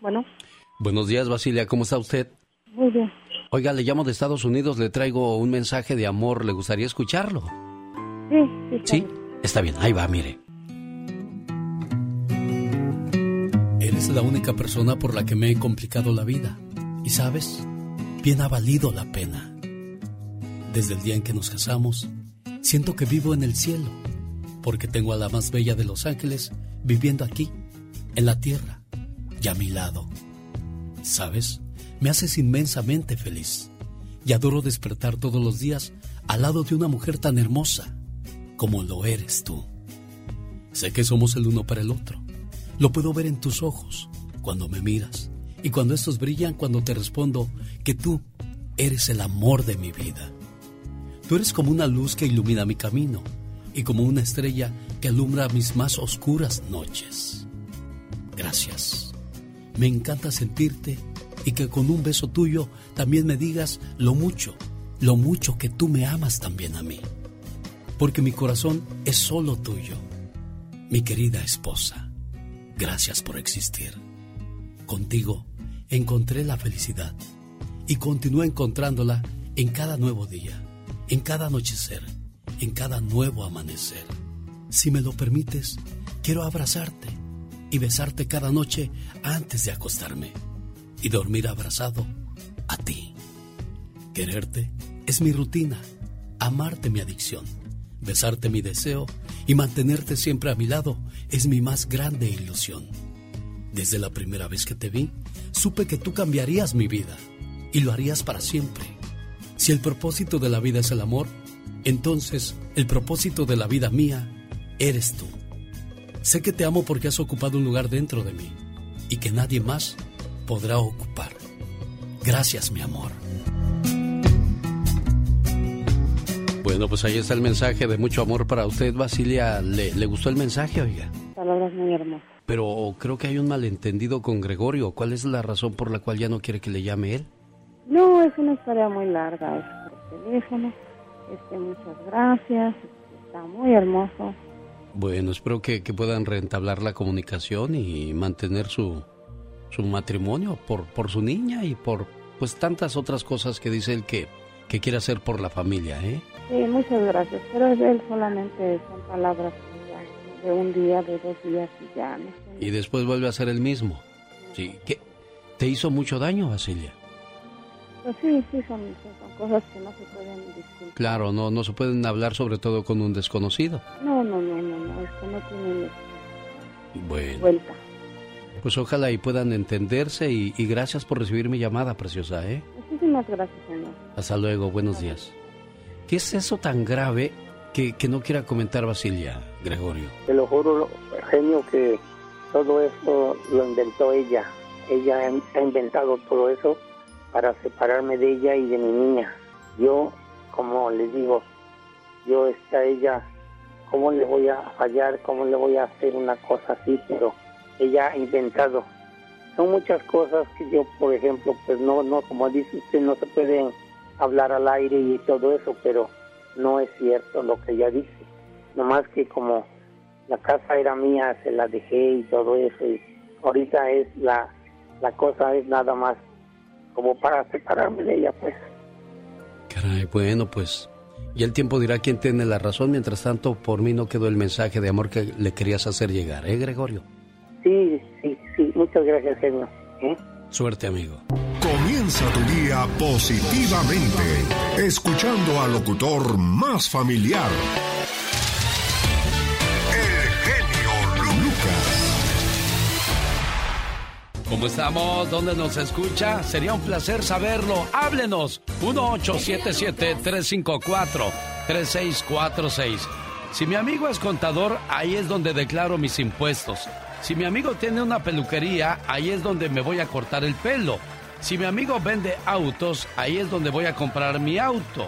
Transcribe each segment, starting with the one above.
Bueno. Buenos días, Basilia, ¿cómo está usted? Muy bien. Oiga, le llamo de Estados Unidos, le traigo un mensaje de amor, ¿le gustaría escucharlo? Sí, sí. ¿Sí? Está bien, ahí va, mire. Eres la única persona por la que me he complicado la vida. Y sabes, bien ha valido la pena. Desde el día en que nos casamos, siento que vivo en el cielo, porque tengo a la más bella de los ángeles viviendo aquí, en la tierra, y a mi lado. ¿Sabes? Me haces inmensamente feliz y adoro despertar todos los días al lado de una mujer tan hermosa como lo eres tú. Sé que somos el uno para el otro. Lo puedo ver en tus ojos cuando me miras y cuando estos brillan cuando te respondo que tú eres el amor de mi vida. Tú eres como una luz que ilumina mi camino y como una estrella que alumbra mis más oscuras noches. Gracias. Me encanta sentirte y que con un beso tuyo también me digas lo mucho, lo mucho que tú me amas también a mí. Porque mi corazón es solo tuyo. Mi querida esposa, gracias por existir. Contigo encontré la felicidad y continúo encontrándola en cada nuevo día, en cada anochecer, en cada nuevo amanecer. Si me lo permites, quiero abrazarte y besarte cada noche antes de acostarme y dormir abrazado a ti. Quererte es mi rutina, amarte mi adicción, besarte mi deseo y mantenerte siempre a mi lado es mi más grande ilusión. Desde la primera vez que te vi, supe que tú cambiarías mi vida y lo harías para siempre. Si el propósito de la vida es el amor, entonces el propósito de la vida mía eres tú. Sé que te amo porque has ocupado un lugar dentro de mí y que nadie más podrá ocupar. Gracias, mi amor. Bueno, pues ahí está el mensaje de mucho amor para usted, Basilia. ¿Le, le gustó el mensaje, oiga? Palabras muy hermosas. Pero creo que hay un malentendido con Gregorio. ¿Cuál es la razón por la cual ya no quiere que le llame él? No, es una historia muy larga, es por teléfono. Este, muchas gracias, está muy hermoso. Bueno, espero que, que puedan reentablar la comunicación y mantener su, su matrimonio por, por su niña y por pues tantas otras cosas que dice él que, que quiere hacer por la familia, ¿eh? Sí, muchas gracias, pero él solamente son palabras de un día, de dos días y ya. No Y después vuelve a ser el mismo. Sí, ¿qué? ¿Te hizo mucho daño, Basilia? Pues sí, sí, son, son cosas que no se pueden discutir. Claro, no, no se pueden hablar sobre todo con un desconocido. No, no, no, no, no, esto no tiene bueno. vuelta. Pues ojalá y puedan entenderse y, y, gracias por recibir mi llamada, preciosa, ¿eh? Muchísimas gracias, señor. Hasta luego, buenos días. ¿Qué es eso tan grave que, que no quiera comentar Basilia, Gregorio? Te lo juro, genio, que todo esto lo inventó ella. Ella ha inventado todo eso para separarme de ella y de mi niña. Yo, como les digo, yo está ella, ¿cómo le voy a fallar? ¿Cómo le voy a hacer una cosa así? Pero ella ha inventado. Son muchas cosas que yo, por ejemplo, pues no, no, como dice usted, no se pueden hablar al aire y todo eso, pero no es cierto lo que ella dice. Nomás que como la casa era mía, se la dejé y todo eso, y ahorita es la, la cosa es nada más como para separarme de ella, pues. Caray, bueno, pues y el tiempo dirá quién tiene la razón. Mientras tanto, por mí no quedó el mensaje de amor que le querías hacer llegar, ¿eh, Gregorio? Sí, sí, sí. Muchas gracias, señor. ¿Eh? Suerte, amigo. Comienza tu día positivamente, escuchando al locutor más familiar, ¿Cómo estamos? ¿Dónde nos escucha? Sería un placer saberlo. Háblenos. 1877-354-3646. Si mi amigo es contador, ahí es donde declaro mis impuestos. Si mi amigo tiene una peluquería, ahí es donde me voy a cortar el pelo. Si mi amigo vende autos, ahí es donde voy a comprar mi auto.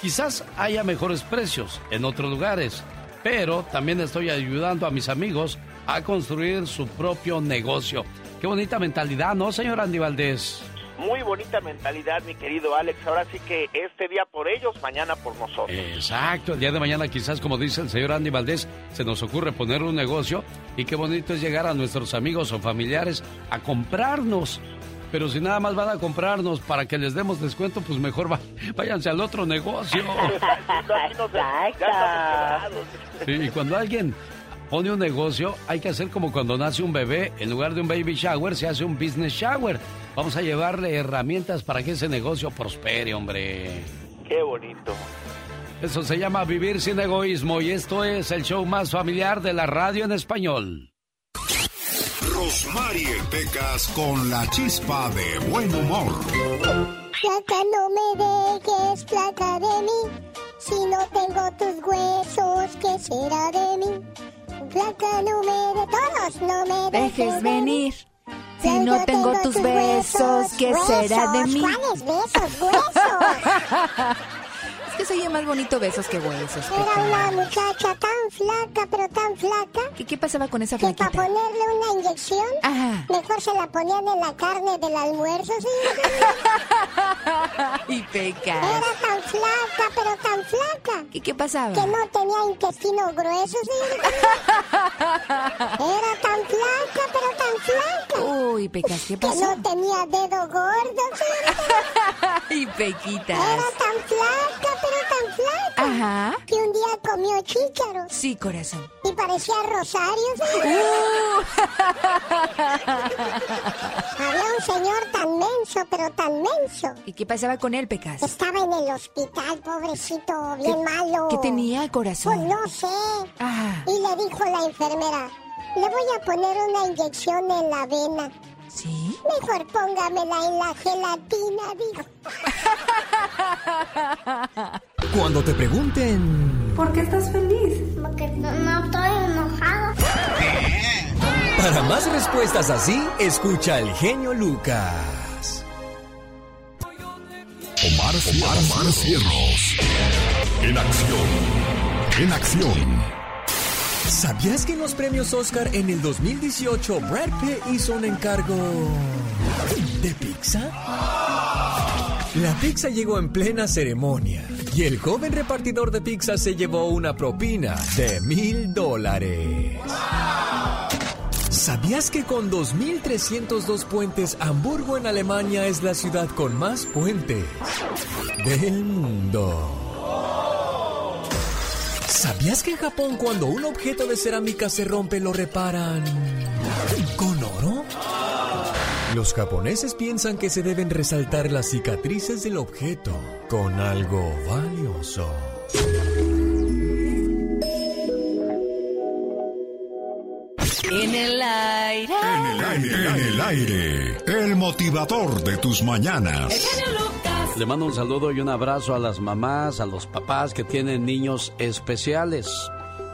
Quizás haya mejores precios en otros lugares, pero también estoy ayudando a mis amigos a construir su propio negocio. Qué bonita mentalidad, ¿no, señor Andy Valdés? muy bonita mentalidad, mi querido Alex. Ahora sí que este día por ellos, mañana por nosotros. Exacto, el día de mañana quizás, como dice el señor Andy Valdés, se nos ocurre poner un negocio y qué bonito es llegar a nuestros amigos o familiares a comprarnos. Pero si nada más van a comprarnos para que les demos descuento, pues mejor váyanse al otro negocio. sí, y cuando alguien pone un negocio, hay que hacer como cuando nace un bebé, en lugar de un baby shower, se hace un business shower. Vamos a llevarle herramientas para que ese negocio prospere, hombre. Qué bonito. Eso se llama vivir sin egoísmo y esto es el show más familiar de la radio en español. Rosmarie Pecas con la chispa de buen humor. Placa, no me dejes, placa de mí. Si no tengo tus huesos, ¿qué será de mí? Flaca, no me de todos, no me dejes venir. Si no tengo tus besos, ¿qué será de mí? ¿Cuáles besos? ¡Huesos! que se más bonito besos que huesos. Era una muchacha tan flaca, pero tan flaca. ¿Qué, qué pasaba con esa flaquita? Que para ponerle una inyección, Ajá. mejor se la ponían en la carne del almuerzo, ¿sí? y pecas. Era tan flaca, pero tan flaca. ¿Y qué pasaba? Que no tenía intestino grueso, ¿sí? Era tan flaca, pero tan flaca. Uy, pecas, ¿qué pasó? Que no tenía dedo gordo, ¿sí? y pequitas. Era tan flaca, pero tan flaca. Ajá. Que un día comió chícharos. Sí, corazón. Y parecía Rosario. Uh. Había un señor tan menso, pero tan menso. ¿Y qué pasaba con él, Pecas? Estaba en el hospital, pobrecito, bien malo. ¿Qué tenía, corazón? Pues no sé. Ah. Y le dijo la enfermera, le voy a poner una inyección en la vena. ¿Sí? Mejor póngamela en la gelatina, digo. Cuando te pregunten... ¿Por qué estás feliz? Porque no, no estoy enojado. Para más respuestas así, escucha el genio Lucas. Omar, Omar, Omar Cierros. En acción. En acción. ¿Sabías que en los premios Oscar en el 2018 Brad Pitt hizo un encargo de pizza? La pizza llegó en plena ceremonia y el joven repartidor de pizza se llevó una propina de mil dólares. ¿Sabías que con 2.302 puentes Hamburgo en Alemania es la ciudad con más puentes del mundo? ¿Sabías que en Japón cuando un objeto de cerámica se rompe lo reparan con oro? Los japoneses piensan que se deben resaltar las cicatrices del objeto con algo valioso. En el aire. En el aire. En el aire. El motivador de tus mañanas. Le mando un saludo y un abrazo a las mamás, a los papás que tienen niños especiales.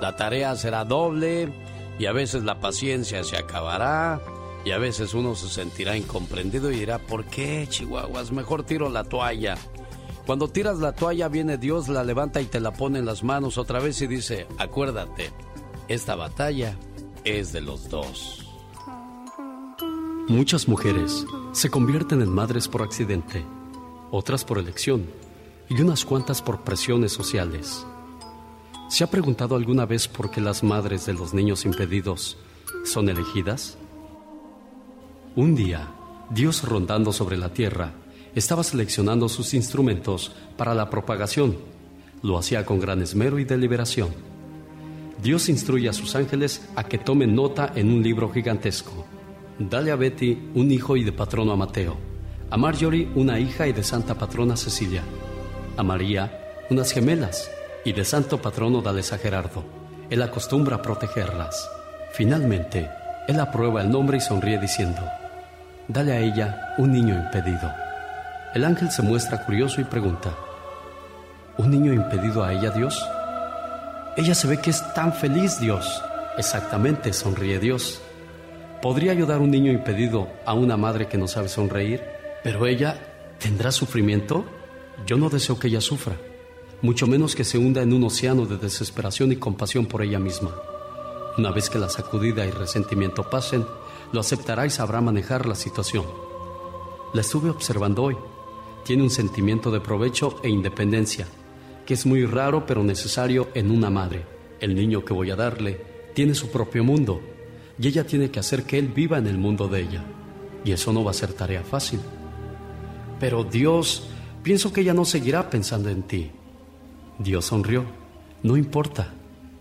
La tarea será doble y a veces la paciencia se acabará y a veces uno se sentirá incomprendido y dirá, ¿por qué, Chihuahuas? Mejor tiro la toalla. Cuando tiras la toalla viene Dios, la levanta y te la pone en las manos otra vez y dice, acuérdate, esta batalla es de los dos. Muchas mujeres se convierten en madres por accidente otras por elección y unas cuantas por presiones sociales. ¿Se ha preguntado alguna vez por qué las madres de los niños impedidos son elegidas? Un día, Dios rondando sobre la tierra, estaba seleccionando sus instrumentos para la propagación. Lo hacía con gran esmero y deliberación. Dios instruye a sus ángeles a que tomen nota en un libro gigantesco. Dale a Betty un hijo y de patrono a Mateo a Marjorie una hija y de santa patrona Cecilia, a María unas gemelas y de santo patrono dales a Gerardo. Él acostumbra a protegerlas. Finalmente, él aprueba el nombre y sonríe diciendo, dale a ella un niño impedido. El ángel se muestra curioso y pregunta, ¿un niño impedido a ella Dios? Ella se ve que es tan feliz Dios. Exactamente, sonríe Dios. ¿Podría ayudar un niño impedido a una madre que no sabe sonreír? Pero ella tendrá sufrimiento. Yo no deseo que ella sufra, mucho menos que se hunda en un océano de desesperación y compasión por ella misma. Una vez que la sacudida y resentimiento pasen, lo aceptará y sabrá manejar la situación. La estuve observando hoy. Tiene un sentimiento de provecho e independencia, que es muy raro pero necesario en una madre. El niño que voy a darle tiene su propio mundo y ella tiene que hacer que él viva en el mundo de ella. Y eso no va a ser tarea fácil. Pero Dios, pienso que ella no seguirá pensando en ti. Dios sonrió. No importa,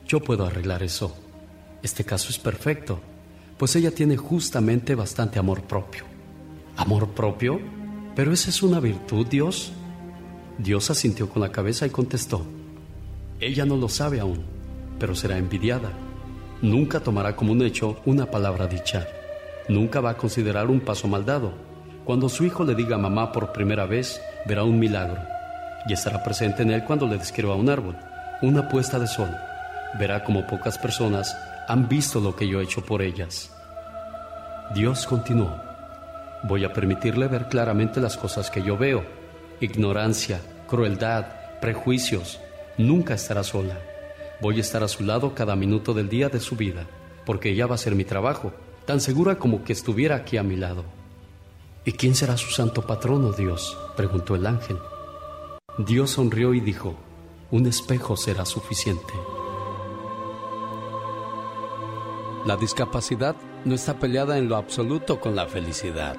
yo puedo arreglar eso. Este caso es perfecto, pues ella tiene justamente bastante amor propio. ¿Amor propio? ¿Pero esa es una virtud, Dios? Dios asintió con la cabeza y contestó, ella no lo sabe aún, pero será envidiada. Nunca tomará como un hecho una palabra dicha. Nunca va a considerar un paso mal dado. Cuando su hijo le diga mamá por primera vez, verá un milagro y estará presente en él cuando le describa un árbol, una puesta de sol. Verá como pocas personas han visto lo que yo he hecho por ellas. Dios continuó, voy a permitirle ver claramente las cosas que yo veo. Ignorancia, crueldad, prejuicios. Nunca estará sola. Voy a estar a su lado cada minuto del día de su vida, porque ella va a ser mi trabajo, tan segura como que estuviera aquí a mi lado. ¿Y quién será su santo patrono, Dios? preguntó el ángel. Dios sonrió y dijo, un espejo será suficiente. La discapacidad no está peleada en lo absoluto con la felicidad.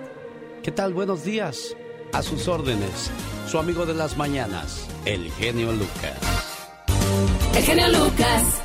¿Qué tal? Buenos días. A sus órdenes, su amigo de las mañanas, el genio Lucas. El genio Lucas.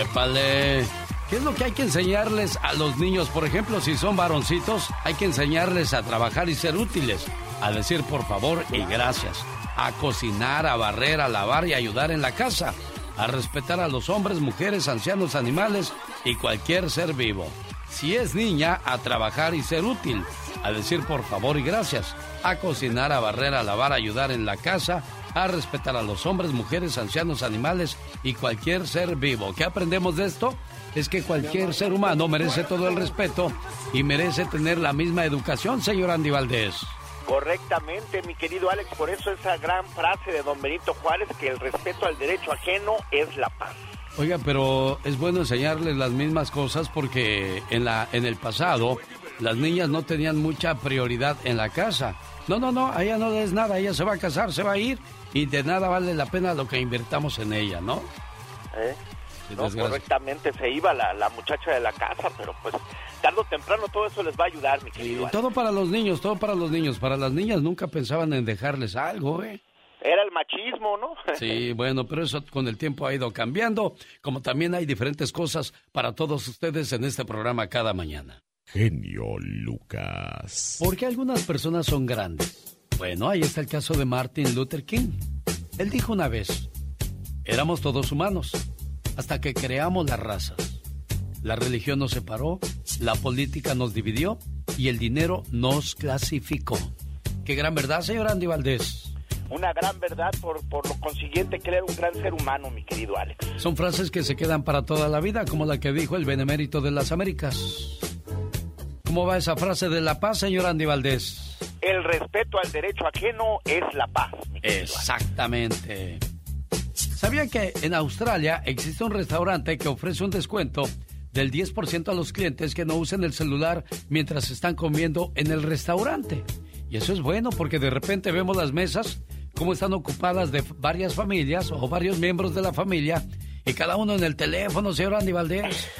Épale. ¿Qué es lo que hay que enseñarles a los niños? Por ejemplo, si son varoncitos, hay que enseñarles a trabajar y ser útiles, a decir por favor y gracias, a cocinar, a barrer, a lavar y ayudar en la casa a respetar a los hombres, mujeres, ancianos, animales y cualquier ser vivo. Si es niña, a trabajar y ser útil, a decir por favor y gracias, a cocinar, a barrer, a lavar, a ayudar en la casa, a respetar a los hombres, mujeres, ancianos, animales y cualquier ser vivo. ¿Qué aprendemos de esto? Es que cualquier ser humano merece todo el respeto y merece tener la misma educación, señor Andy Valdés. Correctamente, mi querido Alex, por eso esa gran frase de don Benito Juárez, que el respeto al derecho ajeno es la paz. Oiga, pero es bueno enseñarles las mismas cosas porque en, la, en el pasado las niñas no tenían mucha prioridad en la casa. No, no, no, a ella no le es nada, ella se va a casar, se va a ir y de nada vale la pena lo que invirtamos en ella, ¿no? ¿Eh? No, correctamente se iba la, la muchacha de la casa, pero pues tarde o temprano todo eso les va a ayudar, mi querido. todo para los niños, todo para los niños. Para las niñas nunca pensaban en dejarles algo, ¿eh? Era el machismo, ¿no? Sí, bueno, pero eso con el tiempo ha ido cambiando, como también hay diferentes cosas para todos ustedes en este programa cada mañana. Genio Lucas. ¿Por qué algunas personas son grandes? Bueno, ahí está el caso de Martin Luther King. Él dijo una vez, éramos todos humanos, hasta que creamos las razas. La religión nos separó, la política nos dividió y el dinero nos clasificó. Qué gran verdad, señor Andy Valdés. Una gran verdad, por, por lo consiguiente, que era un gran ser humano, mi querido Alex. Son frases que se quedan para toda la vida, como la que dijo el benemérito de las Américas. ¿Cómo va esa frase de la paz, señor Andy Valdés? El respeto al derecho ajeno es la paz. Exactamente. ¿Sabía que en Australia existe un restaurante que ofrece un descuento del 10% a los clientes que no usen el celular mientras están comiendo en el restaurante. Y eso es bueno porque de repente vemos las mesas como están ocupadas de varias familias o varios miembros de la familia y cada uno en el teléfono, señor Andy Valdés.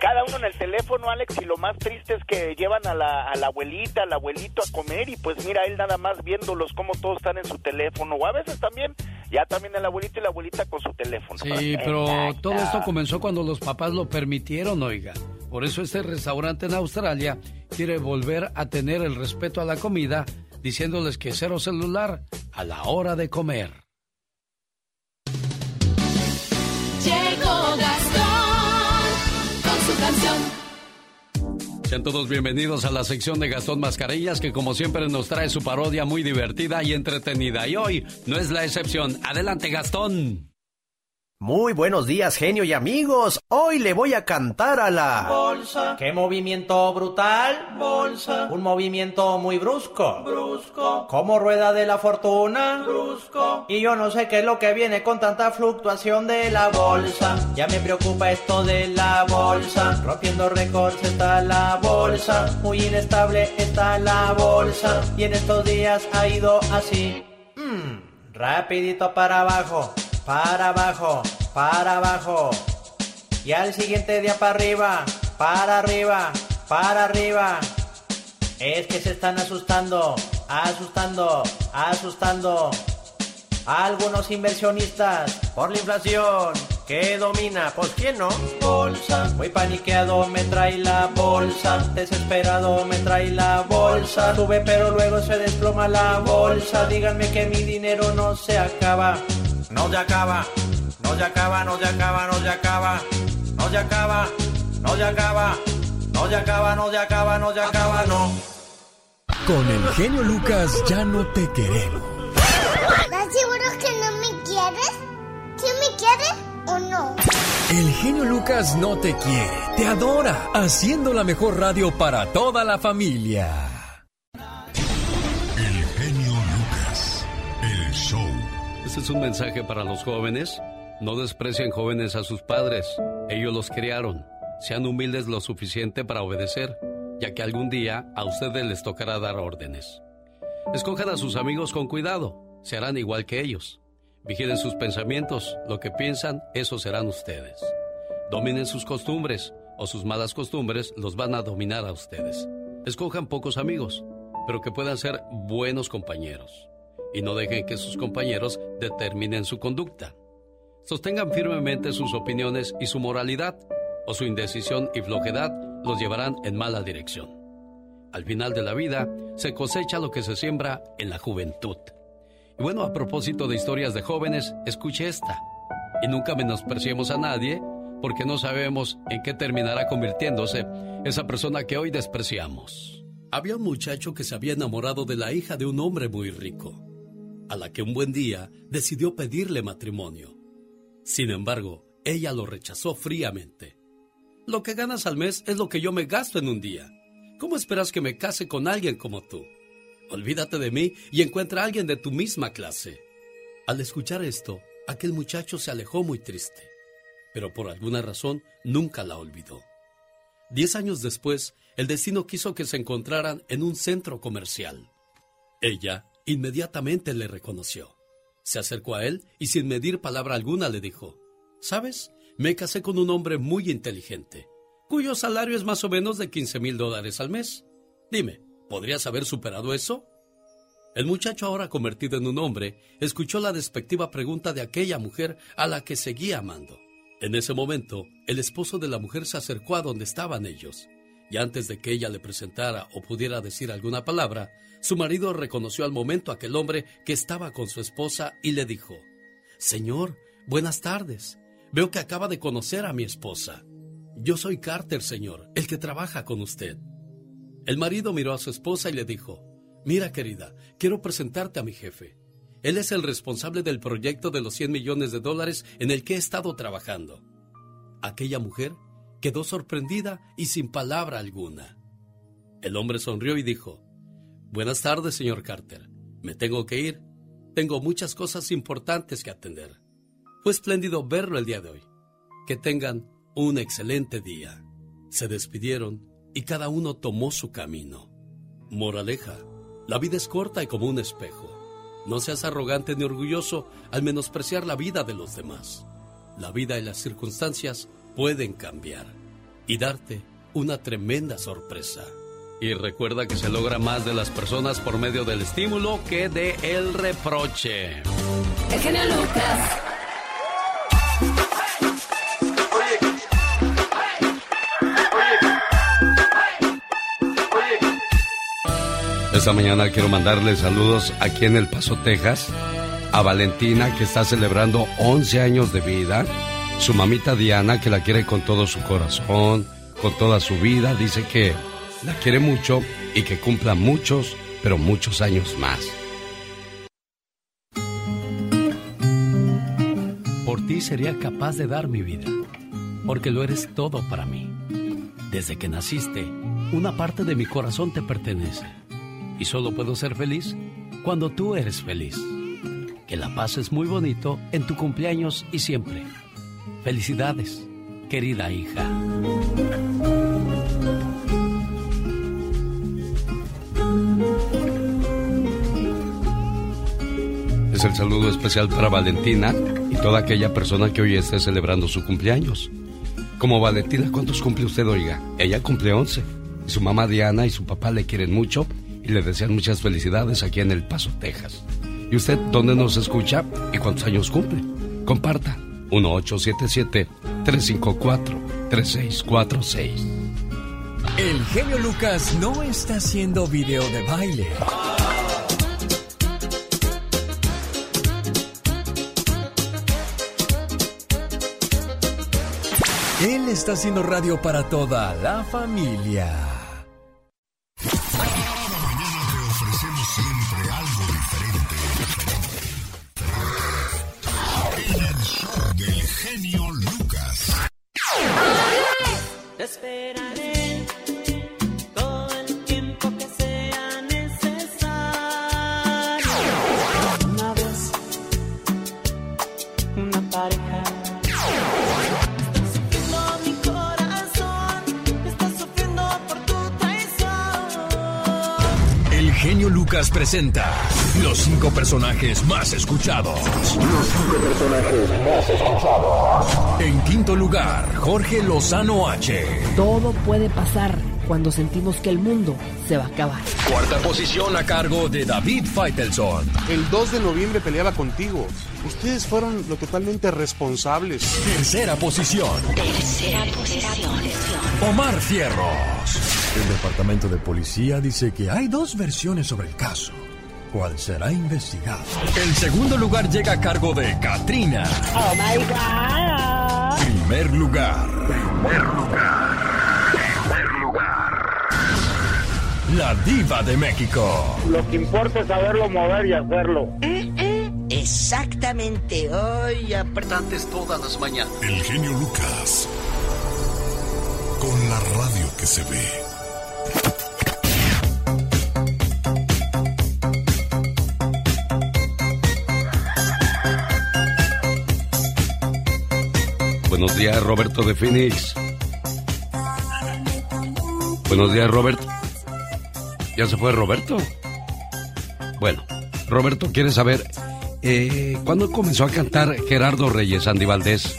Cada uno en el teléfono, Alex, y lo más triste es que llevan a la, a la abuelita, al abuelito a comer y pues mira, él nada más viéndolos como todos están en su teléfono. O a veces también, ya también el abuelito y la abuelita con su teléfono. Sí, pero todo esto comenzó cuando los papás lo permitieron, oiga. Por eso este restaurante en Australia quiere volver a tener el respeto a la comida, diciéndoles que cero celular a la hora de comer. Sean todos bienvenidos a la sección de Gastón Mascarillas que como siempre nos trae su parodia muy divertida y entretenida. Y hoy no es la excepción. Adelante Gastón. Muy buenos días, genio y amigos. Hoy le voy a cantar a la bolsa. ¿Qué movimiento brutal? Bolsa. Un movimiento muy brusco. Brusco. Como rueda de la fortuna. Brusco. Y yo no sé qué es lo que viene con tanta fluctuación de la bolsa. Ya me preocupa esto de la bolsa. Rompiendo récords está la bolsa. Muy inestable está la bolsa. Y en estos días ha ido así. Mmm. Rapidito para abajo para abajo, para abajo. Y al siguiente día para arriba, para arriba, para arriba. Es que se están asustando, asustando, asustando. Algunos inversionistas por la inflación que domina, pues quién no. Bolsa, muy paniqueado me trae la bolsa, desesperado me trae la bolsa. Sube pero luego se desploma la bolsa. Díganme que mi dinero no se acaba no se acaba, no se acaba, no se acaba, no se acaba, no se acaba, no se acaba, no se acaba, no se acaba, no se acaba, no. Con el genio Lucas ya no te queremos. ¿Estás seguro que no me quieres? ¿Quién me quiere o no? El genio Lucas no te quiere, te adora, haciendo la mejor radio para toda la familia. Este es un mensaje para los jóvenes. No desprecien jóvenes a sus padres. Ellos los criaron. Sean humildes lo suficiente para obedecer, ya que algún día a ustedes les tocará dar órdenes. Escojan a sus amigos con cuidado. Se harán igual que ellos. Vigilen sus pensamientos. Lo que piensan, eso serán ustedes. Dominen sus costumbres o sus malas costumbres los van a dominar a ustedes. Escojan pocos amigos, pero que puedan ser buenos compañeros y no dejen que sus compañeros determinen su conducta. Sostengan firmemente sus opiniones y su moralidad, o su indecisión y flojedad los llevarán en mala dirección. Al final de la vida se cosecha lo que se siembra en la juventud. Y bueno, a propósito de historias de jóvenes, escuche esta. Y nunca menospreciemos a nadie porque no sabemos en qué terminará convirtiéndose esa persona que hoy despreciamos. Había un muchacho que se había enamorado de la hija de un hombre muy rico a la que un buen día decidió pedirle matrimonio. Sin embargo, ella lo rechazó fríamente. Lo que ganas al mes es lo que yo me gasto en un día. ¿Cómo esperas que me case con alguien como tú? Olvídate de mí y encuentra a alguien de tu misma clase. Al escuchar esto, aquel muchacho se alejó muy triste, pero por alguna razón nunca la olvidó. Diez años después, el destino quiso que se encontraran en un centro comercial. Ella Inmediatamente le reconoció. Se acercó a él y sin medir palabra alguna le dijo, ¿sabes? Me casé con un hombre muy inteligente, cuyo salario es más o menos de 15 mil dólares al mes. Dime, ¿podrías haber superado eso? El muchacho, ahora convertido en un hombre, escuchó la despectiva pregunta de aquella mujer a la que seguía amando. En ese momento, el esposo de la mujer se acercó a donde estaban ellos, y antes de que ella le presentara o pudiera decir alguna palabra, su marido reconoció al momento a aquel hombre que estaba con su esposa y le dijo, Señor, buenas tardes. Veo que acaba de conocer a mi esposa. Yo soy Carter, señor, el que trabaja con usted. El marido miró a su esposa y le dijo, Mira, querida, quiero presentarte a mi jefe. Él es el responsable del proyecto de los 100 millones de dólares en el que he estado trabajando. Aquella mujer quedó sorprendida y sin palabra alguna. El hombre sonrió y dijo, Buenas tardes, señor Carter. Me tengo que ir. Tengo muchas cosas importantes que atender. Fue espléndido verlo el día de hoy. Que tengan un excelente día. Se despidieron y cada uno tomó su camino. Moraleja, la vida es corta y como un espejo. No seas arrogante ni orgulloso al menospreciar la vida de los demás. La vida y las circunstancias pueden cambiar y darte una tremenda sorpresa. Y recuerda que se logra más de las personas por medio del estímulo que de el reproche. El genio Lucas. Esta mañana quiero mandarle saludos aquí en El Paso, Texas, a Valentina que está celebrando 11 años de vida, su mamita Diana que la quiere con todo su corazón, con toda su vida, dice que la quiere mucho y que cumpla muchos, pero muchos años más. Por ti sería capaz de dar mi vida, porque lo eres todo para mí. Desde que naciste, una parte de mi corazón te pertenece. Y solo puedo ser feliz cuando tú eres feliz. Que la paz es muy bonito en tu cumpleaños y siempre. Felicidades, querida hija. Es el saludo especial para Valentina y toda aquella persona que hoy esté celebrando su cumpleaños. Como Valentina, ¿cuántos cumple usted, oiga? Ella cumple 11. Y su mamá Diana y su papá le quieren mucho y le desean muchas felicidades aquí en El Paso, Texas. ¿Y usted dónde nos escucha y cuántos años cumple? Comparta. 1877-354-3646. El genio Lucas no está haciendo video de baile. Él está haciendo radio para toda la familia. Genio Lucas. Esperaré Lucas presenta los cinco personajes más escuchados. Los cinco personajes más escuchados. En quinto lugar, Jorge Lozano H. Todo puede pasar cuando sentimos que el mundo se va a acabar. Cuarta posición a cargo de David Feitelson. El 2 de noviembre peleaba contigo. Ustedes fueron lo totalmente responsables. Tercera posición, Tercera posición. Omar Fierros. El departamento de policía dice que hay dos versiones sobre el caso. ¿Cuál será investigado? El segundo lugar llega a cargo de Katrina. Oh my god. Primer lugar. Primer lugar. Primer lugar. La diva de México. Lo que importa es saberlo mover y hacerlo. Exactamente, hoy Importantes todas las mañanas. El genio Lucas. Con la radio que se ve. Buenos días, Roberto de Phoenix. Buenos días, Robert. ¿Ya se fue Roberto? Bueno, Roberto quiere saber, eh, ¿cuándo comenzó a cantar Gerardo Reyes, Andy Valdés?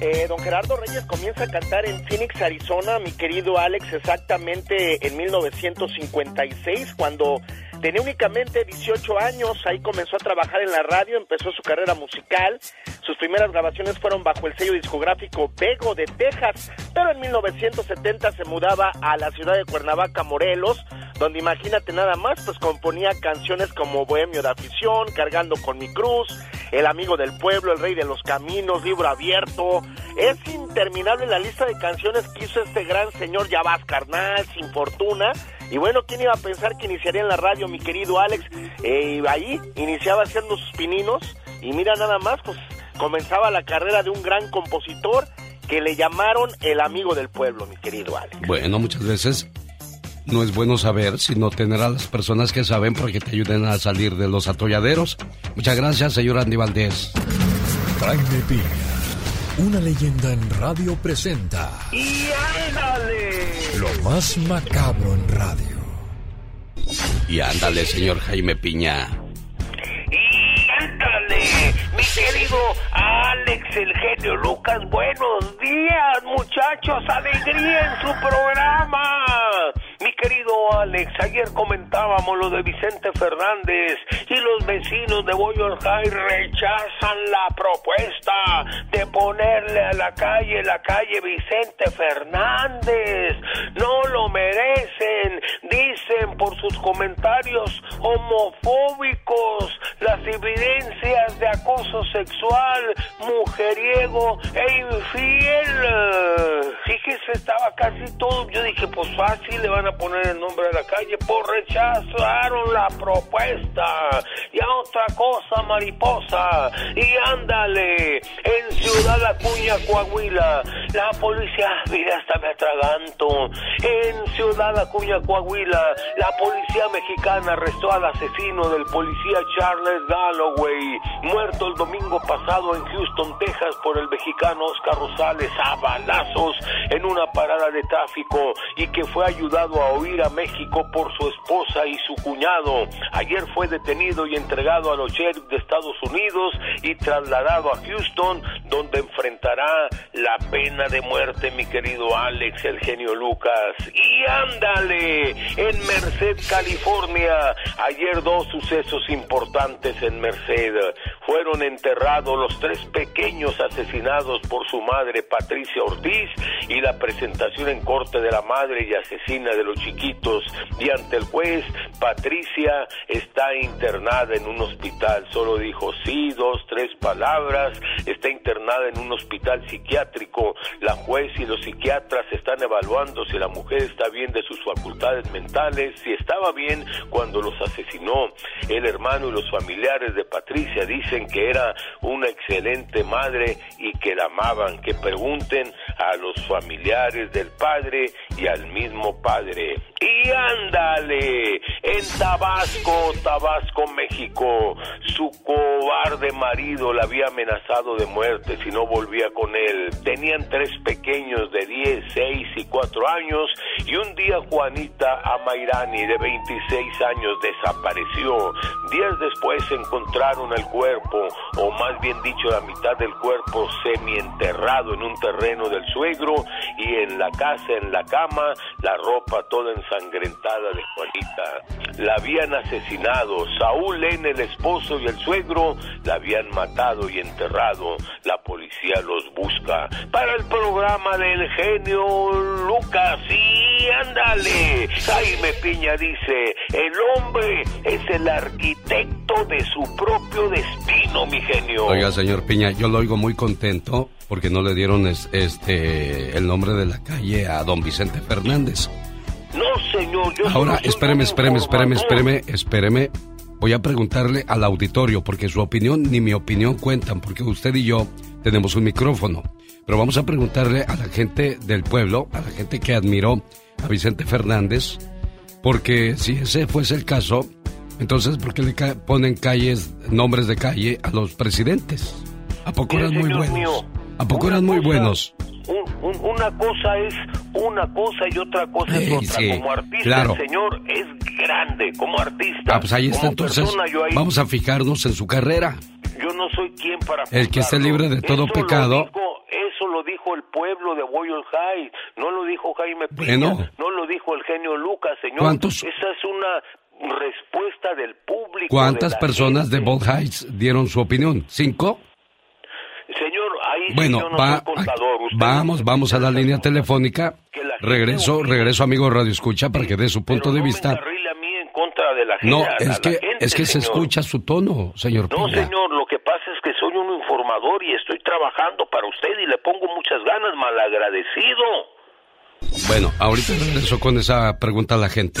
Eh, don Gerardo Reyes comienza a cantar en Phoenix, Arizona, mi querido Alex, exactamente en 1956, cuando tenía únicamente 18 años, ahí comenzó a trabajar en la radio, empezó su carrera musical, sus primeras grabaciones fueron bajo el sello discográfico Bego de Texas, pero en 1970 se mudaba a la ciudad de Cuernavaca, Morelos, donde imagínate nada más, pues componía canciones como Bohemio de Afición, Cargando con mi cruz, El amigo del pueblo, El rey de los caminos, Libro abierto. Es interminable la lista de canciones que hizo este gran señor Ya vas carnal, Sin fortuna. Y bueno, ¿quién iba a pensar que iniciaría en la radio, mi querido Alex? Eh, ahí iniciaba haciendo sus pininos y mira nada más, pues comenzaba la carrera de un gran compositor que le llamaron el amigo del pueblo, mi querido Alex. Bueno, muchas veces no es bueno saber, sino tener a las personas que saben para que te ayuden a salir de los atolladeros. Muchas gracias, señor Andy Valdés. Jaime Piña. Una leyenda en radio presenta ¡Y ándale! lo más macabro en radio. Y ándale, señor Jaime Piña. Ándale, mi querido Alex, el genio Lucas, buenos días, muchachos, alegría en su programa. Mi querido Alex, ayer comentábamos lo de Vicente Fernández y los vecinos de Boyle High rechazan la propuesta de ponerle a la calle la calle Vicente Fernández. No lo merecen, dicen por sus comentarios homofóbicos, las evidencias de acoso sexual, mujeriego e infiel. fíjese, estaba casi todo. Yo dije, pues fácil, le van a poner el nombre de la calle. Pues rechazaron la propuesta. Y a otra cosa, mariposa. Y ándale, en Ciudad Acuña, Coahuila, la policía, mira, hasta me atraganto. En Ciudad Acuña, Coahuila, la policía mexicana arrestó al asesino del policía Charles Galloway, muerto el domingo pasado en Houston, Texas, por el mexicano Oscar Rosales a balazos en una parada de tráfico y que fue ayudado a huir a México por su esposa y su cuñado. Ayer fue detenido y entregado a los sheriffs de Estados Unidos y trasladado a Houston, donde enfrentará la pena de muerte, mi querido Alex, el genio Lucas. Y ándale, en Merced, California, ayer dos sucesos importantes en Merced. Fueron enterrados los tres pequeños asesinados por su madre Patricia Ortiz y la presentación en corte de la madre y asesina de los chiquitos. Y ante el juez, Patricia está internada en un hospital. Solo dijo sí, dos, tres palabras. Está internada en un hospital psiquiátrico. La juez y los psiquiatras están evaluando si la mujer está bien de sus facultades mentales, si estaba bien cuando los asesinó. El hermano y los familiares de Patricia dicen que era una excelente madre y que la amaban. Que pregunten a los familiares del padre y al mismo padre. Y ándale, en Tabasco, Tabasco, México, su cobarde marido la había amenazado de muerte si no volvía con él. Tenían tres pequeños de 10, 6 y 4 años y un día Juanita Amairani de 26 años desapareció. Días después encontraron el cuerpo, o más bien dicho la mitad del cuerpo semienterrado en un terreno del suegro y en la casa, en la cama, la ropa toda ensangrentada de Juanita. La habían asesinado. Saúl N, el esposo y el suegro, la habían matado y enterrado. La policía los busca. Para el programa del genio Lucas, y ándale. Jaime Piña dice, el hombre es el arquitecto de su propio destino, mi genio. Oiga, señor Piña, yo lo oigo muy contento porque no le dieron es- este el nombre de la calle a don Vicente Fernández. No, señor, yo Ahora, espéreme, espéreme, espéreme, espéreme, espéreme. Voy a preguntarle al auditorio, porque su opinión ni mi opinión cuentan, porque usted y yo tenemos un micrófono. Pero vamos a preguntarle a la gente del pueblo, a la gente que admiró a Vicente Fernández, porque si ese fuese el caso, entonces, ¿por qué le ca- ponen calles, nombres de calle a los presidentes? ¿A poco eran muy buenos? mío, ¿A poco eran muy cosa- buenos? un- un- una cosa es una cosa y otra cosa es Sí, otra. sí, como artista, claro. el señor es grande. Como artista, Ah, pues ahí está, entonces persona, yo ahí- vamos a fijarnos en su carrera. Yo no soy quien para El que esté libre de todo pecado. Eso lo dijo el pueblo de Boyle High, no lo dijo Jaime Piña, Bueno. no lo dijo el genio Lucas, señor. ¿Cuántos- Esa es una respuesta del público. ¿Cuántas de personas de. Bold Heights dieron su opinión? ¿Cinco? Señor, ahí sí Bueno, yo no va, soy contador. Usted vamos, vamos a la línea telefónica. Regreso, regreso, amigo Radio Escucha, para que dé su punto de vista. carrile a mí en contra de la gente. No, es que, gente, es que se escucha su tono, señor No, señor, lo que pasa es que soy un informador y estoy trabajando para usted y le pongo muchas ganas, malagradecido. Bueno, ahorita regreso con esa pregunta a la gente.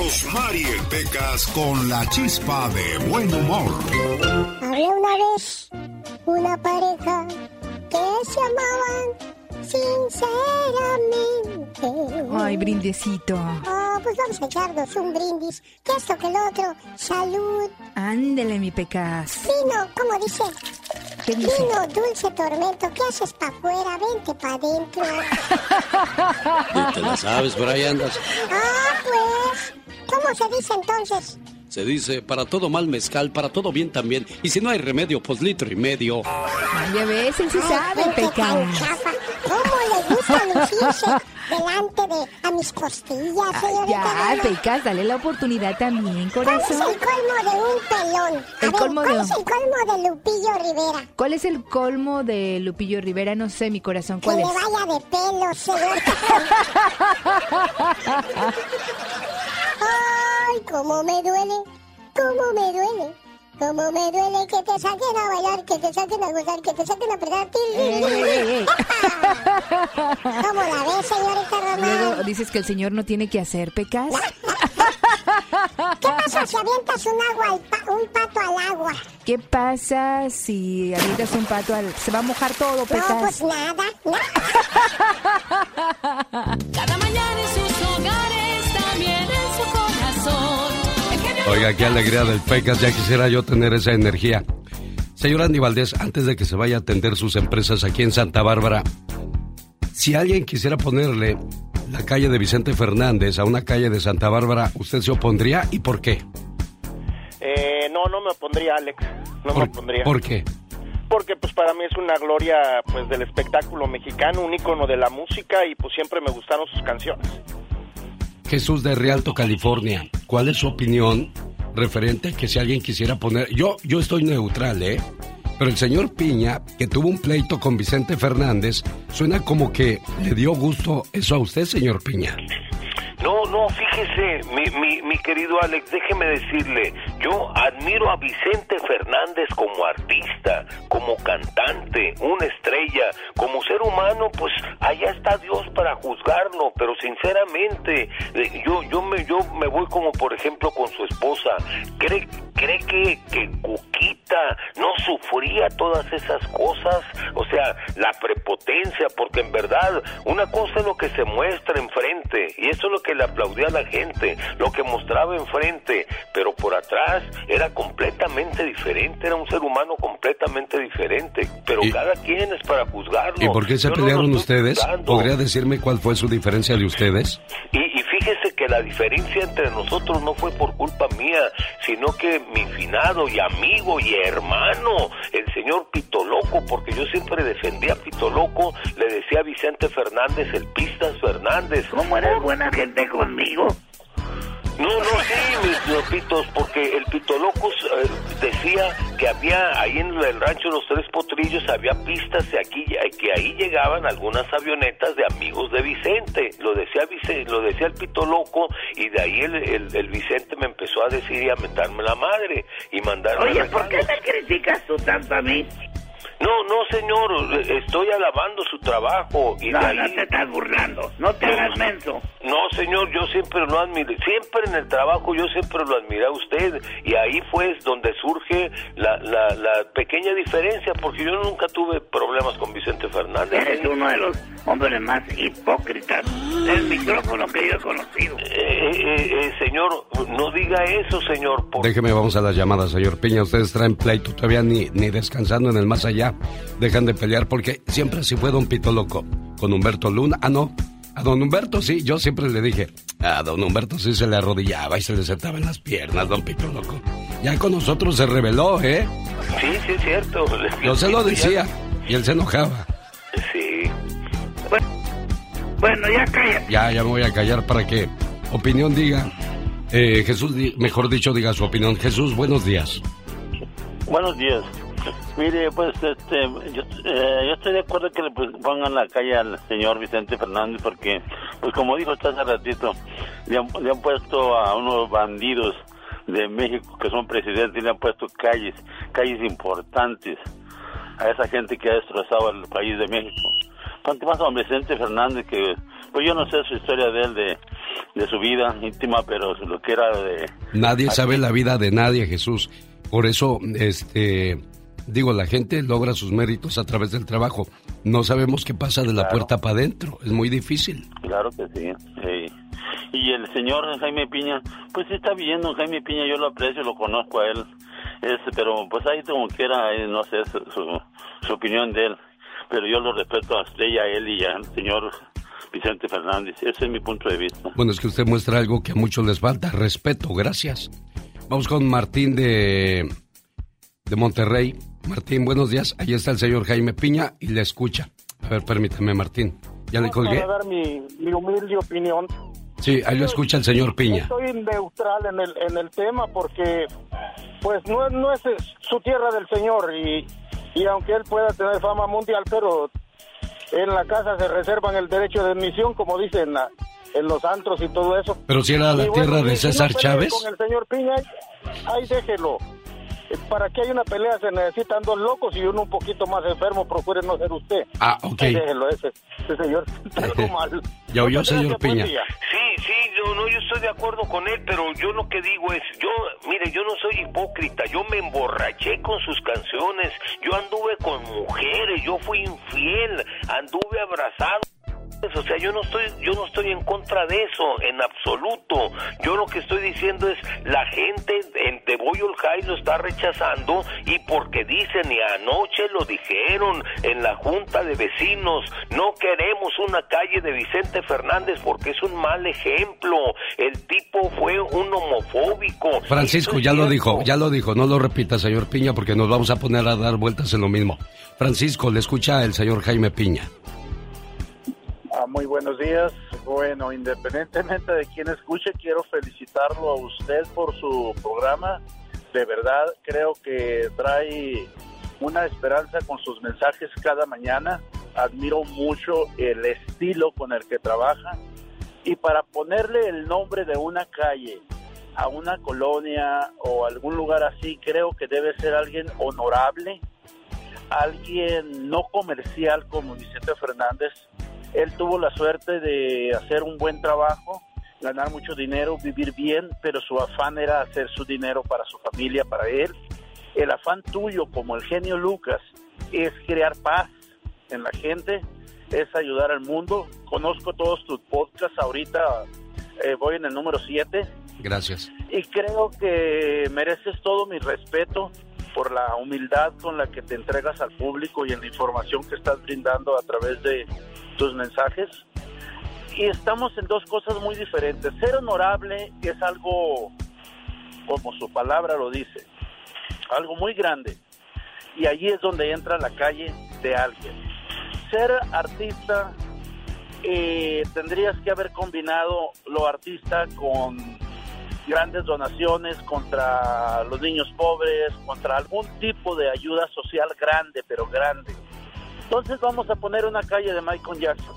Rosmarie Pecas con la chispa de buen humor. Había una vez una pareja que se amaban sinceramente. Ay, brindecito. Oh, pues vamos a echarnos un brindis. Que esto que el otro. Salud. Ándele, mi pecas. Vino, ¿cómo dice? ¿Qué dice? Vino, dulce tormento. ¿Qué haces para afuera? Vente para adentro. Te la sabes, por ahí andas. ah. ¿Cómo se dice entonces? Se dice, para todo mal mezcal, para todo bien también. Y si no hay remedio, pues litro y medio. Ay, ya ves, él sí sabe, Ay, pecas. chafa. ¿Cómo le gustan lucirse delante de a mis costillas, señorita. Ya, Pecas, dale la oportunidad también, ¿Cuál es corazón. el colmo de un pelón? A El ver, colmo ¿cuál de- es el colmo de Lupillo Rivera? ¿Cuál es el colmo de Lupillo Rivera? No sé, mi corazón, Que ¿cuál le es? vaya de pelo, señor. Ay, cómo me duele, cómo me duele. Cómo me duele que te saquen a bailar, que te saquen a gozar, que te saquen a pegar. Ey, ey, ey. ¿Cómo la ves, señorita Román? Luego dices que el señor no tiene que hacer, Pecas. ¿Qué pasa si avientas un, agua al pa- un pato al agua? ¿Qué pasa si avientas un pato al... Se va a mojar todo, No, Pecas. pues nada, nada. Cada mañana en sus hogares, Oiga, qué alegría del Pecas, ya quisiera yo tener esa energía. Señor Andy Valdés, antes de que se vaya a atender sus empresas aquí en Santa Bárbara, si alguien quisiera ponerle la calle de Vicente Fernández a una calle de Santa Bárbara, ¿usted se opondría y por qué? Eh, no, no me opondría, Alex. No me opondría. ¿Por qué? Porque pues para mí es una gloria pues del espectáculo mexicano, un ícono de la música y pues siempre me gustaron sus canciones. Jesús de Rialto, California, ¿cuál es su opinión referente a que si alguien quisiera poner... Yo, yo estoy neutral, ¿eh? Pero el señor Piña, que tuvo un pleito con Vicente Fernández, suena como que le dio gusto eso a usted, señor Piña. No, no, fíjese, mi, mi, mi querido Alex, déjeme decirle, yo admiro a Vicente Fernández como artista, como cantante, una estrella, como ser humano, pues allá está Dios para juzgarlo, pero sinceramente, eh, yo, yo me, yo me voy como por ejemplo con su esposa, ¿cree, cree que, que Cuquita no sufría todas esas cosas? O sea, la prepotencia, porque en verdad, una cosa es lo que se muestra enfrente, y eso es lo que le aplaudía a la gente, lo que mostraba enfrente, pero por atrás era completamente diferente, era un ser humano completamente diferente, pero cada quien es para juzgarlo. ¿Y por qué se Yo pelearon ustedes? juzgando. ¿Podría decirme cuál fue su diferencia de ustedes? Y, y fíjese que la diferencia entre nosotros no fue por culpa mía, sino que mi finado y amigo y hermano, el señor Pito Loco, porque yo siempre defendía a Pito Loco, le decía a Vicente Fernández, el Pistas Fernández. ¿Cómo eres buena gente conmigo? No, no, sí, mis lopitos, porque el Pito Locos eh, decía que había ahí en el rancho Los Tres Potrillos había pistas de aquí que ahí llegaban algunas avionetas de amigos de Vicente. Lo decía Vice- lo decía el Pito Loco y de ahí el, el- el Vicente me empezó a decir y a mentarme la madre y mandarme Oye, ¿por qué me criticas tú tanto a mí? No, no, señor, estoy alabando su trabajo y No, ahí no te estás burlando. No te hagas menso. no, señor, yo siempre lo admiré, siempre en el trabajo yo siempre lo admiré a usted y ahí fue donde surge la, la, la pequeña diferencia porque yo nunca tuve problemas con Vicente Fernández. Eres uno de los hombres más hipócritas del micrófono que yo he conocido. Eh, eh, eh, señor, no diga eso, señor. por- Déjeme, vamos a las llamadas, señor Piña. Ustedes traen pleito, todavía ni, ni descansando en el más allá. Dejan de pelear porque siempre así fue Don Pito Loco. Con Humberto Luna. Ah, no. A Don Humberto sí, yo siempre le dije. A Don Humberto sí se le arrodillaba y se le sentaba en las piernas, Don Pito Loco. Ya con nosotros se rebeló, ¿eh? Sí, sí, es cierto. Yo se lo decía y él se enojaba. Sí. Bueno, ya cállate. Ya, ya me voy a callar para que opinión diga. Eh, Jesús, mejor dicho, diga su opinión. Jesús, buenos días. Buenos días. Mire, pues este, yo, eh, yo estoy de acuerdo que le pues, pongan la calle al señor Vicente Fernández porque, pues como dijo usted hace ratito, le han, le han puesto a unos bandidos de México que son presidentes y le han puesto calles, calles importantes a esa gente que ha destrozado el país de México. ¿Cuánto más a don Vicente Fernández que, pues yo no sé su historia de él, de, de su vida íntima, pero lo que era de... Nadie sabe la vida de nadie, Jesús. Por eso, este, digo, la gente logra sus méritos a través del trabajo. No sabemos qué pasa de la puerta para adentro. Es muy difícil. Claro que sí. sí. Y el señor Jaime Piña, pues sí está bien, don Jaime Piña, yo lo aprecio, lo conozco a él, es, pero pues ahí como quiera, eh, no sé su, su, su opinión de él, pero yo lo respeto a usted y a él y al señor Vicente Fernández, ese es mi punto de vista. Bueno, es que usted muestra algo que a muchos les falta, respeto, gracias. Vamos con Martín de, de Monterrey. Martín, buenos días. Ahí está el señor Jaime Piña y le escucha. A ver, permítame, Martín. ¿Ya le colgué? Para dar mi, mi humilde opinión. Sí, ahí lo escucha el señor Piña. Estoy neutral en el, en el tema porque, pues, no, es- no es su tierra del señor y, y aunque él pueda tener fama mundial, pero en la casa se reservan el derecho de admisión, como dicen la- en los antros y todo eso. Pero si era la bueno, tierra de y si no César Chávez. Con el señor Piña, ahí déjelo. Para que haya una pelea se necesitan dos locos y uno un poquito más enfermo, procure no ser usted. Ah, ok. Déjelo, ese, ese señor está algo mal. Ya oyó, señor Piña. Sí, sí, yo, no, yo estoy de acuerdo con él, pero yo lo que digo es, yo, mire, yo no soy hipócrita, yo me emborraché con sus canciones, yo anduve con mujeres, yo fui infiel, anduve abrazado. O sea, yo no estoy, yo no estoy en contra de eso, en absoluto. Yo lo que estoy diciendo es, la gente en de Boyle High lo está rechazando y porque dicen, y anoche lo dijeron en la junta de vecinos, no queremos una calle de Vicente Fernández porque es un mal ejemplo. El tipo fue un homofóbico. Francisco, ya lo dijo, ya lo dijo. No lo repita, señor Piña, porque nos vamos a poner a dar vueltas en lo mismo. Francisco, le escucha el señor Jaime Piña. Ah, muy buenos días. Bueno, independientemente de quién escuche, quiero felicitarlo a usted por su programa. De verdad, creo que trae una esperanza con sus mensajes cada mañana. Admiro mucho el estilo con el que trabaja. Y para ponerle el nombre de una calle a una colonia o algún lugar así, creo que debe ser alguien honorable, alguien no comercial como Vicente Fernández. Él tuvo la suerte de hacer un buen trabajo, ganar mucho dinero, vivir bien, pero su afán era hacer su dinero para su familia, para él. El afán tuyo, como el genio Lucas, es crear paz en la gente, es ayudar al mundo. Conozco todos tus podcasts, ahorita eh, voy en el número 7 Gracias. y creo que mereces todo mi respeto por la humildad con la que te entregas al público y en la información que estás brindando a través de tus mensajes. Y estamos en dos cosas muy diferentes. Ser honorable es algo, como su palabra lo dice, algo muy grande. Y allí es donde entra la calle de alguien. Ser artista, eh, tendrías que haber combinado lo artista con grandes donaciones contra los niños pobres, contra algún tipo de ayuda social grande, pero grande. Entonces vamos a poner una calle de Michael Jackson.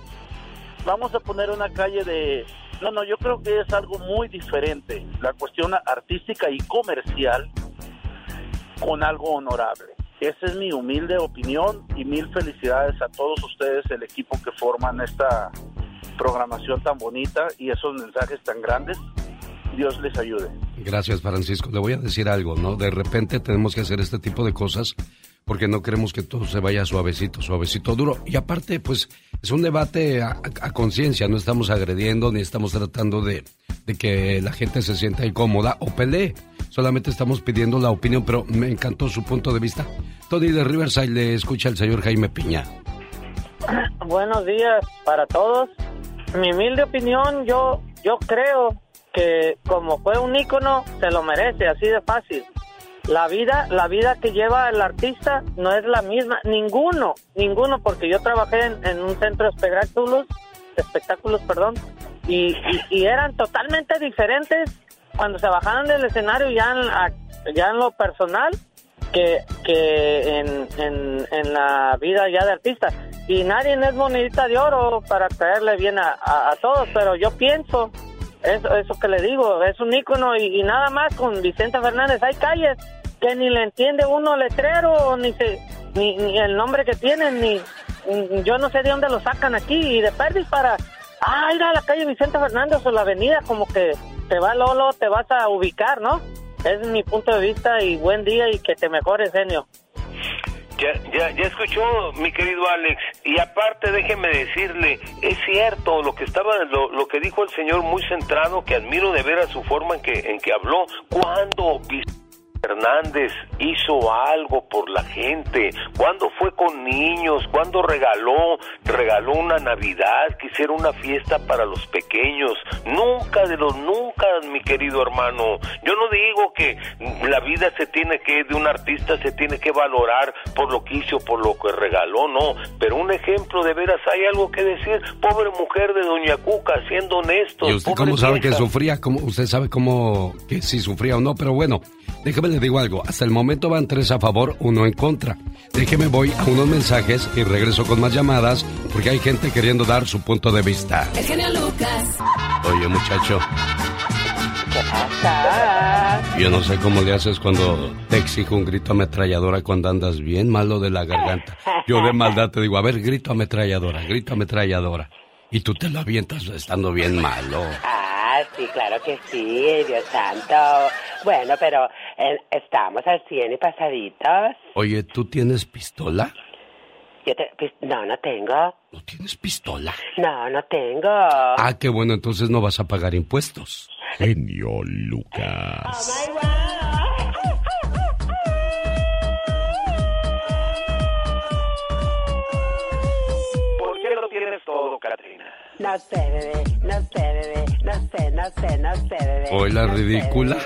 Vamos a poner una calle de... No, no, yo creo que es algo muy diferente, la cuestión artística y comercial con algo honorable. Esa es mi humilde opinión y mil felicidades a todos ustedes, el equipo que forman esta programación tan bonita y esos mensajes tan grandes. Dios les ayude. Gracias, Francisco. Le voy a decir algo, ¿no? De repente tenemos que hacer este tipo de cosas porque no queremos que todo se vaya suavecito, suavecito, duro. Y aparte, pues, es un debate a, a conciencia, no estamos agrediendo ni estamos tratando de, de que la gente se sienta incómoda o pelee. Solamente estamos pidiendo la opinión, pero me encantó su punto de vista. Tony de Riverside le escucha al señor Jaime Piña. Buenos días para todos. Mi humilde opinión, yo yo creo que como fue un ícono, se lo merece, así de fácil. La vida, la vida que lleva el artista no es la misma, ninguno, ninguno, porque yo trabajé en, en un centro de espectáculos, espectáculos, perdón, y, y- y eran totalmente diferentes cuando se bajaban del escenario ya en, ya en lo personal que, que en, en, la vida ya de artista. Y nadie es monedita de oro para caerle bien a, a todos, pero yo pienso, eso, eso que le digo, es un ícono y, nada más con Vicente Fernández. Hay calles que ni le entiende uno letrero, ni, se, ni, ni el nombre que tienen, ni yo no sé de dónde lo sacan aquí. Y de perdis para, ah, ir a la calle Vicente Fernández o la avenida, como que te va Lolo, te vas a ubicar, ¿no? Es mi punto de vista y buen día y que te mejores, genio. Ya, ya, ya escuchó, mi querido Alex. Y aparte, déjeme decirle, es cierto lo que estaba, lo, lo que dijo el señor muy centrado, que admiro de ver a su forma en que, en que habló. Cuando Hernández hizo algo por la gente? ¿Cuándo fue con niños? ¿Cuándo regaló, regaló una Navidad? Que hiciera una fiesta para los pequeños. Nunca de los nunca, mi querido hermano. Yo no digo que la vida se tiene que, de un artista se tiene que valorar por lo que hizo, por lo que regaló, no. Pero un ejemplo de veras hay algo que decir. Pobre mujer de Doña Cuca, siendo honesto. ¿Y usted cómo sabe que sufría? ¿Cómo, usted sabe cómo, que si sufría o no, pero bueno, déjeme le digo algo. Hasta el momento van tres a favor, uno en contra. Déjeme voy a unos mensajes y regreso con más llamadas porque hay gente queriendo dar su punto de vista. El genio Lucas. Oye, muchacho, ¿Qué pasa? yo no sé cómo le haces cuando te exijo un grito ametralladora cuando andas bien malo de la garganta. Yo de maldad te digo, a ver, grito ametralladora, grito ametralladora. Y tú te lo avientas estando bien malo. Sí, claro que sí, Dios santo. Bueno, pero eh, estamos al 100 y pasaditos. Oye, ¿tú tienes pistola? Yo te- no, no tengo. ¿No tienes pistola? No, no tengo. Ah, qué bueno, entonces no vas a pagar impuestos. Genio Lucas. ¿Por qué lo tienes todo, Katrina? No sé, bebé, no sé, bebé, no sé, no sé, no sé, bebé. Hoy la no ridícula.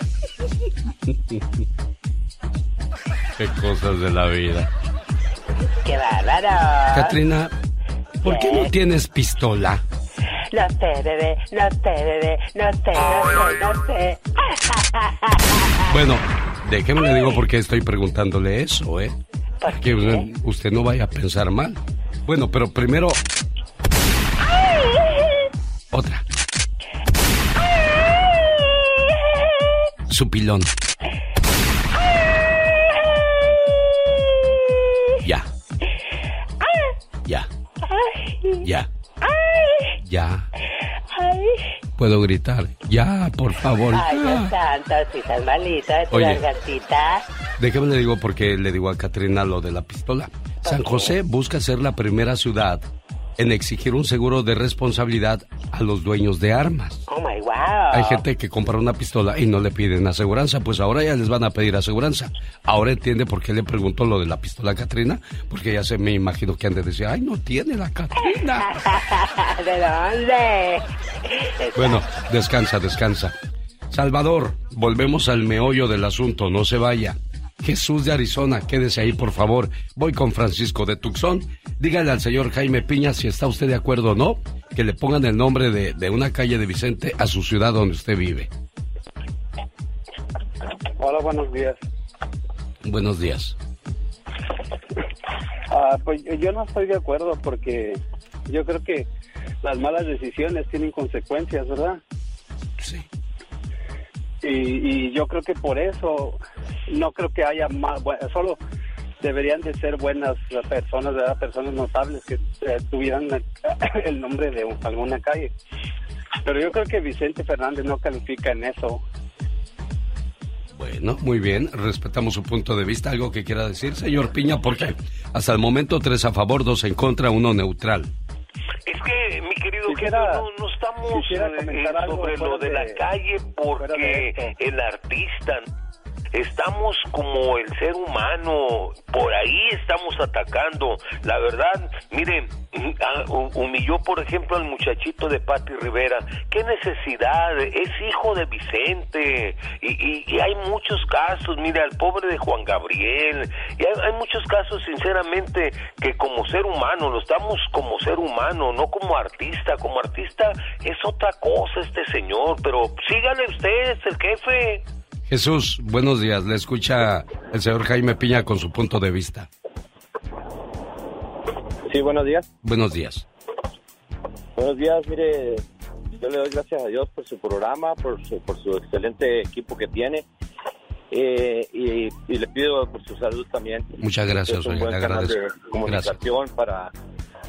Qué cosas de la vida. ¡Qué bárbaro! Katrina, ¿por qué no tienes pistola? No sé, bebé, no sé, bebé, no sé, no sé, no sé. Bueno, déjeme le digo por qué estoy preguntándole eso, ¿eh? Que usted, usted no vaya a pensar mal. Bueno, pero primero... Otra. Su pilón. Ya. Ya. Ya. Ya. Puedo gritar. Ya, por favor. Ay. Dios santo, si estás malita de tu Oye. gargantita. Déjame le digo porque le digo a Catrina lo de la pistola. San José busca ser la primera ciudad en exigir un seguro de responsabilidad a los dueños de armas. Oh my wow. Hay gente que compra una pistola y no le piden aseguranza, pues ahora ya les van a pedir aseguranza. Ahora entiende por qué le preguntó lo de la pistola Catrina, porque ya se me imagino que han de decir, ay, no tiene la Catrina. ¿De dónde? Bueno, descansa, descansa. Salvador, volvemos al meollo del asunto, no se vaya. Jesús de Arizona, quédese ahí, por favor. Voy con Francisco de Tucson. Dígale al señor Jaime Piña si está usted de acuerdo o no, que le pongan el nombre de, de una calle de Vicente a su ciudad donde usted vive. Hola, buenos días. Buenos días. Ah, pues yo- no estoy de acuerdo porque yo creo que las malas decisiones tienen consecuencias, ¿verdad? Sí. Y, y yo creo que por eso no creo que haya más, bu- solo deberían de ser buenas personas, ¿verdad? Personas notables que eh, tuvieran el nombre de un- alguna calle. Pero yo creo que Vicente Fernández no califica en eso. Bueno, muy bien, respetamos su punto de vista. ¿Algo que quiera decir, señor Piña? Porque hasta el momento tres a favor, dos en contra, uno neutral. Es que, mi querido Quisiera- no, no estamos eh, eh, algo sobre lo de la calle porque el artista estamos como el ser humano, por ahí estamos atacando. La verdad, miren, ah, hu- humilló por ejemplo al muchachito de Pati Rivera. ¿Qué necesidad? Es hijo de Vicente. Y, y- y hay muchos casos, mire, al pobre de Juan Gabriel. Y hay, hay muchos casos, sinceramente, que como ser humano, lo estamos como ser humano, no como artista. Como artista es otra cosa este señor, pero sígale usted, es el jefe. Jesús, buenos días. Le escucha el señor Jaime Piña con su punto de vista. Sí, buenos días. Buenos días. Buenos días, mire, yo le doy gracias a Dios por su programa, por su, por su excelente equipo que tiene. eh, y, y le pido por su salud también. Muchas gracias, Es un buen canal agradezco. de comunicación para,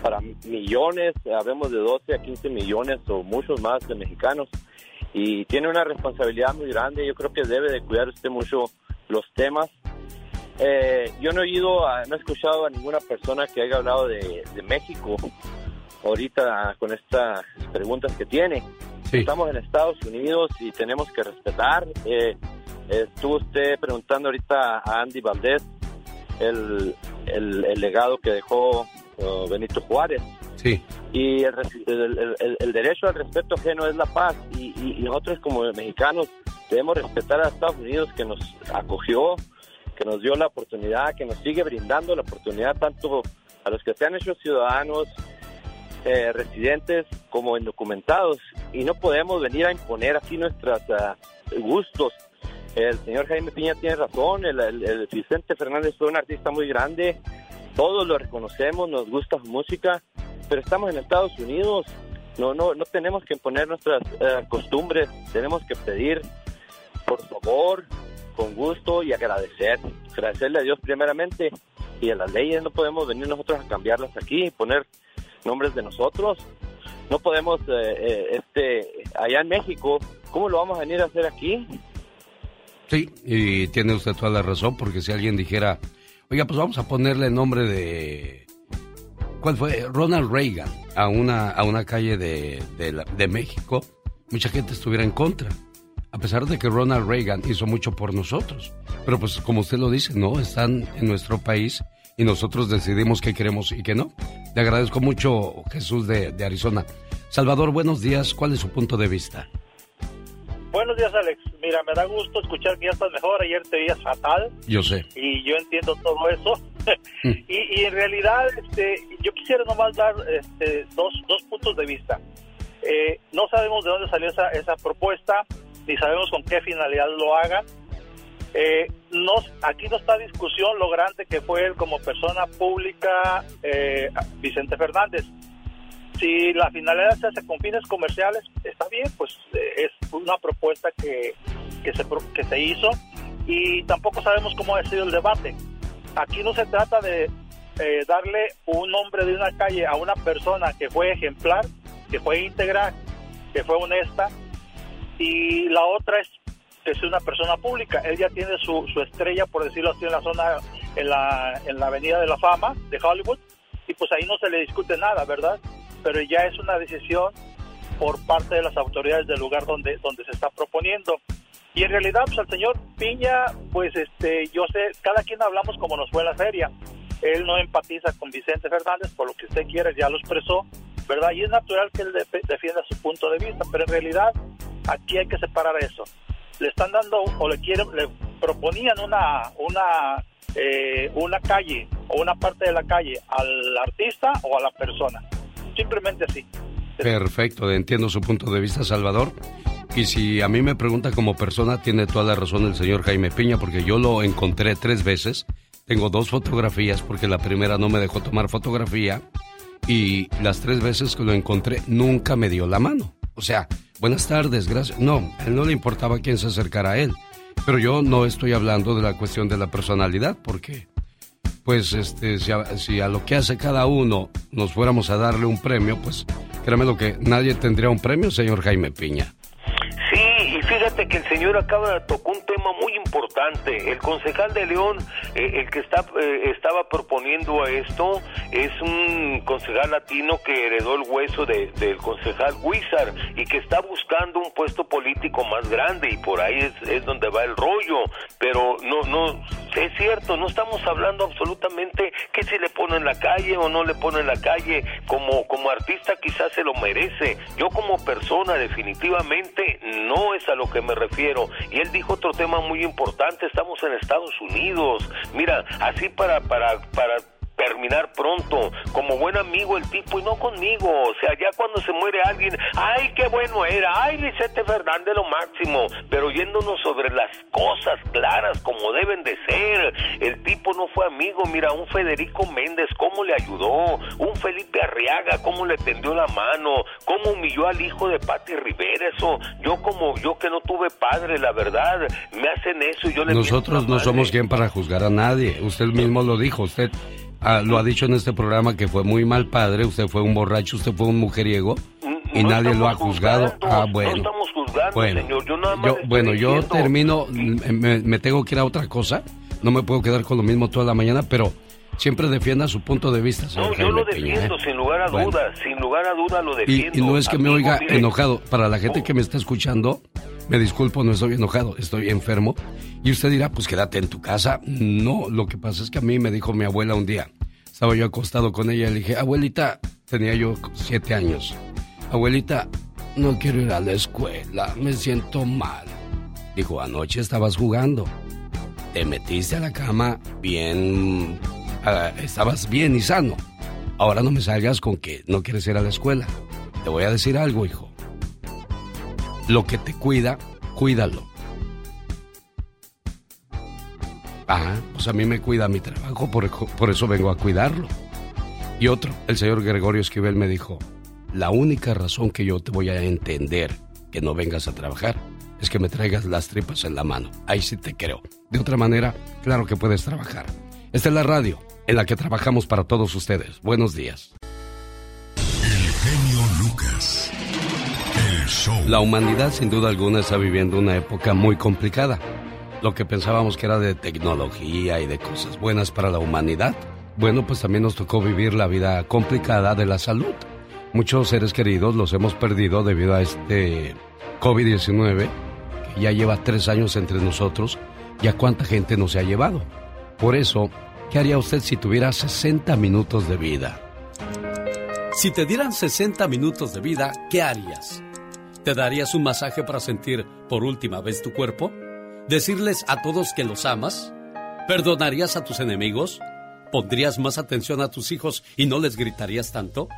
para millones, hablemos de 12 a 15 millones o muchos más de mexicanos. Y tiene una responsabilidad muy grande, yo creo que debe de cuidar usted mucho los temas. Eh, yo no he oído, a- no he escuchado a ninguna persona que haya hablado de, de México ahorita con estas preguntas que tiene. Estamos en Estados Unidos y tenemos que respetar. eh, Estuvo usted preguntando ahorita a Andy Valdés el, el, el legado que dejó uh, Benito Juárez. Sí. Y el, el- el- derecho al respeto ajeno es la paz. Y, y- nosotros como mexicanos debemos respetar a Estados Unidos que nos acogió, que nos dio la oportunidad, que nos sigue brindando la oportunidad tanto a los que se han hecho ciudadanos, eh, residentes como indocumentados. Y no podemos venir a imponer así nuestros gustos. El señor Jaime Piña tiene razón, el, el- el Vicente Fernández fue un artista muy grande, todos lo reconocemos, nos gusta su música, pero estamos en Estados Unidos, no, no, no tenemos que imponer nuestras eh, costumbres, tenemos que pedir por favor, con gusto y agradecer, agradecerle a Dios primeramente y a las leyes. No podemos venir nosotros a cambiarlas aquí y poner nombres de nosotros, no podemos, eh, eh, este, allá en México, ¿cómo lo vamos a venir a hacer aquí? Sí, y tiene usted toda la razón, porque si alguien dijera, oiga, pues vamos a ponerle nombre de... ¿Cuál fue? Ronald Reagan a una, a una calle de, de, la- de México, mucha gente estuviera en contra. A pesar de que Ronald Reagan hizo mucho por nosotros. Pero pues como usted lo dice, no, están en nuestro país y nosotros decidimos qué queremos y qué no. Le agradezco mucho, Jesús de, de Arizona. Salvador, buenos días. ¿Cuál es su punto de vista? Buenos días, Alex. Mira, me da gusto escuchar que ya estás mejor. Ayer te veías fatal Yo sé. y yo entiendo todo eso. y, y en realidad, este, yo quisiera nomás dar este, dos, dos puntos de vista. Eh, no sabemos de dónde salió esa, propuesta, ni sabemos con qué finalidad lo hagan. Eh, aquí no está discusión lo grande que fue él como persona pública, eh, Vicente Fernández. Si la finalidad se hace con fines comerciales, está bien, pues eh, es una propuesta que, que, se, que se hizo y tampoco sabemos cómo ha sido el debate. Aquí no se trata de eh, darle un nombre de una calle a una persona que fue ejemplar, que fue íntegra, que fue honesta, y la otra es que es una persona pública. Él ya tiene su, estrella, por decirlo así, en la zona, en la Avenida de la Fama de Hollywood, y pues ahí no se le discute nada, ¿verdad? Pero ya es una decisión por parte de las autoridades del lugar donde, donde se está proponiendo. Y en realidad, pues al señor Piña, pues este, yo sé, cada quien hablamos como nos fue la feria. Él no empatiza con Vicente Fernández, por lo que usted quiere, ya lo expresó, ¿verdad? Y es natural que él de- defienda su punto de vista, pero en realidad aquí hay que separar eso. Le están dando o le quieren, le proponían una, una, eh, una calle o una parte de la calle al artista o a la persona. Simplemente así. Perfecto, entiendo su punto de vista, Salvador. Y si a mí me pregunta como persona, tiene toda la razón el señor Jaime Piña, porque yo lo encontré tres veces. Tengo dos fotografías, porque la primera no me dejó tomar fotografía. Y las tres veces que lo encontré, nunca me dio la mano. O sea, buenas tardes, gracias. No, a él no le importaba quién se acercara a él. Pero yo no estoy hablando de la cuestión de la personalidad, porque pues este, si a, si a lo que hace cada uno nos fuéramos a darle un premio, pues créame lo que nadie tendría un premio, señor Jaime Piña. Que el señor acaba tocar un tema muy importante. El concejal de León, eh, el que está, eh, estaba proponiendo a esto, es un concejal latino que heredó el hueso de- del concejal Wizard y que está buscando un puesto político más grande y por ahí es, es donde va el rollo. Pero no, no, es cierto, no estamos hablando absolutamente que si le ponen la calle o no le ponen la calle. Como, como artista quizás se lo merece. Yo como persona definitivamente no es a lo que me refiero. Y él dijo otro tema muy importante, estamos en Estados Unidos. Mira, así para, para, para terminar pronto, como buen amigo el tipo y no conmigo, o sea, ya cuando se muere alguien, ay, qué bueno era, ay, Vicente Fernández lo máximo, pero yéndonos sobre las cosas claras como deben de ser, el tipo no fue amigo, mira, un Federico Méndez, cómo le ayudó, un Felipe Arriaga, cómo le tendió la mano, cómo humilló al hijo de Pati Rivera, eso, yo como, yo que no tuve padre, la verdad, me hacen eso y yo le Nosotros no somos quien para juzgar a nadie. Usted mismo lo dijo, usted ah, lo ha dicho en este programa que fue muy mal padre, usted fue un borracho, usted fue un mujeriego y nadie lo ha juzgado. Ah, bueno. no estamos juzgando, Bueno, señor, yo nada más yo, estoy bueno, yo termino, me, me tengo que ir a otra cosa, no me puedo quedar con lo mismo toda la mañana, pero siempre defienda su punto de vista, señor No, yo lo Jaime Peña, defiendo, ¿eh? sin lugar a Bueno. dudas, sin lugar a duda lo defiendo. y no es que me oiga mire, enojado. Para la gente que me está escuchando, Me disculpo, no estoy enojado, estoy enfermo. Y usted dirá, pues quédate en tu casa. No, lo que pasa es que a mí me dijo mi abuela un día. Estaba yo acostado con ella le dije, abuelita, tenía yo siete años. Abuelita, no quiero ir a la escuela, me siento mal. Dijo, anoche estabas jugando. Te metiste a la cama bien... ah, estabas bien y sano. Ahora no me salgas con que no quieres ir a la escuela. Te voy a decir algo, hijo. Lo que te cuida, cuídalo. Ah, pues a mí me cuida mi trabajo, por, por eso vengo a cuidarlo. Y otro, el señor Gregorio Esquivel me dijo, la única razón que yo te voy a entender que no vengas a trabajar es que me traigas las tripas en la mano. Ahí sí te creo. De otra manera, claro que puedes trabajar. Esta es la radio en la que trabajamos para todos ustedes. Buenos días. La humanidad sin duda alguna está viviendo una época muy complicada. Lo que pensábamos que era de tecnología y de cosas buenas para la humanidad, bueno, pues también nos tocó vivir la vida complicada de la salud. Muchos seres queridos los hemos perdido debido a este COVID-19, que ya lleva tres años entre nosotros, y a cuánta gente nos ha llevado. Por eso, ¿qué haría usted si tuviera 60 minutos de vida? Si te dieran 60 minutos de vida, ¿qué harías? ¿Te darías un masaje para sentir por última vez tu cuerpo? ¿Decirles a todos que los amas? ¿Perdonarías a tus enemigos? ¿Pondrías más atención a tus hijos y no les gritarías tanto?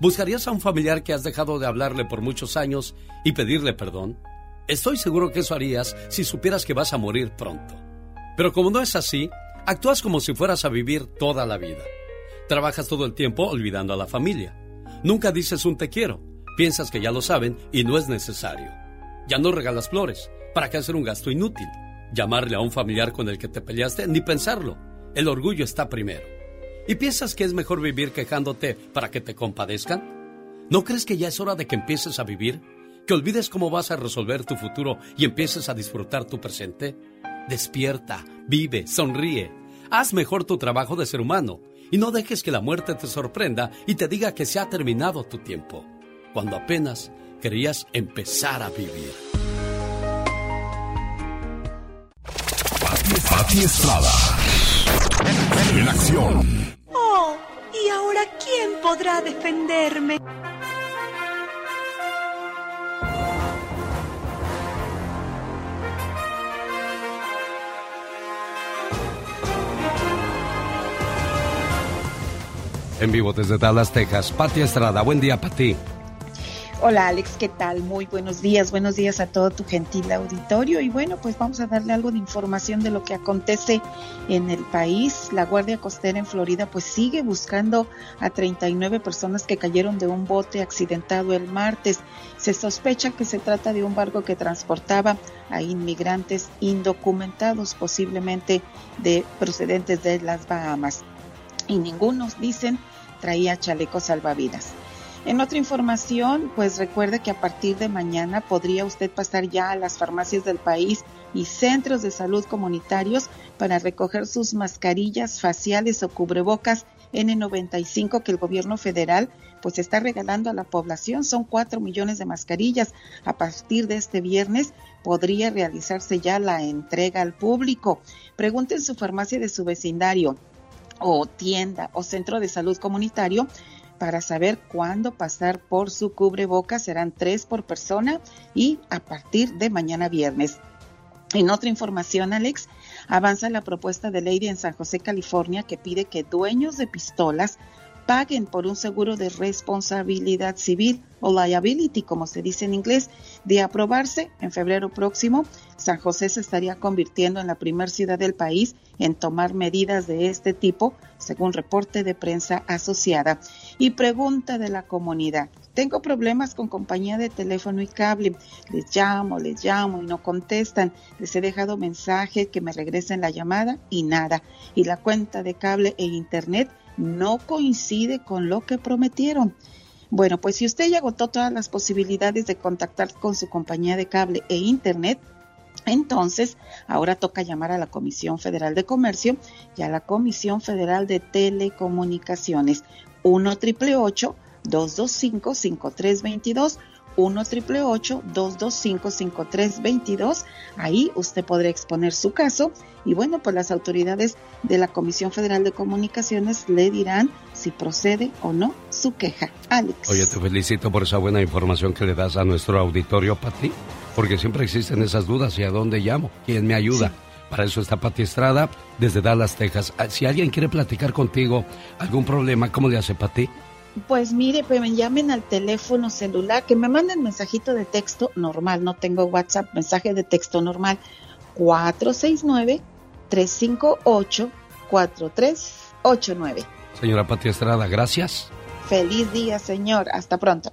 ¿Buscarías a un familiar que has dejado de hablarle por muchos años y pedirle perdón? Estoy seguro que eso harías si supieras que vas a morir pronto. Pero como no es así, actúas como si fueras a vivir toda la vida. Trabajas todo el tiempo olvidando a la familia. Nunca dices un te quiero. Piensas que ya lo saben y no es necesario. Ya no regalas flores. ¿Para qué hacer un gasto inútil? Llamarle a un familiar con el que te peleaste, ni pensarlo. El orgullo está primero. ¿Y piensas que es mejor vivir quejándote para que te compadezcan? ¿No crees que ya es hora de que empieces a vivir? ¿Que olvides cómo vas a resolver tu futuro y empieces a disfrutar tu presente? Despierta, vive, sonríe. Haz mejor tu trabajo de ser humano y no dejes que la muerte te sorprenda y te diga que se ha terminado tu tiempo, cuando apenas querías empezar a vivir. Pati Estrada. En acción. Oh, ¿y ahora quién podrá defenderme? En vivo desde Dallas, Texas. Pati Estrada, buen día, Pati. Hola Alex, ¿qué tal? Muy buenos días, buenos días a todo tu gentil auditorio y bueno, pues vamos a darle algo de información de lo que acontece en el país. La Guardia Costera en Florida pues sigue buscando a 39 personas que cayeron de un bote accidentado el martes. Se sospecha que se trata de un barco que transportaba a inmigrantes indocumentados, posiblemente de procedentes de las Bahamas. Y ninguno, dicen, traía chalecos salvavidas. En otra información, pues recuerde que a partir de mañana podría usted pasar ya a las farmacias del país y centros de salud comunitarios para recoger sus mascarillas faciales o cubrebocas N95 que el gobierno federal pues está regalando a la población. Son cuatro millones de mascarillas. A partir de este viernes podría realizarse ya la entrega al público. Pregunte su farmacia de su vecindario o tienda o centro de salud comunitario para saber cuándo pasar por su cubreboca. Serán tres por persona y a partir de mañana viernes. En otra información, Alex, avanza la propuesta de ley en San José, California, que pide que dueños de pistolas paguen por un seguro de responsabilidad civil o liability, como se dice en inglés, de aprobarse en febrero próximo. San José se estaría convirtiendo en la primera ciudad del país en tomar medidas de este tipo, según reporte de prensa asociada. Y pregunta de la comunidad. Tengo problemas con compañía de teléfono y cable. Les llamo, les llamo y no contestan. Les he dejado mensaje que me regresen la llamada y nada. Y la cuenta de cable e internet no coincide con lo que prometieron. Bueno, pues si usted ya agotó todas las posibilidades de contactar con su compañía de cable e internet, entonces, ahora toca llamar a la Comisión Federal de Comercio y a la Comisión Federal de Telecomunicaciones 1 888 225 5322 1 225 5322 Ahí usted podrá exponer su caso y bueno, pues las autoridades de la Comisión Federal de Comunicaciones le dirán si procede o no su queja. Alex. Oye, te felicito por esa buena información que le das a nuestro auditorio, Pati, porque siempre existen esas dudas y a dónde llamo, quién me ayuda. Para eso está Pati Estrada desde Dallas, Texas. Ah, Si alguien quiere platicar contigo algún problema, ¿cómo le hace Pati? Pues mire, pues me llamen al teléfono celular, que me manden mensajito de texto normal, no tengo WhatsApp, mensaje de texto normal, 469-358-4389. Señora Pati Estrada, gracias. Feliz día, señor. Hasta pronto.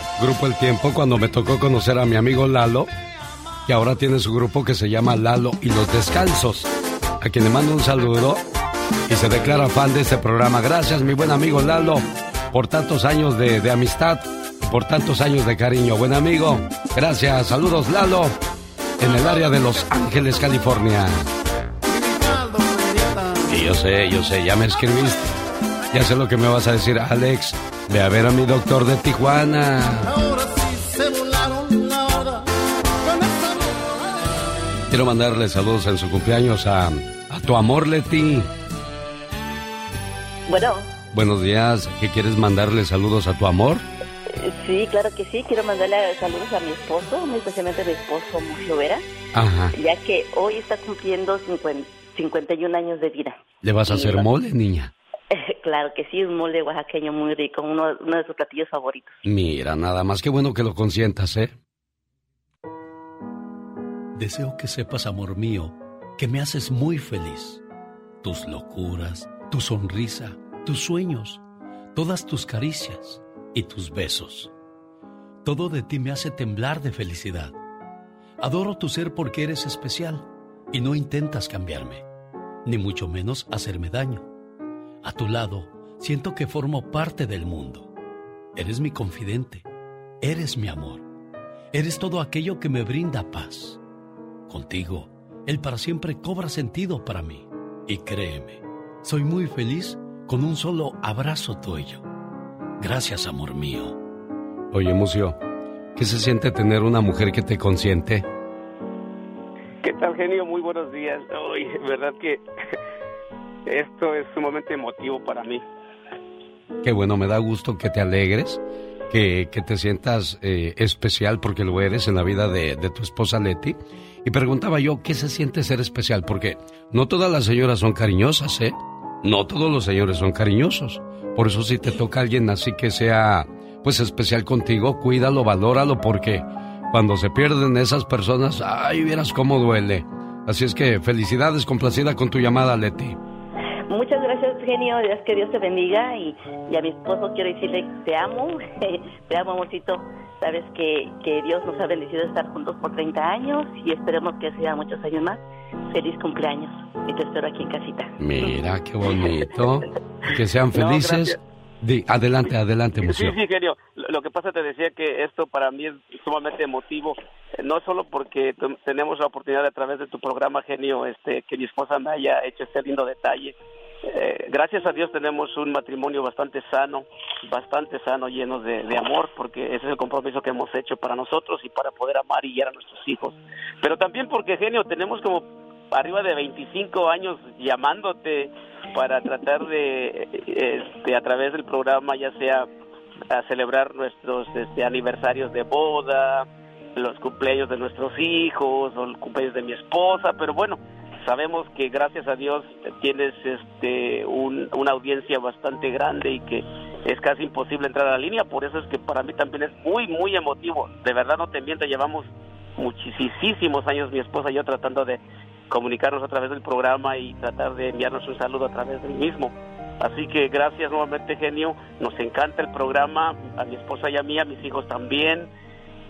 Grupo El Tiempo, cuando me tocó conocer a mi amigo Lalo, que ahora tiene su grupo que se llama Lalo y los Descalzos, a quien le mando un saludo y se declara fan de este programa. Gracias, mi buen amigo Lalo, por tantos años de, de amistad, por tantos años de cariño. Buen amigo, gracias. Saludos, Lalo, en el área de Los Ángeles, California. Y yo sé, yo sé, ya me escribiste. Ya sé lo que me vas a decir, Alex. Ve a ver a mi doctor de Tijuana. Quiero mandarle saludos en su cumpleaños a, a tu amor, Leti. Bueno, Buenos días. ¿Qué quieres mandarle saludos a tu amor? sí, claro que sí. Quiero mandarle saludos a mi esposo, muy especialmente a mi esposo Mucio Vera, Ajá. ya que hoy está cumpliendo 50 51 años de vida. ¿Le vas a Y hacer mole, niña? claro que sí, un mole oaxaqueño muy rico, uno, uno de sus platillos favoritos. Mira, nada más que bueno que lo consientas, ¿eh? Deseo que sepas, amor mío, que me haces muy feliz. Tus locuras, tu sonrisa, tus sueños, todas tus caricias y tus besos. Todo de ti me hace temblar de felicidad. Adoro tu ser porque eres especial y no intentas cambiarme, ni mucho menos hacerme daño. A tu lado, siento que formo parte del mundo. Eres mi confidente, eres mi amor, eres todo aquello que me brinda paz. Contigo, el para siempre cobra sentido para mí. Y créeme, soy muy feliz con un solo abrazo tuyo. Gracias, amor mío. Oye, Mucio, ¿qué se siente tener una mujer que te consiente? ¿Qué tal, genio? Muy buenos días. Uy, verdad que esto es sumamente emotivo para mí. Qué bueno, me da gusto que te alegres, que, que te sientas eh, especial porque lo eres en la vida de, de tu esposa Leti. Y preguntaba yo, ¿qué se siente ser especial? Porque no todas las señoras son cariñosas, ¿eh? No todos los señores son cariñosos. Por eso si te toca alguien así que sea, pues especial contigo, cuídalo, valóralo, porque cuando se pierden esas personas, ay, vieras cómo duele. Así es que felicidades, complacida con tu llamada, Leti. Muchas gracias, genio. Dios que Dios te bendiga. Y, y a mi esposo quiero decirle te amo, te amo, amorcito. Sabes que, que Dios nos ha bendecido de estar juntos por 30 años y esperemos que sea muchos años más. Feliz cumpleaños. Y te espero aquí en casita. Mira, qué bonito. Que sean felices. Di- adelante, adelante, Sí, Museo. sí, genio. Lo que pasa, te decía que esto para mí es sumamente emotivo, eh, no solo porque tenemos la oportunidad a través de tu programa, genio, este, que mi esposa me haya hecho este lindo detalle. Eh, gracias a Dios tenemos un matrimonio bastante sano, bastante sano, lleno de, amor, porque ese es el compromiso que hemos hecho para nosotros y para poder amar y guiar a nuestros hijos. Pero también porque, genio, tenemos como arriba de 25 años llamándote para tratar de, eh, este, a través del programa, ya sea a celebrar nuestros este, aniversarios de boda, los cumpleaños de nuestros hijos o el cumpleaños de mi esposa, pero bueno, sabemos que gracias a Dios tienes este un- una audiencia bastante grande y que es casi imposible entrar a la línea, por eso es que para mí también es muy, muy emotivo. De verdad no te miento, llevamos muchísimos años mi esposa y yo tratando de comunicarnos a través del programa y tratar de enviarnos un saludo a través del mismo. Así que gracias nuevamente, genio. Nos encanta el programa, a mi esposa y a mí, a mis hijos también.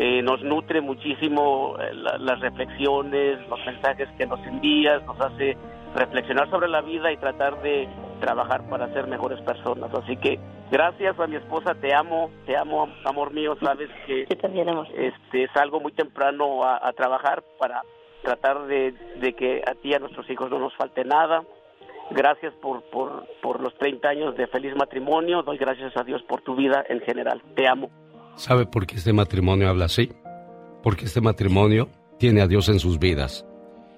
Eh, nos nutre muchísimo eh, la- las reflexiones, los mensajes que nos envías, nos hace reflexionar sobre la vida y tratar de trabajar para ser mejores personas. Así que gracias a mi esposa, te amo, te amo, amor mío, sabes que este es algo muy temprano a, a trabajar para tratar de, de que a ti y a nuestros hijos no nos falte nada. Gracias por, por, por los 30 años de feliz matrimonio. Doy gracias a Dios por tu vida en general. Te amo. ¿Sabe por qué este matrimonio habla así? Porque este matrimonio tiene a Dios en sus vidas.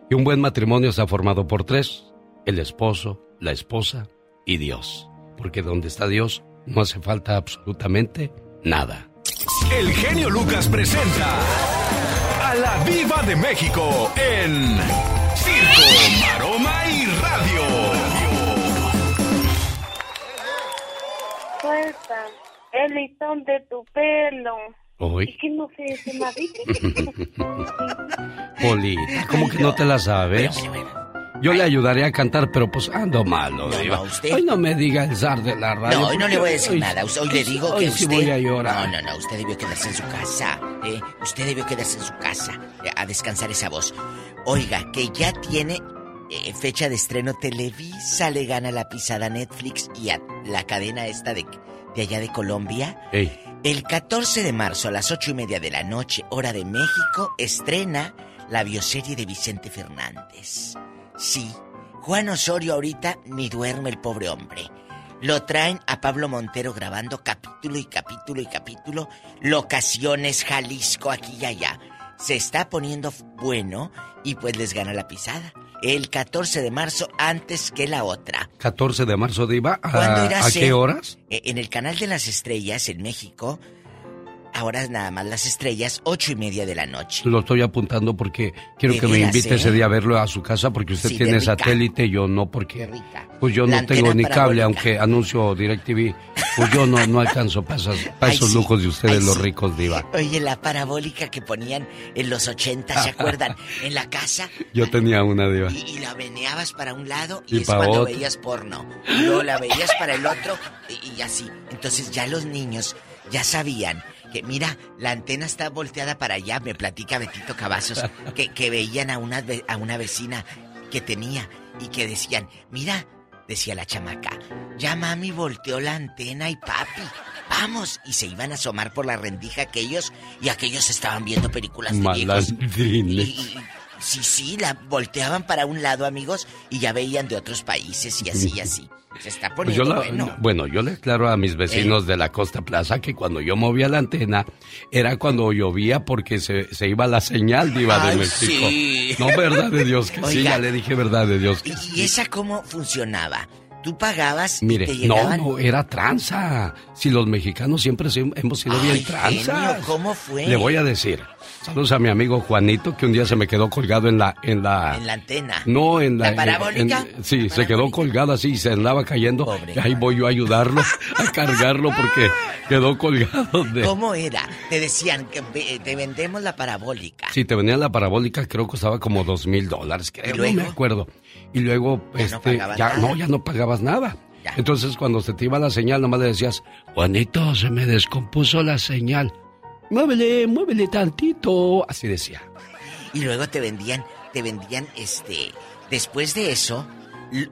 Y un buen matrimonio está formado por tres, el esposo, la esposa y Dios. Porque donde está Dios no hace falta absolutamente nada. El genio Lucas presenta a la Viva de México en Circo, Maroma y Radio. El listón de tu pelo. Hoy. Es que no sé, se me. Polita, ¿cómo que no te la sabes? Yo le ayudaré a cantar, pero pues ando malo, No, Diva. no, usted- Hoy no me diga el zar de la radio. No, hoy no le voy a decir hoy- nada. Hoy le digo hoy que sí usted. voy a llorar. No, no, no. Usted debió quedarse en su casa. ¿eh? Usted debió quedarse en su casa eh, a descansar esa voz. Oiga, que ya tiene eh, fecha de estreno Televisa, le gana la pisada a Netflix y a la cadena esta de, de allá de Colombia. Ey, El 14 de marzo a las ocho y media de la noche, hora de México, estrena la bioserie de Vicente Fernández. Sí, Juan Osorio ahorita ni duerme el pobre hombre. Lo traen a Pablo Montero grabando capítulo y capítulo y capítulo, locaciones, Jalisco, aquí y allá. Se está poniendo bueno y pues les gana la pisada. El 14 de marzo antes que la otra. 14 de marzo, Diva. ¿Cuándo ¿A, irá a qué horas? Eh, En el canal de las estrellas en México, ahora es nada más las estrellas, ocho y media de la noche. Lo estoy apuntando porque quiero que me invite ¿eh? ese día a verlo a su casa porque usted Sí, tiene satélite, yo no porque pues yo La no tengo ni cable, parabólica. aunque anuncio DirecTV, pues yo no, no alcanzo para, esas- para Ay, esos sí. lujos de ustedes Ay, los sí. ricos, Diva. Oye, la parabólica que ponían en los 80, ¿se acuerdan? En la casa Yo tenía una, Diva. y la meneabas para un lado y, Y es cuando otro. veías porno. Y luego la veías para el otro y, y así. Entonces ya los niños ya sabían que, mira, la antena está volteada para allá, me platica Betito Cavazos, que, que veían a una, a una vecina que tenía y que decían, mira, decía la chamaca, ya mami volteó la antena y papi, vamos. Y se iban a asomar por la rendija aquellos y aquellos estaban viendo películas de viejos. Malandrines. Sí, sí, la volteaban para un lado, amigos, y ya veían de otros países y así y así. Se está Pues yo poniendo la- bueno. bueno, yo le aclaro a mis vecinos de la Costa Plaza que cuando yo movía la antena era cuando llovía porque se, se iba la señal diva de Ay, México. sí. No, verdad de Dios que sí, ya le dije verdad de Dios que sí. ¿Y esa cómo funcionaba? ¿Tú pagabas y Mire, te no, llegaban? no, era tranza. Si los mexicanos siempre hemos sido Ay, bien tranzas. genio, ¿cómo fue? Le voy a decir. Saludos a mi amigo Juanito que un día se me quedó colgado en la en la En la antena. no en la, ¿La parabólica? en- sí, se quedó colgado así y se andaba cayendo. Y ahí voy yo a ayudarlo, a cargarlo porque quedó colgado de ¿Cómo era? Te decían que te vendemos la parabólica. Sí, te venía la parabólica, creo que costaba como dos mil dólares, creo, no me acuerdo. Y luego, Ya no este, pagabas ya, nada. no, ya no pagabas nada. Entonces, cuando se te iba la señal, nomás le decías, Juanito, se me descompuso la señal. Muévele, muévele tantito. Así decía. Y luego te vendían, te vendían, este, después de eso,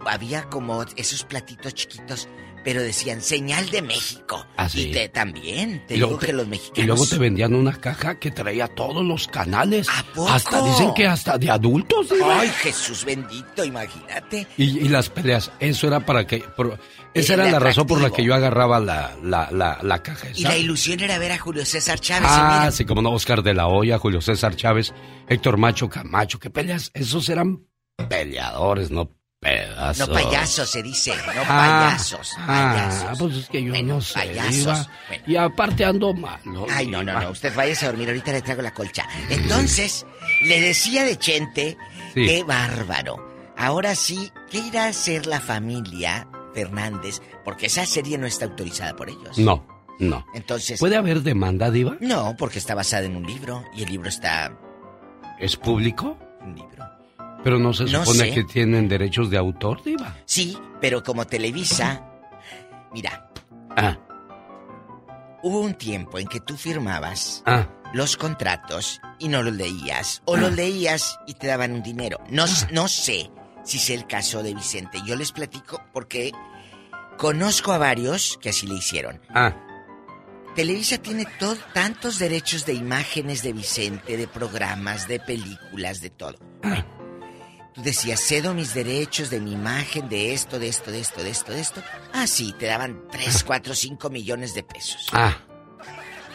había como esos platitos chiquitos, pero decían señal de México. Ah, sí. Y te, también, te Y que los mexicanos. Y luego te vendían una caja que traía todos los canales. poco? Hasta dicen que hasta de adultos. Ay, Jesús bendito, imagínate. Y, y las peleas, eso era para que... por- esa Era la razón por la que yo agarraba la, la, la, la caja Y la ilusión era ver a Julio César Chávez. Ah, sí, como no, Oscar de la Hoya, Julio César Chávez, Héctor Macho Camacho, qué peleas, esos eran peleadores, no pedazos. no payasos se dice, no Ah, payasos, Ah, payasos. pues es que yo no sé, payasos. Bueno. Y aparte ando malo. Ay, no, no, no, usted váyase a dormir, ahorita le traigo la colcha. Entonces, le decía de Chente, Sí. qué bárbaro. Ahora sí, ¿qué irá a hacer la familia Fernández? Porque esa serie no está autorizada por ellos. No, no. Entonces... ¿Puede haber demanda, Diva? No, porque está basada en un libro y el libro está... ¿Es público? Pero no se No supone sé. que tienen derechos de autor, Diva. Sí, pero como Televisa Mira, Ah, hubo un tiempo en que tú firmabas ah. los contratos y no los leías. O los leías y te daban un dinero. No, s- no sé si es el caso de Vicente. Yo les platico porque conozco a varios que así le hicieron. Ah, Televisa tiene to- tantos derechos de imágenes de Vicente, de programas, de películas, de todo. Tú decías, cedo mis derechos de mi imagen, de esto, de esto, de esto, de esto, de esto. Ah, sí, te daban 3, 4, 5 millones de pesos. ah.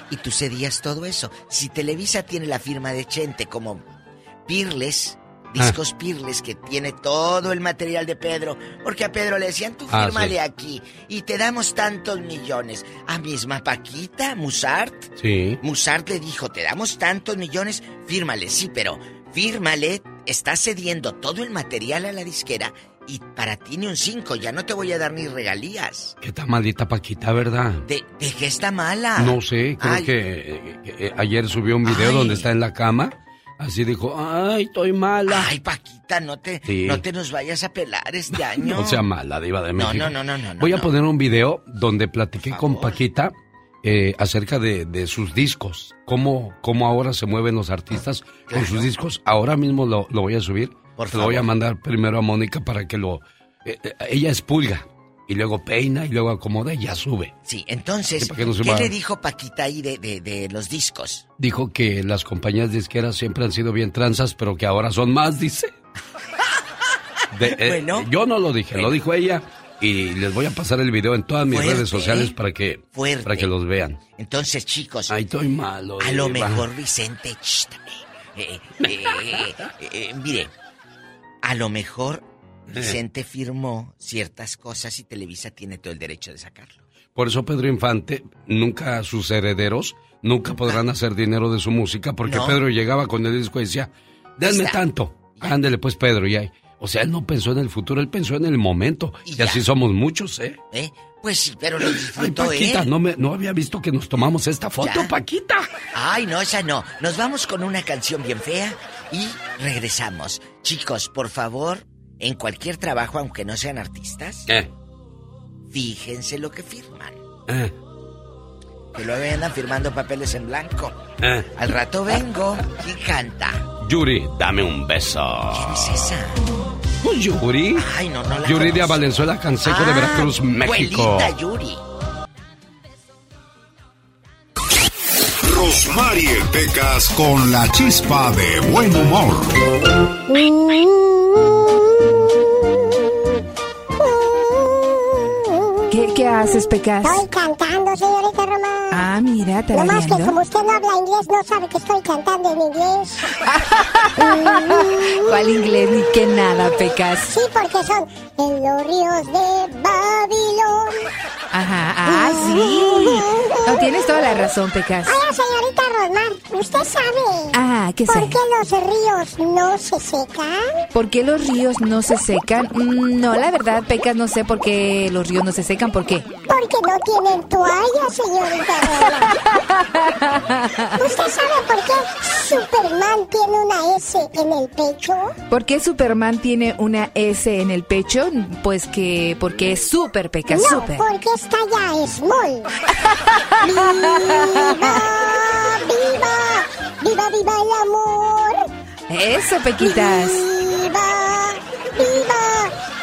Y tú cedías todo eso. Si Televisa tiene la firma de Chente como Pirles, Discos Pirles, que tiene todo el material de Pedro, porque a Pedro le decían, tú Ah, fírmale sí. aquí y te damos tantos millones. A misma Paquita, Musart, Sí. Musart le dijo, te damos tantos millones, fírmale, sí, pero fírmale, estás cediendo todo el material a la disquera y para ti ni un 5, ya no te voy a dar ni regalías. Qué tan maldita Paquita, ¿verdad? ¿De, de qué está mala? No sé, creo que eh, ayer subió un video Ay. donde está en la cama. Así dijo, ay, estoy mala. Ay, Paquita, no te, Sí. no te nos vayas a pelar este año. No sea mala, diva de México. no, no, no, no, no, Voy a poner un video donde platiqué con Paquita eh, acerca de, de sus discos. Cómo, cómo ahora se mueven los artistas con sus discos. Ahora mismo lo, lo voy a subir. Por lo voy a mandar primero a Mónica para que lo... eh, eh, ella expulga. Y luego peina y luego acomoda y ya sube. Sí, entonces, no ¿qué va- le dijo Paquita ahí de, de, de los discos? Dijo que las compañías disqueras siempre han sido bien tranzas, pero que ahora son más, dice. De- eh, Bueno. yo no lo dije, lo dijo ella. Y les voy a pasar el video en todas mis Fuerte, redes sociales ¿eh? para que, Fuerte. para que los vean. Entonces, chicos, Ay, estoy malo. a lo mejor Vicente, ch, eh, eh, mire, a lo mejor Vicente firmó ciertas cosas y Televisa tiene todo el derecho de sacarlo. Por eso Pedro Infante, nunca sus herederos, nunca podrán hacer dinero de su música, porque No. Pedro llegaba con el disco y decía, denme tanto. Ándele pues Pedro, y ahí. O sea, él no pensó en el futuro, él pensó en el momento. Y, así somos muchos, ¿eh? ¿Eh? Pues sí, pero lo Ay, disfrutó Paquita, él. no, me, no había visto que nos tomamos esta foto, ¿Ya? Paquita. Ay, no, esa no. Nos vamos con una canción bien fea y regresamos. Chicos, por favor, en cualquier trabajo, aunque no sean artistas, fíjense lo que firman. eh, Que luego andan firmando papeles en blanco. eh. Al rato vengo. ¿Quién canta? Yuri, dame un beso. ¿Quién es esa? Yuri. Ay, no, no la Yuri de. Valenzuela Canseco de Ah, Veracruz, México. Abuelita Yuri. Rosmarie Pecas con la chispa de buen humor. Haces, Pecas? Estoy cantando, señorita Román. Ah, mira, No más que como usted no habla inglés, no sabe que estoy cantando en inglés. ¿Cuál inglés ni qué nada, Pecas? Sí, porque son en los ríos de Babilón. Ajá, ah, sí. No, tienes toda la razón, Pecas. Oiga, señorita ¿usted sabe Ah, ¿qué sé? por qué los ríos no se secan? ¿Por qué los ríos no se secan? Mm, No, la verdad, Pecas, no sé por qué los ríos no se secan. ¿Por qué? Porque no tienen toalla, señorita. ¿Usted sabe por qué Superman tiene una S en el pecho? ¿Por qué Superman tiene una S en el pecho? Pues que porque es súper, Pecas, no, súper. porque está ya small. ¡Viva! ¡Viva! ¡Viva, viva el amor! Eso, Pequitas. ¡Viva! ¡Viva!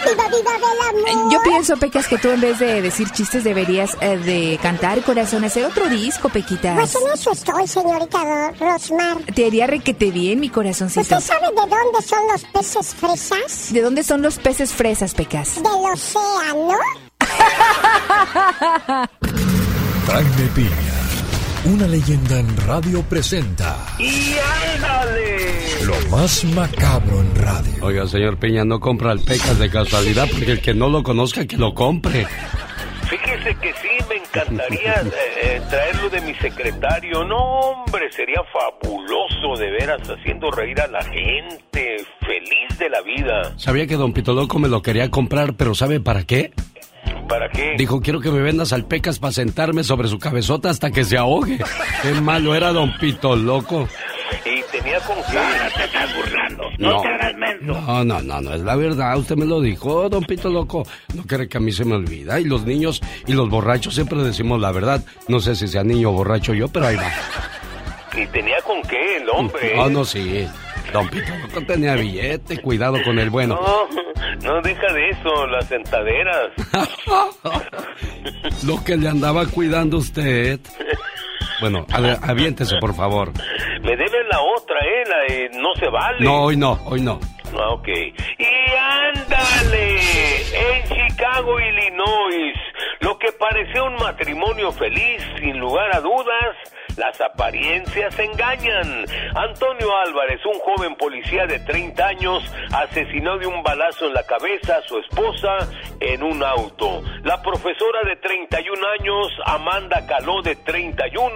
¡Viva, viva el amor! Yo pienso, Pecas, que tú en vez de decir chistes deberías eh, de cantar, corazón, hacer otro disco, Pequitas. Pues en eso estoy, señorita Rosmar. Te haría requete bien, mi corazoncito. ¿Usted sabe de dónde son los peces fresas? ¿De dónde son los peces fresas, Pecas? Del océano. Jaime Piña, una leyenda en radio presenta ¡Y ándale! lo más macabro en radio. Oiga, señor Peña, no compra al Pecas de casualidad, porque el que no lo conozca, que lo compre. Fíjese que sí, me encantaría eh, eh, traerlo de mi secretario. No, hombre, sería fabuloso de veras haciendo reír a la gente, feliz de la vida. Sabía que don Pito Loco me lo quería comprar, pero ¿sabe para qué? ¿Para qué? Dijo, quiero que me vendas al Pecas para sentarme sobre su cabezota hasta que se ahogue. Qué malo era don Pito Loco. y tenía con qué. No, te estás burlando. No, te hagas menso. No, no, no, no, es la verdad. Usted me lo dijo, don Pito Loco. No quiere que a mí se me olvida. Y los niños y los borrachos siempre decimos la verdad. No sé si sea niño o borracho yo, pero ahí va. Y tenía con qué el hombre. No, no, sí. Don Pito Loco tenía billete. Cuidado con el bueno. No, no deja de eso, las sentaderas. Lo que le andaba cuidando usted. Bueno, a aviéntese, por favor. Me deben la otra, ¿eh? La de no se vale. No, hoy no, hoy no. Ah, ok. Y ándale, en Chicago, Illinois, lo que parecía un matrimonio feliz, sin lugar a dudas, las apariencias engañan. Antonio Álvarez, un joven policía de 30 años, asesinó de un balazo en la cabeza a su esposa en un auto. La profesora de 31 años, Amanda Caló, de 31,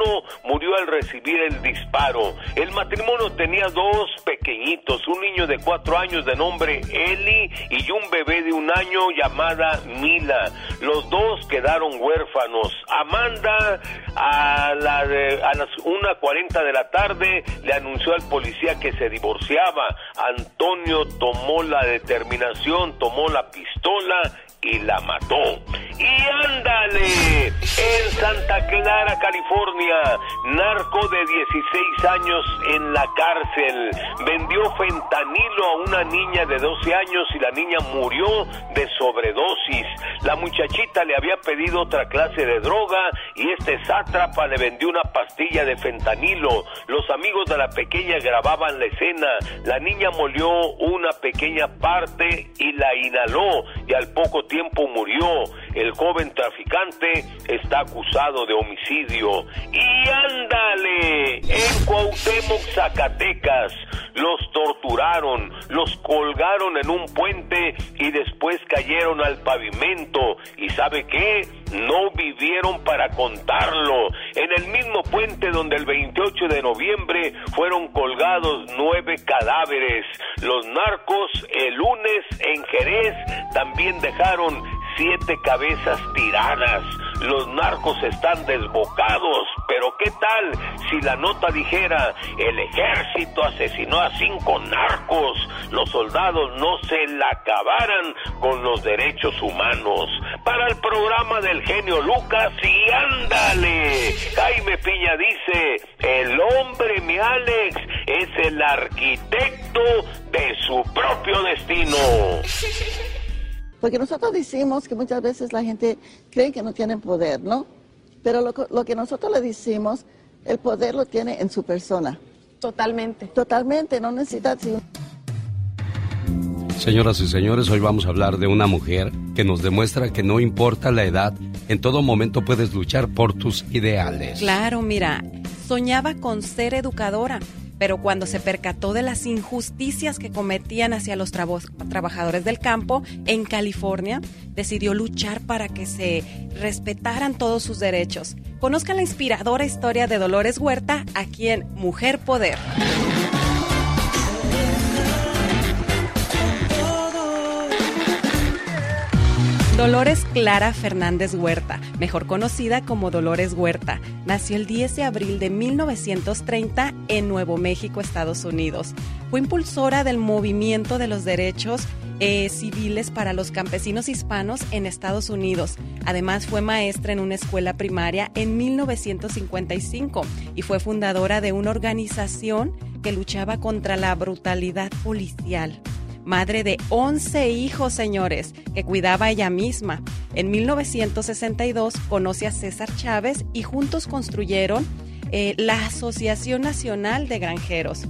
murió al recibir el disparo. El matrimonio tenía dos pequeñitos, un niño de 4 años de nombre Eli y un bebé de un año llamada Mila. Los dos quedaron huérfanos. Amanda a, la de- a las 1.40 de la tarde le anunció al policía que se divorciaba. Antonio tomó la determinación, tomó la pistola y la mató. Y ándale, en Santa Clara, California, narco de 16 años en la cárcel. Vendió fentanilo a una niña de 12 años y la niña murió de sobredosis. La muchachita le había pedido otra clase de droga y este sátrapa le vendió una pastilla de fentanilo. Los amigos de la pequeña grababan la escena. La niña molió una pequeña parte y la inhaló y al poco tiempo murió. El joven traficante está acusado de homicidio. Y ándale, en Cuauhtémoc, Zacatecas, los torturaron, los colgaron en un puente y después cayeron al pavimento. ¿Y sabe qué? No vivieron para contarlo. En el mismo puente donde el 28 de noviembre fueron colgados nueve cadáveres. Los narcos el lunes en Jerez también dejaron siete cabezas tiradas. Los narcos están desbocados. Pero ¿qué tal si la nota dijera el ejército asesinó a cinco narcos? Los soldados no se la acabaran con los derechos humanos. Para el programa del genio Lucas y ándale. Jaime Piña dice, el hombre, mi Alex, es el arquitecto de su propio destino. Porque nosotros decimos que muchas veces la gente cree que no tienen poder, ¿no? Pero lo, co- lo que nosotros le decimos, el poder lo tiene en su persona. Totalmente. Totalmente, no necesita... si- Señoras y señores, hoy vamos a hablar de una mujer que nos demuestra que no importa la edad, en todo momento puedes luchar por tus ideales. Claro, mira, soñaba con ser educadora, pero cuando se percató de las injusticias que cometían hacia los trabajadores del campo en California, decidió luchar para que se respetaran todos sus derechos. Conozcan la inspiradora historia de Dolores Huerta aquí en Mujer Poder. Dolores Clara Fernández Huerta, mejor conocida como Dolores Huerta, nació el 10 de abril de 1930 en Nuevo México, Estados Unidos. Fue impulsora del movimiento de los derechos eh, civiles para los campesinos hispanos en Estados Unidos. Además fue maestra en una escuela primaria en 1955 y fue fundadora de una organización que luchaba contra la brutalidad policial madre de 11 hijos, señores, que cuidaba ella misma. En 1962 conoce a César Chávez y juntos construyeron eh, la Asociación Nacional de Granjeros.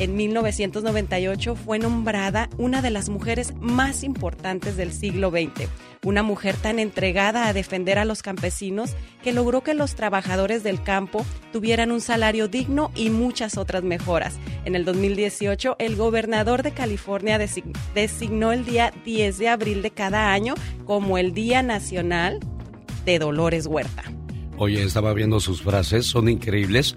En 1998 fue nombrada una de las mujeres más importantes del siglo XX, una mujer tan entregada a defender a los campesinos que logró que los trabajadores del campo tuvieran un salario digno y muchas otras mejoras. En el 2018, el gobernador de California design- designó el día 10 de abril de cada año como el Día Nacional de Dolores Huerta. Oye, estaba viendo sus frases, son increíbles.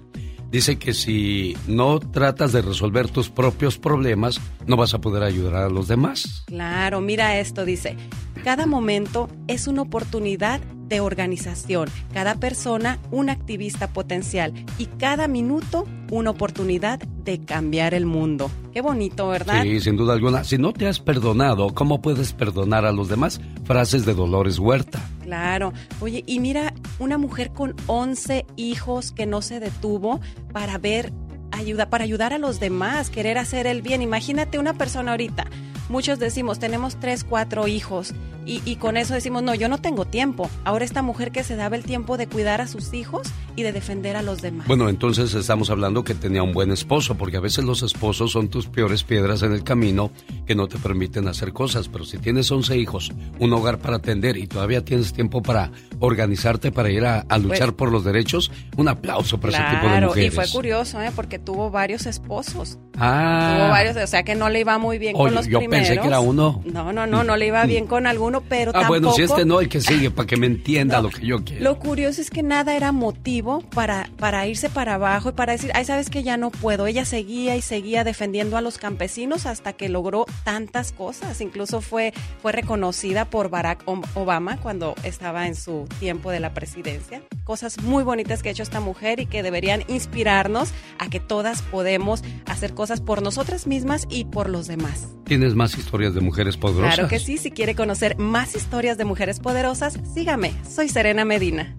Dice que si no tratas de resolver tus propios problemas, no vas a poder ayudar a los demás. Claro, mira esto, dice, cada momento es una oportunidad de organización. Cada persona un activista potencial y cada minuto una oportunidad de cambiar el mundo. Qué bonito, ¿verdad? Sí, sin duda alguna. Si no te has perdonado, ¿cómo puedes perdonar a los demás? Frases de Dolores Huerta. Claro. Oye, y mira, una mujer con 11 hijos que no se detuvo para ver ayuda, para ayudar a los demás, querer hacer el bien. Imagínate una persona ahorita muchos decimos, tenemos tres, cuatro hijos y, con eso decimos, no, yo no tengo tiempo. Ahora esta mujer que se daba el tiempo de cuidar a sus hijos y de defender a los demás. Bueno, entonces estamos hablando que tenía un buen esposo, porque a veces los esposos son tus peores piedras en el camino que no te permiten hacer cosas. Pero si tienes 11 hijos, un hogar para atender y todavía tienes tiempo para organizarte, para ir a, luchar pues por los derechos, un aplauso para ese tipo de mujeres. Y fue curioso, ¿eh? porque tuvo varios esposos. Ah. Tuvo varios, o sea que no le iba muy bien con los yo pensé que era uno. No, no, no, no le iba bien con alguno, pero ah, bueno, si este no, el que sigue, para que me entienda lo que yo quiero. Lo curioso es que nada era motivo para, para irse para abajo y para decir, ay, sabes que ya no puedo. Ella seguía y seguía defendiendo a los campesinos hasta que logró tantas cosas. Incluso fue, fue reconocida por Barack Obama cuando estaba en su tiempo de la presidencia. Cosas muy bonitas que ha hecho esta mujer y que deberían inspirarnos a que todas podemos hacer cosas por nosotras mismas y por los demás. ¿Tienes más historias de mujeres poderosas? Claro que sí, si quiere conocer más historias de mujeres poderosas, sígame. Soy Serena Medina.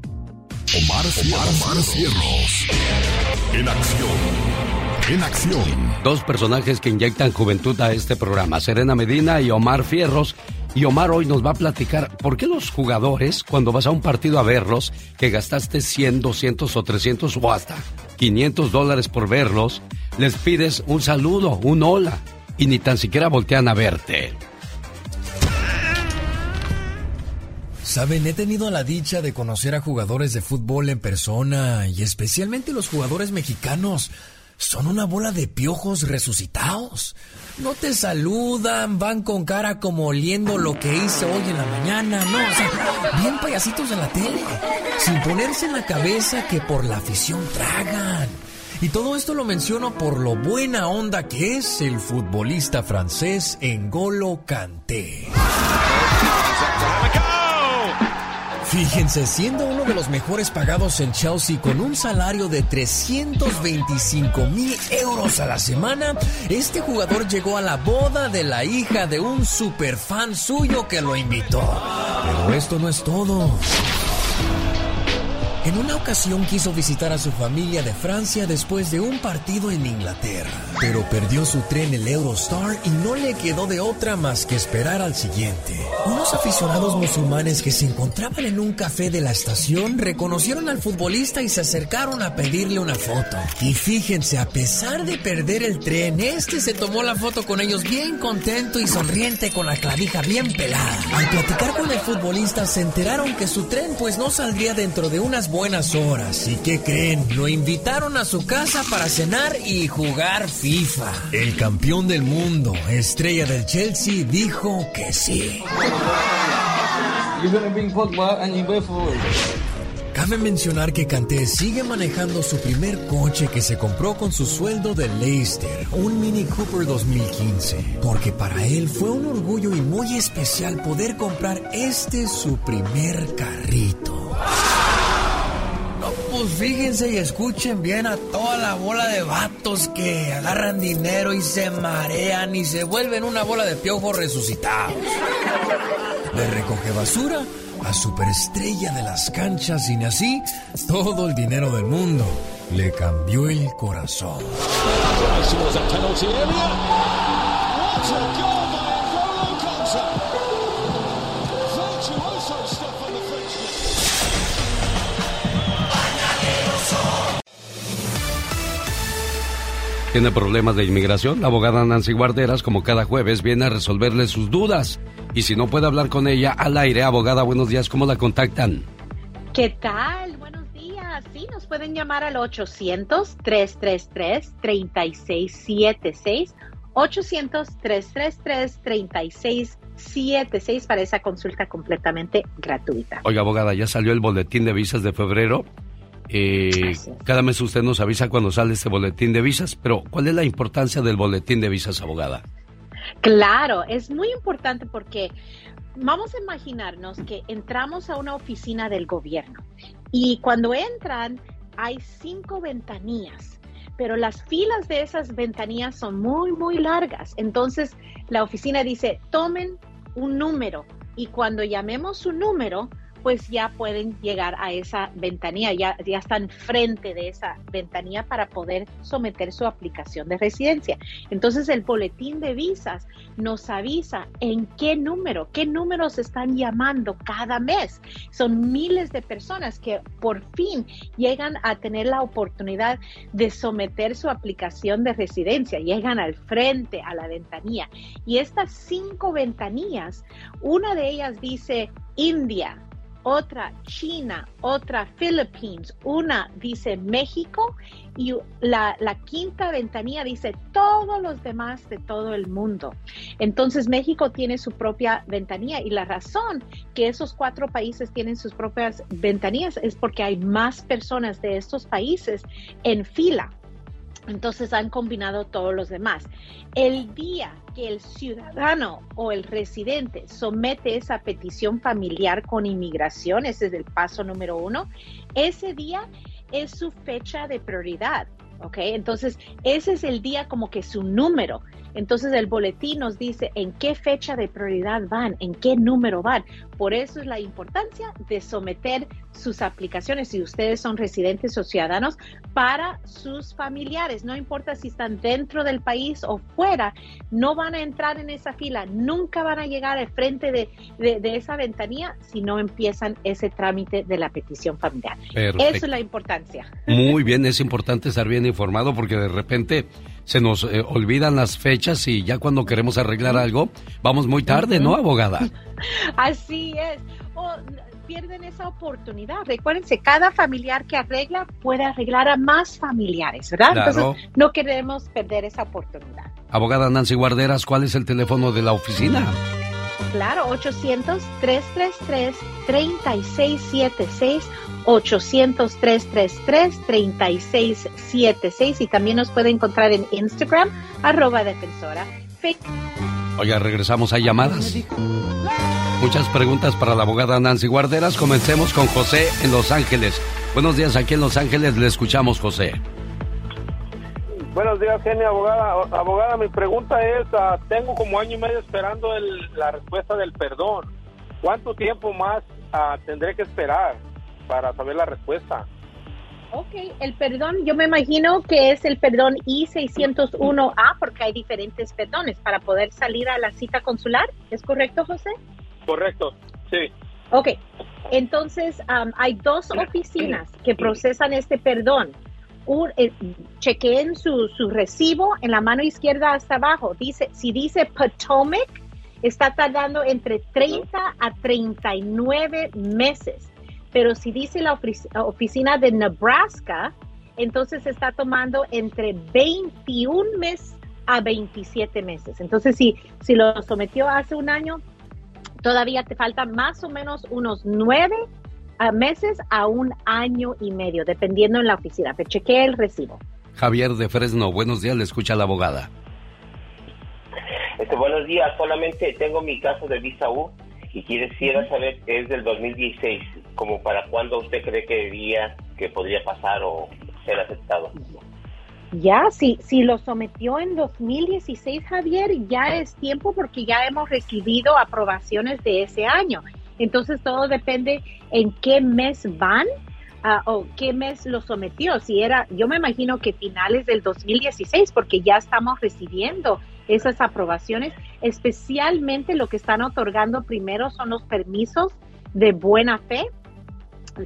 Omar, Omar, Cierros. En acción. En acción. Dos personajes que inyectan juventud a este programa, Serena Medina y Omar Fierros. Y Omar hoy nos va a platicar por qué los jugadores, cuando vas a un partido a verlos, que gastaste 100, 200 o 300 o hasta 500 dólares por verlos, les pides un saludo, un hola, y ni tan siquiera voltean a verte. Saben, he tenido la dicha de conocer a jugadores de fútbol en persona y especialmente los jugadores mexicanos. Son una bola de piojos resucitados. No te saludan, van con cara como oliendo lo que hice hoy en la mañana, no, o sea, bien payasitos de la tele, sin ponerse en la cabeza que por la afición tragan. Y todo esto lo menciono por lo buena onda que es el futbolista francés Engolo Kanté. Fíjense, siendo uno de los mejores pagados en Chelsea con un salario de 325 mil euros a la semana, este jugador llegó a la boda de la hija de un superfan suyo que lo invitó. Pero esto no es todo. En una ocasión quiso visitar a su familia de Francia después de un partido en Inglaterra, pero perdió su tren el Eurostar y no le quedó de otra más que esperar al siguiente. Unos aficionados musulmanes que se encontraban en un café de la estación reconocieron al futbolista y se acercaron a pedirle una foto. Y fíjense, a pesar de perder el tren, este se tomó la foto con ellos bien contento y sonriente con la clavija bien pelada. Al platicar con el futbolista se enteraron que su tren pues no saldría dentro de unas buenas horas. ¿Y qué creen? Lo invitaron a su casa para cenar y jugar FIFA. El campeón del mundo, estrella del Chelsea, dijo que sí. Cabe mencionar que Kanté sigue manejando su primer coche que se compró con su sueldo de Leicester, un Mini Cooper 2015, porque para él fue un orgullo y muy especial poder comprar este su primer carrito fíjense y escuchen bien a toda la bola de vatos que agarran dinero y se marean y se vuelven una bola de piojos resucitados. Le recoge basura a superestrella de las canchas y así todo el dinero del mundo le cambió el corazón. Tiene problemas de inmigración, la abogada Nancy Guarderas, como cada jueves, viene a resolverle sus dudas. Y si no puede hablar con ella al aire, abogada, buenos días, ¿cómo la contactan? ¿Qué tal? Buenos días. Sí, nos pueden llamar al 800-333-3676. 800-333-3676 para esa consulta completamente gratuita. Oiga, abogada, ya salió el boletín de visas de febrero eh, cada mes usted nos avisa cuando sale este boletín de visas, pero ¿cuál es la importancia del boletín de visas, abogada? Claro, es muy importante porque vamos a imaginarnos que entramos a una oficina del gobierno y cuando entran hay cinco ventanillas, pero las filas de esas ventanillas son muy, muy largas. Entonces la oficina dice, tomen un número y cuando llamemos su número, pues ya pueden llegar a esa ventanilla, ya, ya están frente de esa ventanilla para poder someter su aplicación de residencia. Entonces el boletín de visas nos avisa en qué número, qué números están llamando cada mes. Son miles de personas que por fin llegan a tener la oportunidad de someter su aplicación de residencia, llegan al frente, a la ventanilla. Y estas cinco ventanillas, una de ellas dice India, otra China, otra Philippines, una dice México y la, la, quinta ventanilla dice todos los demás de todo el mundo. Entonces México tiene su propia ventanilla y la razón que esos cuatro países tienen sus propias ventanillas es porque hay más personas de estos países en fila. Entonces han combinado todos los demás. El día que el ciudadano o el residente somete esa petición familiar con inmigración, ese es el paso número uno, ese día es su fecha de prioridad. ¿ok? Entonces, ese es el día como que su número. Entonces el boletín nos dice en qué fecha de prioridad van, en qué número van. Por eso es la importancia de someter sus aplicaciones, si ustedes son residentes o ciudadanos, para sus familiares. No importa si están dentro del país o fuera, no van a entrar en esa fila, nunca van a llegar al frente de, esa ventanilla si no empiezan ese trámite de la petición familiar. Eso es la importancia. Muy bien, es importante estar bien informado porque de repente se nos eh, olvidan las fechas y ya cuando queremos arreglar algo, vamos muy tarde, ¿no, abogada? Así es. pierden esa oportunidad. Recuérdense, cada familiar que arregla puede arreglar a más familiares, ¿verdad? Entonces, no queremos perder esa oportunidad. Abogada Nancy Guarderas, ¿cuál es el teléfono de la oficina? Claro, 800-333-3676 800-333-3676 y también nos puede encontrar en Instagram, arroba defensora. Oiga, regresamos a llamadas. Muchas preguntas para la abogada Nancy Guarderas. Comencemos con José en Los Ángeles. Buenos días, aquí en Los Ángeles le escuchamos, José. Buenos días, Genia, abogada. Abogada, mi pregunta es, ah, tengo como año y medio esperando la respuesta del perdón. ¿Cuánto tiempo más ah, tendré que esperar? Para saber la respuesta. Ok, el perdón, yo me imagino que es el perdón I-601A porque hay diferentes perdones para poder salir a la cita consular. ¿Es correcto, José? Correcto, sí. Ok, entonces hay dos oficinas que procesan este perdón. Un, eh, chequeen su, su recibo en la mano izquierda hasta abajo. Dice, si dice Potomac, está tardando entre 30 a 39 meses pero si dice la oficina de Nebraska, entonces está tomando entre 21 meses a 27 meses. Entonces, si, si lo sometió hace un año, todavía te faltan más o menos unos nueve ah, meses a un año y medio, dependiendo en la oficina. Pero chequee el recibo. Javier de Fresno, buenos días, le escucha la abogada. Este, buenos días, solamente tengo mi caso de visa U y quisiera saber, es del 2016, como para cuándo usted cree que diría que podría pasar o ser aceptado. Ya, si, si lo sometió en 2016, Javier, ya es tiempo porque ya hemos recibido aprobaciones de ese año. Entonces todo depende en qué mes van ah, o qué mes lo sometió. Si era, yo me imagino que finales del 2016, porque ya estamos recibiendo esas aprobaciones, especialmente lo que están otorgando primero son los permisos de buena fe,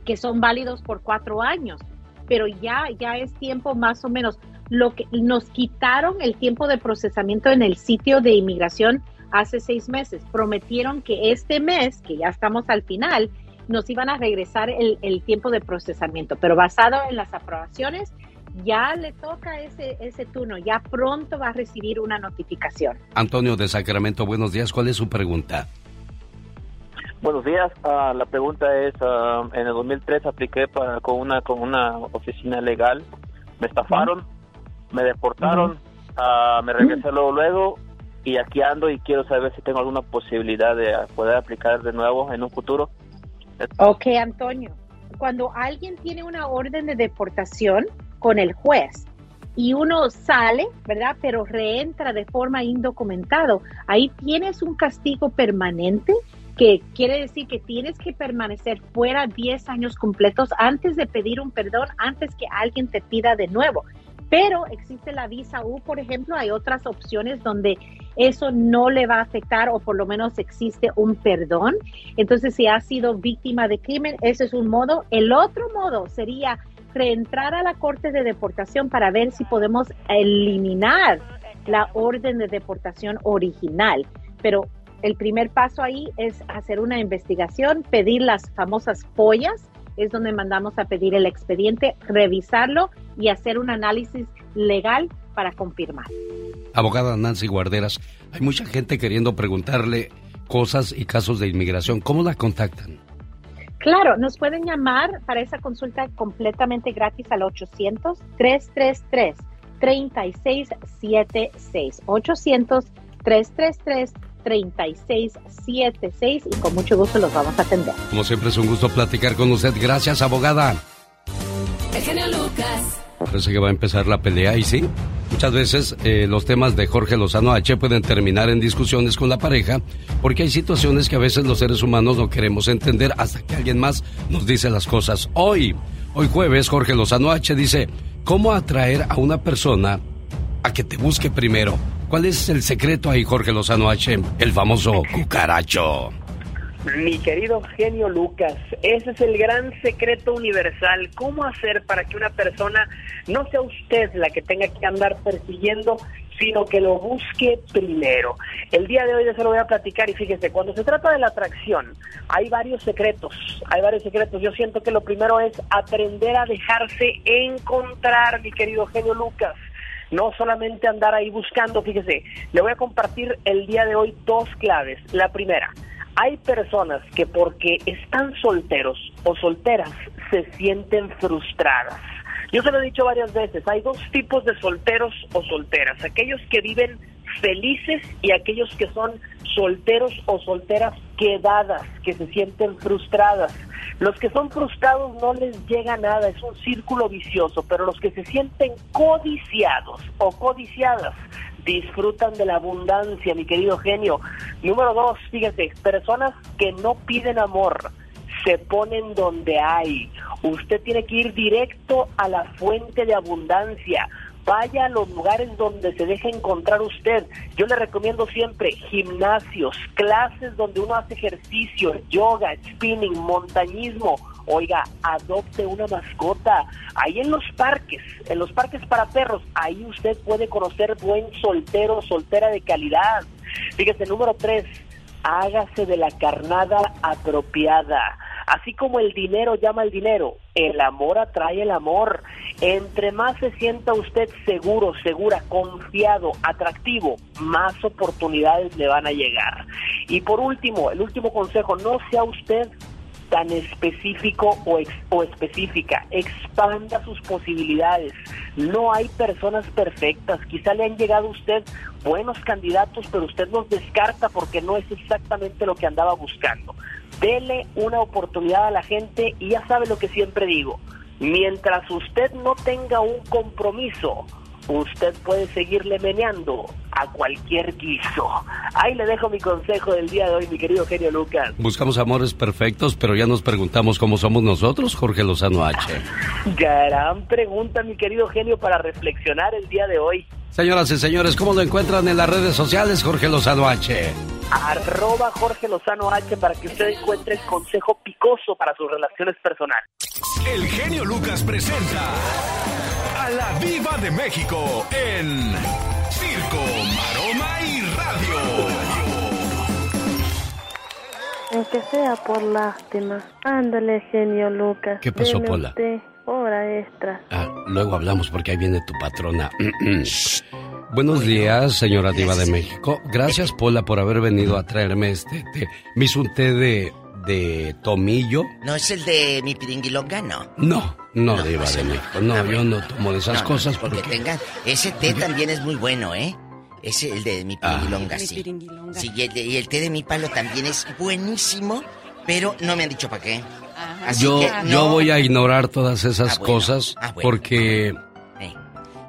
que son válidos por cuatro años, pero ya, ya es tiempo más o menos. Lo que nos quitaron el tiempo de procesamiento en el sitio de inmigración hace seis meses. Prometieron que este mes, que ya estamos al final, nos iban a regresar el, el tiempo de procesamiento, pero basado en las aprobaciones, ya le toca ese, ese turno, ya pronto va a recibir una notificación. Antonio de Sacramento, buenos días, ¿cuál es su pregunta? Buenos días, ah, la pregunta es, ah, en el 2003 apliqué para, con, una, con una oficina legal, me estafaron, me deportaron, ah, me regresé luego, luego y aquí ando y quiero saber si tengo alguna posibilidad de poder aplicar de nuevo en un futuro. Ok, Antonio. Cuando alguien tiene una orden de deportación con el juez y uno sale, ¿verdad? Pero reentra de forma indocumentado, ahí tienes un castigo permanente que quiere decir que tienes que permanecer fuera 10 años completos antes de pedir un perdón, antes que alguien te pida de nuevo. Pero existe la visa U, por ejemplo, hay otras opciones donde eso no le va a afectar o por lo menos existe un perdón. Entonces, si ha sido víctima de crimen, ese es un modo. El otro modo sería reentrar a la corte de deportación para ver si podemos eliminar la orden de deportación original. Pero el primer paso ahí es hacer una investigación, pedir las famosas pollas, es donde mandamos a pedir el expediente, revisarlo y hacer un análisis legal para confirmar. Abogada Nancy Guarderas, hay mucha gente queriendo preguntarle cosas y casos de inmigración. ¿Cómo la contactan? Claro, nos pueden llamar para esa consulta completamente gratis al 800-333-3676. 800-333-3676. 3676 y con mucho gusto los vamos a atender. Como siempre es un gusto platicar con usted. Gracias, abogada. El genio Lucas. Parece que va a empezar la pelea y sí. Muchas veces eh, los temas de Jorge Lozano H pueden terminar en discusiones con la pareja porque hay situaciones que a veces los seres humanos no queremos entender hasta que alguien más nos dice las cosas. Hoy, hoy jueves, Jorge Lozano H dice, ¿cómo atraer a una persona a que te busque primero? ¿Cuál es el secreto ahí, Jorge Lozano H? El famoso cucaracho. Mi querido genio Lucas, ese es el gran secreto universal. ¿Cómo hacer para que una persona no sea usted la que tenga que andar persiguiendo, sino que lo busque primero? El día de hoy ya se lo voy a platicar y fíjese, cuando se trata de la atracción, hay varios secretos, hay varios secretos. Yo siento que lo primero es aprender a dejarse encontrar, mi querido genio Lucas no solamente andar ahí buscando, fíjese, le voy a compartir el día de hoy dos claves. La primera, hay personas que porque están solteros o solteras se sienten frustradas. Yo se lo he dicho varias veces, hay dos tipos de solteros o solteras, aquellos que viven felices y aquellos que son solteros o solteras quedadas, que se sienten frustradas. Los que son frustrados no les llega nada, es un círculo vicioso, pero los que se sienten codiciados o codiciadas disfrutan de la abundancia, mi querido genio. Número dos, fíjense, personas que no piden amor, se ponen donde hay. Usted tiene que ir directo a la fuente de abundancia. Vaya a los lugares donde se deje encontrar usted. Yo le recomiendo siempre gimnasios, clases donde uno hace ejercicio, yoga, spinning, montañismo. Oiga, adopte una mascota. Ahí en los parques, en los parques para perros, ahí usted puede conocer buen soltero, soltera de calidad. Fíjese, número tres, hágase de la carnada apropiada. Así como el dinero llama al dinero, el amor atrae el amor. Entre más se sienta usted seguro, segura, confiado, atractivo, más oportunidades le van a llegar. Y por último, el último consejo, no sea usted tan específico o, específica. Expanda sus posibilidades. No hay personas perfectas. Quizá le han llegado a usted buenos candidatos, pero usted los descarta porque no es exactamente lo que andaba buscando. Dele una oportunidad a la gente y ya sabe lo que siempre digo. Mientras usted no tenga un compromiso, usted puede seguirle meneando a cualquier guiso. Ahí le dejo mi consejo del día de hoy, mi querido genio Lucas. Buscamos amores perfectos, pero ya nos preguntamos cómo somos nosotros, Jorge Lozano H. Gran pregunta, mi querido genio, para reflexionar el día de hoy. Señoras y señores, ¿cómo lo encuentran en las redes sociales, Jorge Lozano H? arroba Jorge Lozano H para que usted encuentre el consejo picoso para sus relaciones personales. El genio Lucas presenta a la Viva de México en Circo, Maroma y Radio. Aunque sea por lástima. Ándale, genio Lucas. ¿Qué pasó, Pola? Hora extra. Ah, luego hablamos porque ahí viene tu patrona. Buenos días, señora Diva de México. Gracias, Pola, por haber venido a traerme este té. Me hizo un té de, de tomillo. ¿No es el de mi piringuilonga, no? No, no, Diva de México. No, yo no tomo de esas cosas porque... porque tenga... Ese té también es muy bueno, ¿eh? Ese, el de mi Ah. piringilonga, Mi sí. piringilonga. Sí, y el, de- y el té de mi palo también es buenísimo, pero no me han dicho para qué. Así Yo, que yo voy a ignorar todas esas Ah, bueno. cosas Ah, bueno. porque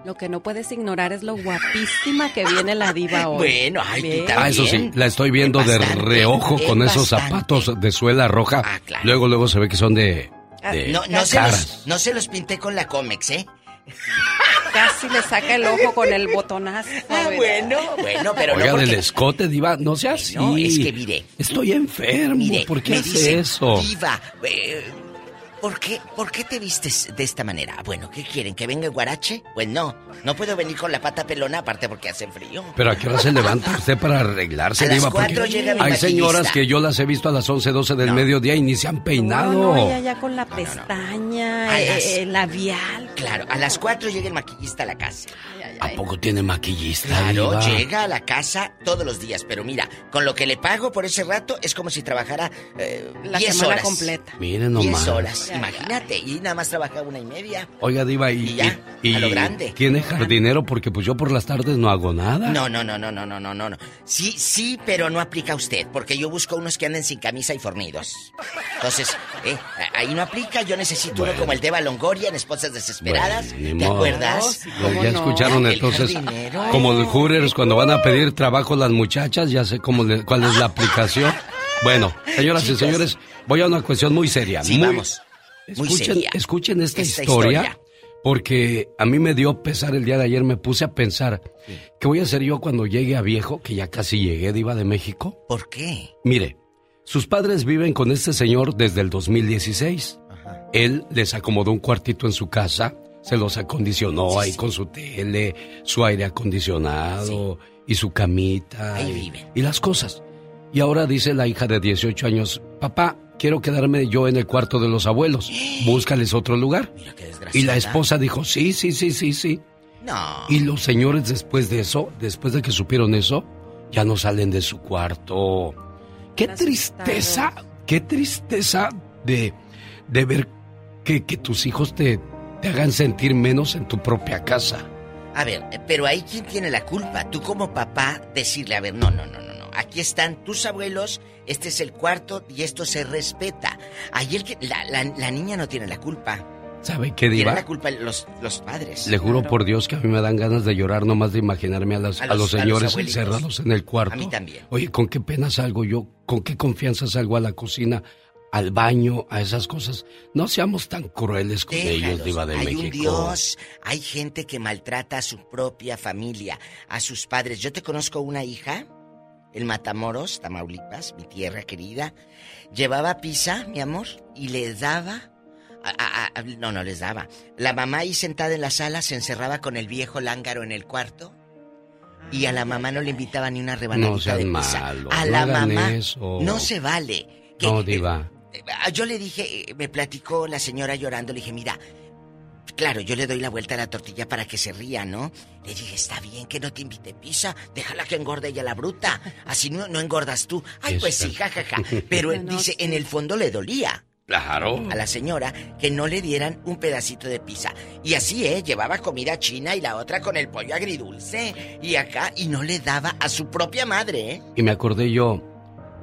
Lo que no puedes ignorar es lo guapísima que viene la diva hoy. Bueno, ay, tú. Ah, eso sí, la estoy viendo de Bastante, reojo con es esos zapatos de suela roja. Ah, claro. Luego, luego se ve que son de, Ah, de No, no, se caras. los, no se los pinté con la Comex, ¿eh? Casi le saca el ojo con el botonazo. Ah, bueno, bueno, pero Oiga, no porque... del escote, diva, no sea así. No, es que mire. Estoy enfermo, Mire, ¿por qué me hace dice, eso? Diva, eh, ¿por, qué, ¿por qué te vistes de esta manera? Bueno, ¿qué quieren? ¿Que venga el guarache? Pues no, no puedo venir con la pata pelona, aparte porque hace frío. Pero a qué hora se levanta usted para arreglarse, A las diva? Porque cuatro llega mi hay señoras que yo las he visto a las 11, 12 del mediodía y ni se han peinado. No, no, ella ya con la pestaña, eh, las- eh, labial. Claro, a las cuatro llega el maquillista a la casa. ¿A poco tiene maquillista? Claro, llega a la casa todos los días, pero mira, con lo que le pago por ese rato es como si trabajara 10 eh, horas. completa. Miren nomás. 10 horas, imagínate, y nada más trabaja una y media. Oiga, Diva, y, y, ya, y, y a lo grande. ¿Tiene jardinero? Porque pues yo por las tardes no hago nada. No, no, no, no, no, no, no, no. Sí, sí, pero no aplica usted, porque yo busco unos que anden sin camisa y fornidos. Entonces, eh, ahí no aplica, yo necesito uno como el de Balongoria en Esposas Desesperadas. ¿Te acuerdas? No, sí, ya no? escucharon entonces, jardinero. como el Hooters cuando van a pedir trabajo las muchachas, ya sé cómo le- cuál es la aplicación. Bueno, señoras y señores, voy a una cuestión muy seria. Sí, muy, vamos. Muy Escuchen, seria. escuchen esta, Esta historia, historia. porque a mí me dio pesar el día de ayer, me puse a pensar, ¿qué voy a hacer yo cuando llegue a viejo, que ya casi llegué, diva de México? ¿Por qué? Mire, sus padres viven con este señor desde el 2016. Él les acomodó un cuartito en su casa, se los acondicionó ahí con su tele, su aire acondicionado y su camita Ahí y, viven. y las cosas. Y ahora dice la hija de 18 años, papá, quiero quedarme yo en el cuarto de los abuelos, búscales otro lugar. Mira qué Y la esposa dijo, sí, sí, sí, sí, sí. No. Y los señores después de eso, después de que supieron eso, ya no salen de su cuarto. Qué tristeza, qué tristeza de, de ver que, que tus hijos te, te hagan sentir menos en tu propia casa. A ver, pero ahí quién tiene la culpa. Tú como papá decirle, a ver, no, no, no, no, no. Aquí están tus abuelos, este es el cuarto y esto se respeta. Ahí el que la, la- la niña no tiene la culpa. ¿Sabe qué, Tienen Diva? la culpa los, los padres. Le juro por Dios que a mí me dan ganas de llorar nomás de imaginarme a, las- A a los- los, a los señores abuelitos. encerrados en el cuarto. A mí también. Oye, ¿con qué pena salgo yo? ¿Con qué confianza salgo a la cocina? Al baño, a esas cosas. No seamos tan crueles con ellos. Diva de hay México. un Dios, hay gente que maltrata a su propia familia, a sus padres. Yo te conozco una hija, el Matamoros, Tamaulipas, mi tierra querida. Llevaba pizza, mi amor, y le daba. a- a- a- no, no les daba. La mamá ahí sentada en la sala se encerraba con el viejo lángaro en el cuarto. Y a la mamá no le invitaba ni una rebanadita No de pizza. a no la mamá eso. no se vale. Que- No, Diva. Ah, Yo le dije, eh, me platicó la señora llorando, le dije, mira, claro, yo le doy la vuelta a la tortilla para que se ría, ¿no? Le dije, está bien que no te invite pizza, déjala que engorde ella la bruta, así no, no engordas tú. Ay, Es pues sí, jajaja. Pero No, dice, sí. en el fondo le dolía Claro. a la señora que no le dieran un pedacito de pizza. Y así, ¿eh? Llevaba comida china y la otra con el pollo agridulce. Y acá, y no le daba a su propia madre, ¿eh? Y me acordé yo,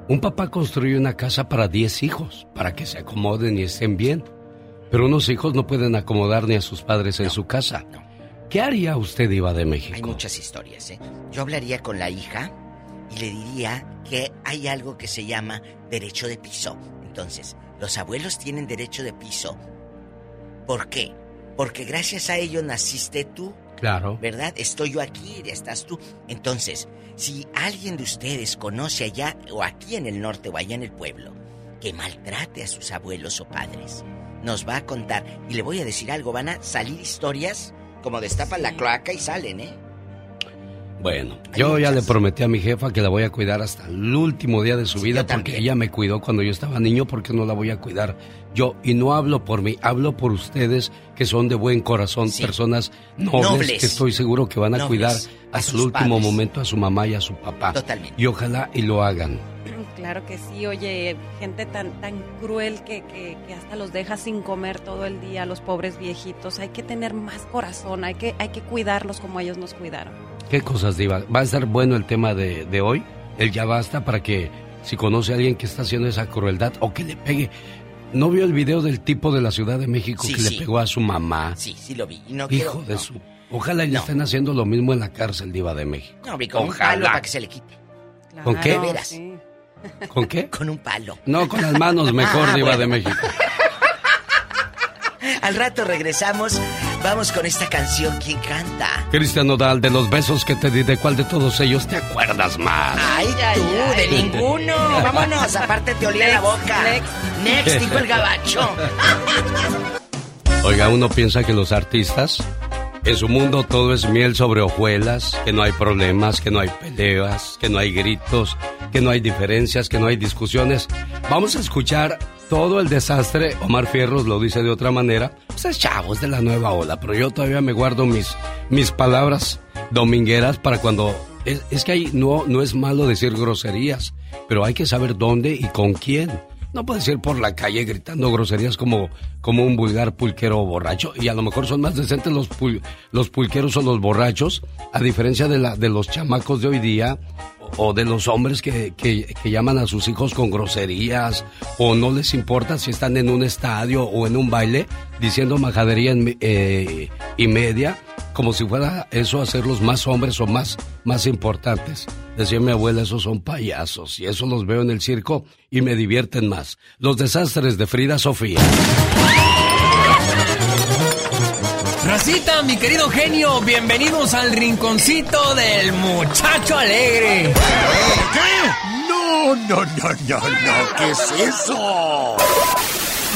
un papá construye una casa para 10 hijos, para que se acomoden y estén bien. Pero unos hijos no pueden acomodar ni a sus padres en su casa. ¿Qué haría usted, Iba de México? Hay muchas historias, ¿eh? Yo hablaría con la hija y le diría que hay algo que se llama derecho de piso. Entonces, los abuelos tienen derecho de piso. ¿Por qué? Porque gracias a ellos naciste tú, Claro. ¿verdad? Estoy yo aquí, ya estás tú. Entonces, si alguien de ustedes conoce allá o aquí en el norte o allá en el pueblo que maltrate a sus abuelos o padres, nos va a contar y le voy a decir algo, van a salir historias como destapan la cloaca y salen, ¿eh? Bueno, yo ya le prometí a mi jefa que la voy a cuidar hasta el último día de su vida porque también. ella me cuidó cuando yo estaba niño, porque no la voy a cuidar yo. Y no hablo por mí, hablo por ustedes que son de buen corazón, personas nobles, Nobles. que estoy seguro que van a Nobles. cuidar A hasta sus el último padres. momento a su mamá y a su papá. Totalmente. Y ojalá y lo hagan. Claro que sí, oye, gente tan, tan cruel que, que, que hasta los deja sin comer todo el día, los pobres viejitos. Hay que tener más corazón, hay que, hay que cuidarlos como ellos nos cuidaron. ¿Qué cosas, Diva? ¿Va a estar bueno el tema de, de hoy? El ya basta para que si conoce a alguien que está haciendo esa crueldad o que le pegue. ¿No vio el video del tipo de la Ciudad de México que le pegó a su mamá? Sí, sí lo vi. No Hijo de su... Ojalá le estén haciendo lo mismo en la cárcel, Diva de México. No, con un palo para que se le quite. ¿Con qué? De veras. ¿Con qué? Con un palo. No, con las manos mejor, Ah, Diva bueno. de México. Al rato regresamos. Vamos con esta canción. ¿Quién canta? Cristian Nodal, de los besos que te di, ¿de cuál de todos ellos te acuerdas más? Ay, tú, de ninguno. Vámonos, aparte te olía la boca. Next, dijo el gabacho. Oiga, uno piensa que los artistas, en su mundo todo es miel sobre hojuelas, que no hay problemas, que no hay peleas, que no hay gritos, que no hay diferencias, que no hay discusiones. Vamos a escuchar todo el desastre. Omar Fierros lo dice de otra manera. Pues es chavos de la nueva ola, pero yo todavía me guardo mis, mis palabras domingueras para cuando... Es, es que ahí no, no es malo decir groserías, pero hay que saber dónde y con quién. No puedes ir por la calle gritando groserías como, como un vulgar pulquero borracho. Y a lo mejor son más decentes los, pul- los pulqueros o los borrachos, a diferencia de, la, de los chamacos de hoy día o de los hombres que, que- que llaman a sus hijos con groserías o no les importa si están en un estadio o en un baile diciendo majadería en eh, y media como si fuera eso hacerlos más hombres o más, más importantes. Decía mi abuela, esos son payasos y eso los veo en el circo y me divierten más. Los desastres de Frida Sofía. Racita, mi querido genio, bienvenidos al rinconcito del muchacho alegre. ¿Qué? No, no, no, no, no, ¿qué es eso?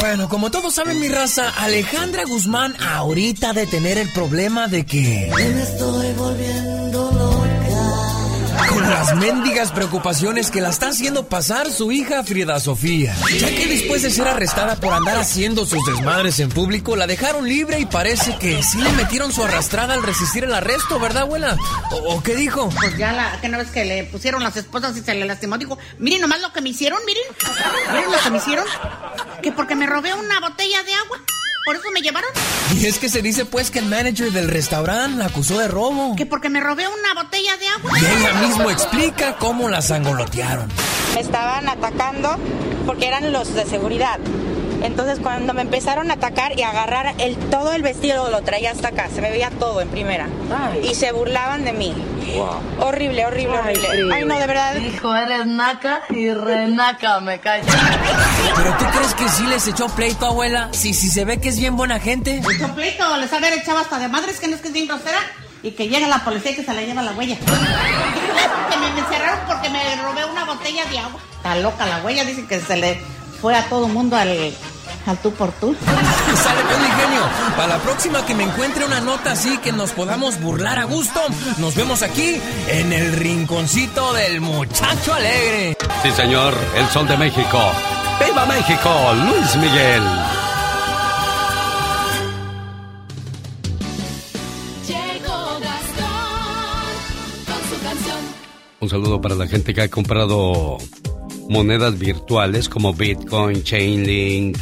Bueno, como todos saben mi raza, Alejandra Guzmán ahorita ha de tener el problema de que... Me estoy volviendo loca. Con las mendigas preocupaciones que la está haciendo pasar su hija Frida Sofía. Ya que después de ser arrestada por andar haciendo sus desmadres en público, la dejaron libre y parece que sí le metieron su arrastrada al resistir el arresto, ¿verdad, abuela? ¿O, qué dijo? Pues ya la, que no ves que le pusieron las esposas y se le lastimó. Dijo, miren nomás lo que me hicieron, miren. Miren lo que me hicieron. Que porque me robé una botella de agua. Por eso me llevaron. Y es que se dice pues que el manager del restaurante la acusó de robo. Que porque me robé una botella de agua. Y ella mismo explica cómo la sangolotearon. Me estaban atacando porque eran los de seguridad. Entonces cuando me empezaron a atacar y a agarrar el, todo el vestido lo traía hasta acá, se me veía todo en primera. Y se burlaban de mí. Horrible, horrible, horrible. Ay, no, de verdad. Hijo, eres naca y renaca, me callo. ¿Pero tú crees que sí les echó pleito, abuela? Si, si se ve que es bien buena gente. Mucho pleito, les haber echado hasta de madres que no es que es bien grosera. Y que llega la policía y que se la lleva la huella. que me encerraron porque me robé una botella de agua. Está loca la huella, dicen que se le fue a todo mundo al, al tú por tú. Sale pues, mi genio. Para la próxima que me encuentre una nota así que nos podamos burlar a gusto, nos vemos aquí en el rinconcito del muchacho alegre. Sí, señor, el sol de México. ¡Viva México! Luis Miguel. Con. Un saludo para la gente que ha comprado monedas virtuales como Bitcoin, Chainlink,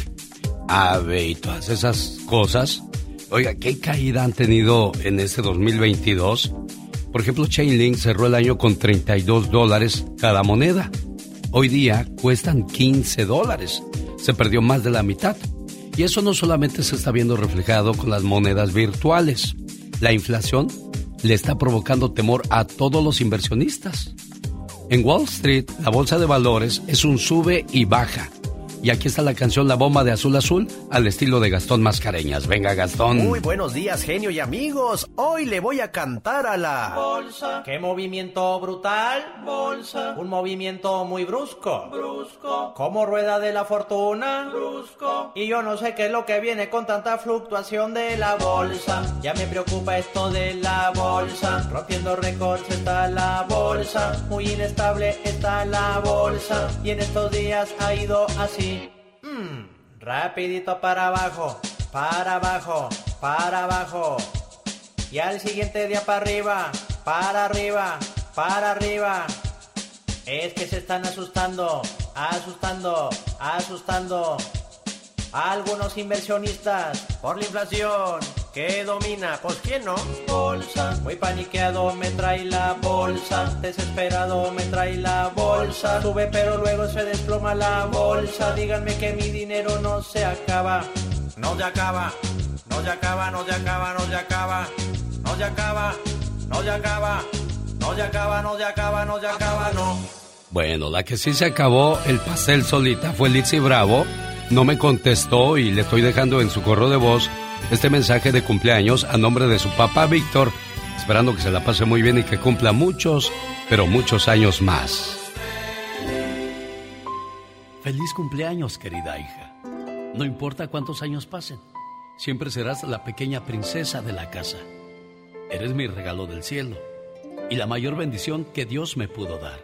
Aave y todas esas cosas. Oiga, ¿qué caída han tenido en este 2022? Por ejemplo, Chainlink cerró el año con 32 dólares cada moneda. Hoy día cuestan 15 dólares. Se perdió más de la mitad. Y eso no solamente se está viendo reflejado con las monedas virtuales. La inflación le está provocando temor a todos los inversionistas. En Wall Street, la bolsa de valores es un sube y baja. Y aquí está la canción La Bomba de Azul Azul al estilo de Gastón Mascareñas. Venga, Gastón. Muy buenos días, genio y amigos. Hoy le voy a cantar a la Bolsa. ¿Qué movimiento brutal? Bolsa. Un movimiento muy brusco. Brusco. Como rueda de la fortuna. Brusco. Y yo no sé qué es lo que viene con tanta fluctuación de la bolsa. Ya me preocupa esto de la bolsa. Rompiendo récords está la bolsa. Muy inestable está la bolsa. Y en estos días ha ido así. Mm, rapidito para abajo. Para abajo. Para abajo. Y al siguiente día para arriba, para arriba, para arriba. Es que se están asustando, asustando, asustando. Algunos inversionistas por la inflación ¿Qué domina? Pues quién no. Bolsa. Muy paniqueado me trae la bolsa. Desesperado me trae la bolsa. Sube pero luego se desploma la bolsa. Díganme que mi dinero no se acaba. No se acaba. No se acaba, no se acaba, no se acaba. No se acaba. No se acaba. No se acaba, no se acaba, no se acaba, no. Bueno, la que sí se acabó el pastel solita fue Litzy Bravo. No me contestó y le estoy dejando en su correo de voz este mensaje de cumpleaños a nombre de su papá Víctor, esperando que se la pase muy bien y que cumpla muchos, pero muchos años más. Feliz cumpleaños, querida hija. No importa cuántos años pasen, siempre serás la pequeña princesa de la casa. Eres mi regalo del cielo y la mayor bendición que Dios me pudo dar.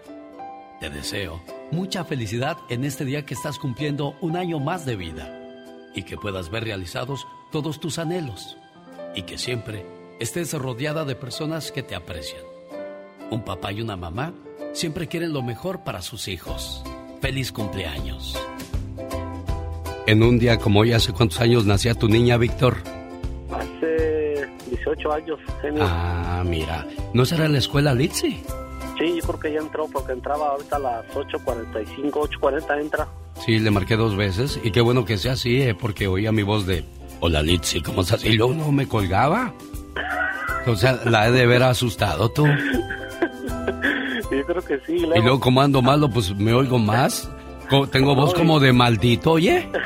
Te deseo mucha felicidad en este día que estás cumpliendo un año más de vida y que puedas ver realizados todos tus anhelos y que siempre estés rodeada de personas que te aprecian. Un papá y una mamá siempre quieren lo mejor para sus hijos. Feliz cumpleaños. En un día como hoy, ¿hace cuántos años nacía tu niña, Víctor? Hace 18 años, genio. Ah, mira. ¿No será en la escuela Litzy? Sí, yo creo que ya entró porque entraba ahorita a las 8.45, 8.40 entra. Sí, le marqué dos veces y qué bueno que sea así, eh, porque oía mi voz de Hola Litzy, ¿cómo estás? Y luego no me colgaba. O sea, la he de haber asustado tú. Yo creo que sí. Y luego como ando malo, pues me oigo más. Tengo voz como de maldito, oye.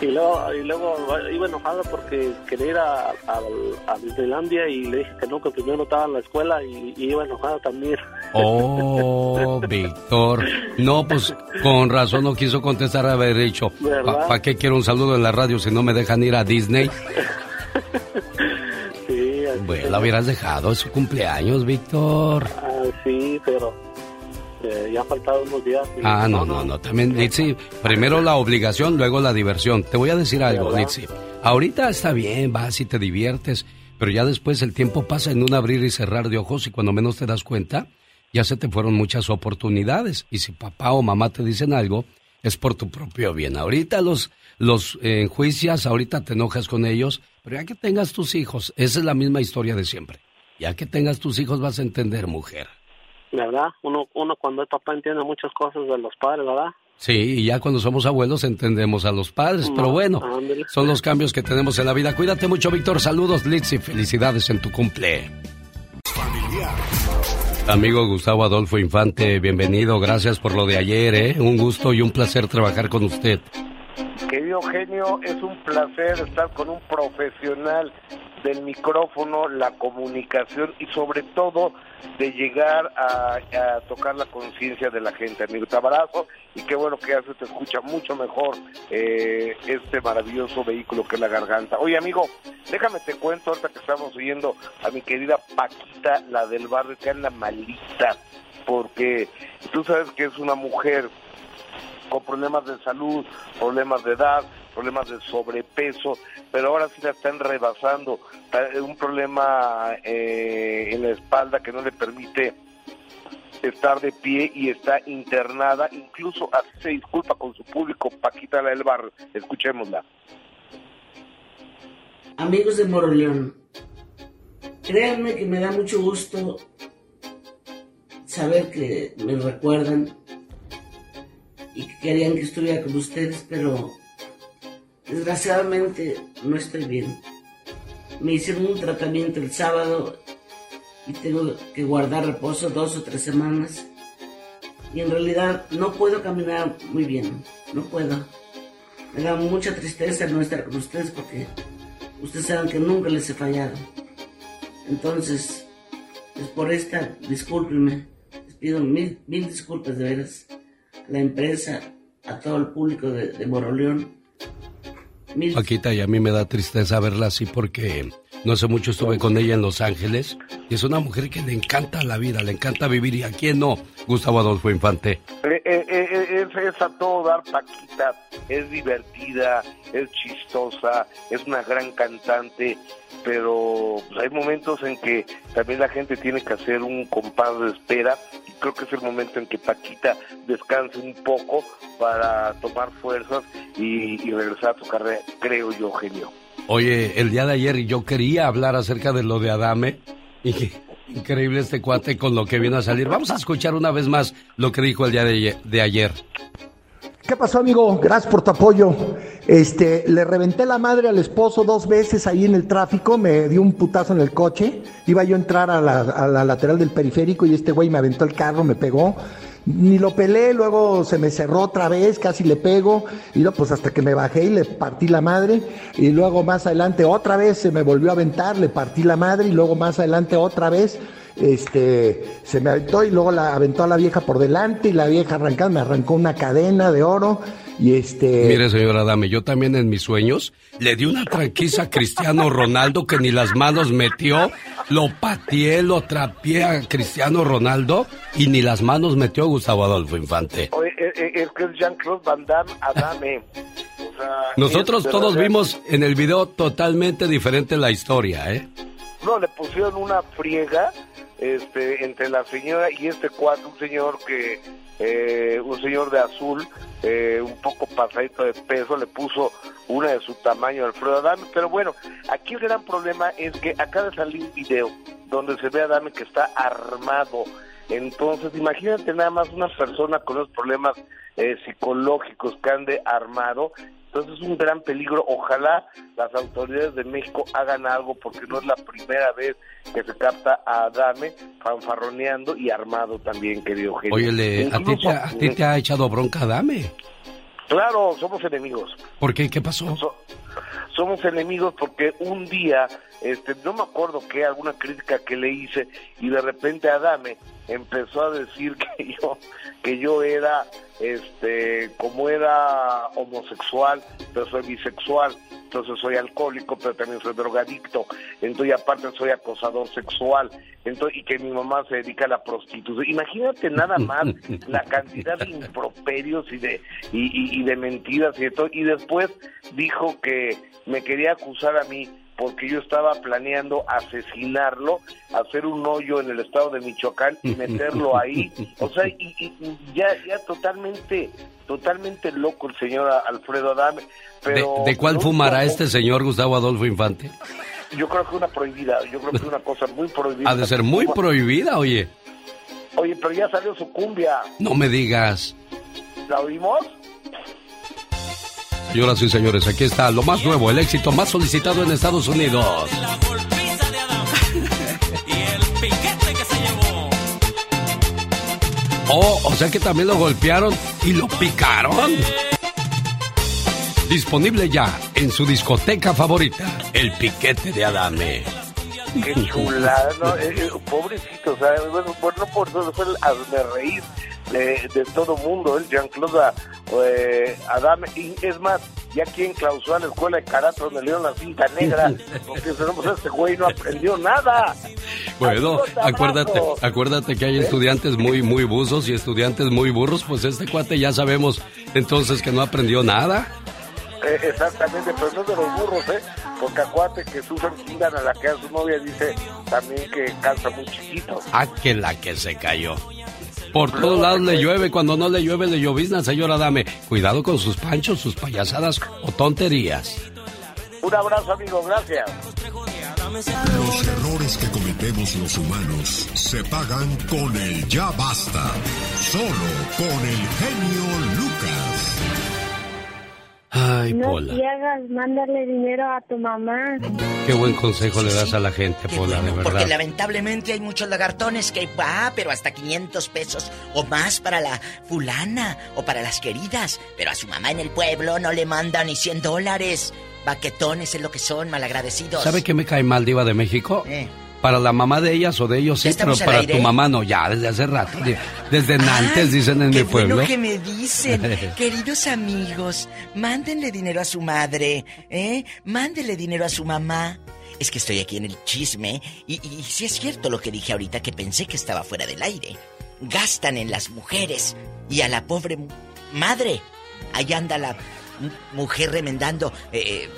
Y luego, y luego iba enojada porque quería ir a, a, a Disneylandia y le dije que no, que primero estaba en la escuela y, y iba enojada también. Oh, Víctor. No, pues con razón no quiso contestar haber dicho. ¿Para qué quiero un saludo en la radio si no me dejan ir a Disney? Sí, Bueno, la hubieras dejado, es su cumpleaños, Víctor. Ah, sí, pero eh, ya faltaban unos días. y- Ah, no, no, no. También, Litzy, primero la obligación, luego la diversión. Te voy a decir algo. Litzy. Ahorita está bien, vas y te diviertes, pero ya después el tiempo pasa en un abrir y cerrar de ojos y cuando menos te das cuenta, ya se te fueron muchas oportunidades. Y si papá o mamá te dicen algo, es por tu propio bien. Ahorita los, los eh, enjuicias, ahorita te enojas con ellos, pero ya que tengas tus hijos, esa es la misma historia de siempre. Ya que tengas tus hijos vas a entender, mujer. ¿Verdad? Uno, uno cuando es papá entiende muchas cosas de los padres, ¿verdad? Sí, y ya cuando somos abuelos entendemos a los padres, pero bueno, ándale. son los cambios que tenemos en la vida. Cuídate mucho, Víctor. Saludos, Litzy. Felicidades en tu cumple. Amigo Gustavo Adolfo Infante, bienvenido. Gracias por lo de ayer, ¿eh? Un gusto y un placer trabajar con usted. Querido genio, es un placer estar con un profesional del micrófono, la comunicación y sobre todo de llegar a, tocar la conciencia de la gente. Amigo, te abrazo y qué bueno que hace, te escucha mucho mejor eh, este maravilloso vehículo que la garganta. Oye, amigo, déjame te cuento ahorita que estamos oyendo a mi querida Paquita, la del barrio, que anda malita, porque tú sabes que es una mujer con problemas de salud, problemas de edad, problemas de sobrepeso, pero ahora sí la están rebasando. Un problema eh, en la espalda que no le permite estar de pie y está internada, incluso así se disculpa con su público, Paquita la del barrio. Escuchémosla. Amigos de Moroleón, créanme que me da mucho gusto saber que me recuerdan y que querían que estuviera con ustedes, pero desgraciadamente no estoy bien. Me hicieron un tratamiento el sábado y tengo que guardar reposo dos o tres semanas. Y en realidad no puedo caminar muy bien, no puedo. Me da mucha tristeza no estar con ustedes porque ustedes saben que nunca les he fallado. Entonces, pues por esta, discúlpenme, les pido mil, mil disculpas de veras la empresa, a todo el público de, Moroleón. Paquita, y a mí me da tristeza verla así porque no hace mucho estuve con ella en Los Ángeles y es una mujer que le encanta la vida, le encanta vivir y a quién no, Gustavo Adolfo Infante. Eh, eh, eh, es, a todo dar Paquita, es divertida, es chistosa, es una gran cantante, pero hay momentos en que también la gente tiene que hacer un compás de espera y creo que es el momento en que Paquita descanse un poco para tomar fuerzas y, y regresar a su carrera, creo yo, genio. Oye, el día de ayer yo quería hablar acerca de lo de Adame y que increíble este cuate con lo que vino a salir. Vamos a escuchar una vez más lo que dijo el día de, de ayer. ¿Qué pasó, amigo? Gracias por tu apoyo. Este, le reventé la madre al esposo dos veces ahí en el tráfico, me dio un putazo en el coche. Iba yo a entrar a la, a la lateral del periférico y este güey me aventó el carro, me pegó. Ni lo pelé, luego se me cerró otra vez, casi le pego, y luego pues hasta que me bajé y le partí la madre, y luego más adelante otra vez se me volvió a aventar, le partí la madre, y luego más adelante otra vez, este, se me aventó y luego la aventó a la vieja por delante, y la vieja arrancada me arrancó una cadena de oro, y este... Mire, señora Dame, yo también en mis sueños le di una tranquiza a Cristiano Ronaldo que ni las manos metió. Lo pateé, lo trapié a Cristiano Ronaldo y ni las manos metió Gustavo Adolfo Infante. Oye, eh, eh, es que es Jean-Claude Van Damme Adame. O sea, Nosotros es todos vimos en el video totalmente diferente la historia, ¿eh? No, le pusieron una friega este, entre la señora y este cuadro, un señor que, eh, un señor de azul, eh, un poco pasadito de peso, le puso una de su tamaño a Alfredo Adame, pero bueno, aquí el gran problema es que acaba de salir un video donde se ve a Adame que está armado. Entonces, imagínate nada más una persona con esos problemas eh, psicológicos que ande armado. Entonces es un gran peligro. Ojalá las autoridades de México hagan algo porque no es la primera vez que se capta a Adame fanfarroneando y armado también, querido genio. Oye, le- ¿a ti, te, Incluso- a ti te ha echado bronca Dame? Claro, somos enemigos. ¿Por qué? ¿Qué pasó? So- somos enemigos porque un día, este, no me acuerdo qué, alguna crítica que le hice y de repente Adame empezó a decir que yo, que yo era, este, como era homosexual, pero soy bisexual, entonces soy alcohólico, pero también soy drogadicto, entonces aparte soy acosador sexual, entonces y que mi mamá se dedica a la prostitución. Imagínate nada más la cantidad de improperios y de y, y- y de mentiras y de todo. Y después dijo que me quería acusar a mí porque yo estaba planeando asesinarlo, hacer un hoyo en el estado de Michoacán y meterlo ahí. O sea, y, y- ya, ya totalmente, totalmente loco el señor Alfredo Adame. ¿De, Pero de cuál no, fumará no, este señor Gustavo Adolfo Infante? Yo creo que una prohibida, yo creo que es una cosa muy prohibida. Ha de ser muy prohibida, oye. Oye, pero ya salió su cumbia, No me digas. ¿la oímos? Señoras y señores, aquí está lo más nuevo, el éxito más solicitado en Estados Unidos. Oh, o sea que también lo golpearon y lo picaron. Disponible ya en su discoteca favorita, el piquete de Adame. Qué chulada. Eh, eh, pobrecito, o sea, bueno, bueno, no por eso fue el hazme reír de, de todo mundo, el Jean-Claude eh, Adame, y es más, ya quien clausuró la escuela de karate donde le dieron la cinta negra, porque no, pues este güey no aprendió nada. Bueno, acuérdate, acuérdate que hay estudiantes muy, muy buzos y estudiantes muy burros, pues este cuate ya sabemos entonces que no aprendió nada. Eh, exactamente, pero no de los burros, ¿eh? Porque acuérdate que Susan Kindan, a la que a su novia dice también que calza muy chiquito. Ah, que la que se cayó. Por todos lados le llueve, cuando no le llueve le llovizna, señora Dame. Cuidado con sus panchos, sus payasadas o tonterías. Un abrazo, amigo, gracias. Los errores que cometemos los humanos se pagan con el ya basta. Solo con el genio Lucas. Ay, no Pola. mándale dinero a tu mamá. Qué buen consejo le das a la gente, Pola, de Porque verdad. lamentablemente hay muchos lagartones que va, pero hasta 500 pesos o más para la fulana o para las queridas. Pero a su mamá en el pueblo no le manda ni 100 dólares. Baquetones es lo que son, malagradecidos. ¿Sabe qué me cae mal, Diva de México? Eh. Para la mamá de ellas o de ellos sí, ¿Ya pero para aire? tu mamá no, ya, desde hace rato. Desde Nantes, dicen en Qué mi pueblo. bueno que me dicen, queridos amigos, mándenle dinero a su madre, ¿eh? Mándenle dinero a su mamá. Es que estoy aquí en el chisme y, y sí es cierto lo que dije ahorita que pensé que estaba fuera del aire. Gastan en las mujeres y a la pobre madre. Ahí anda la mu- mujer remendando eh,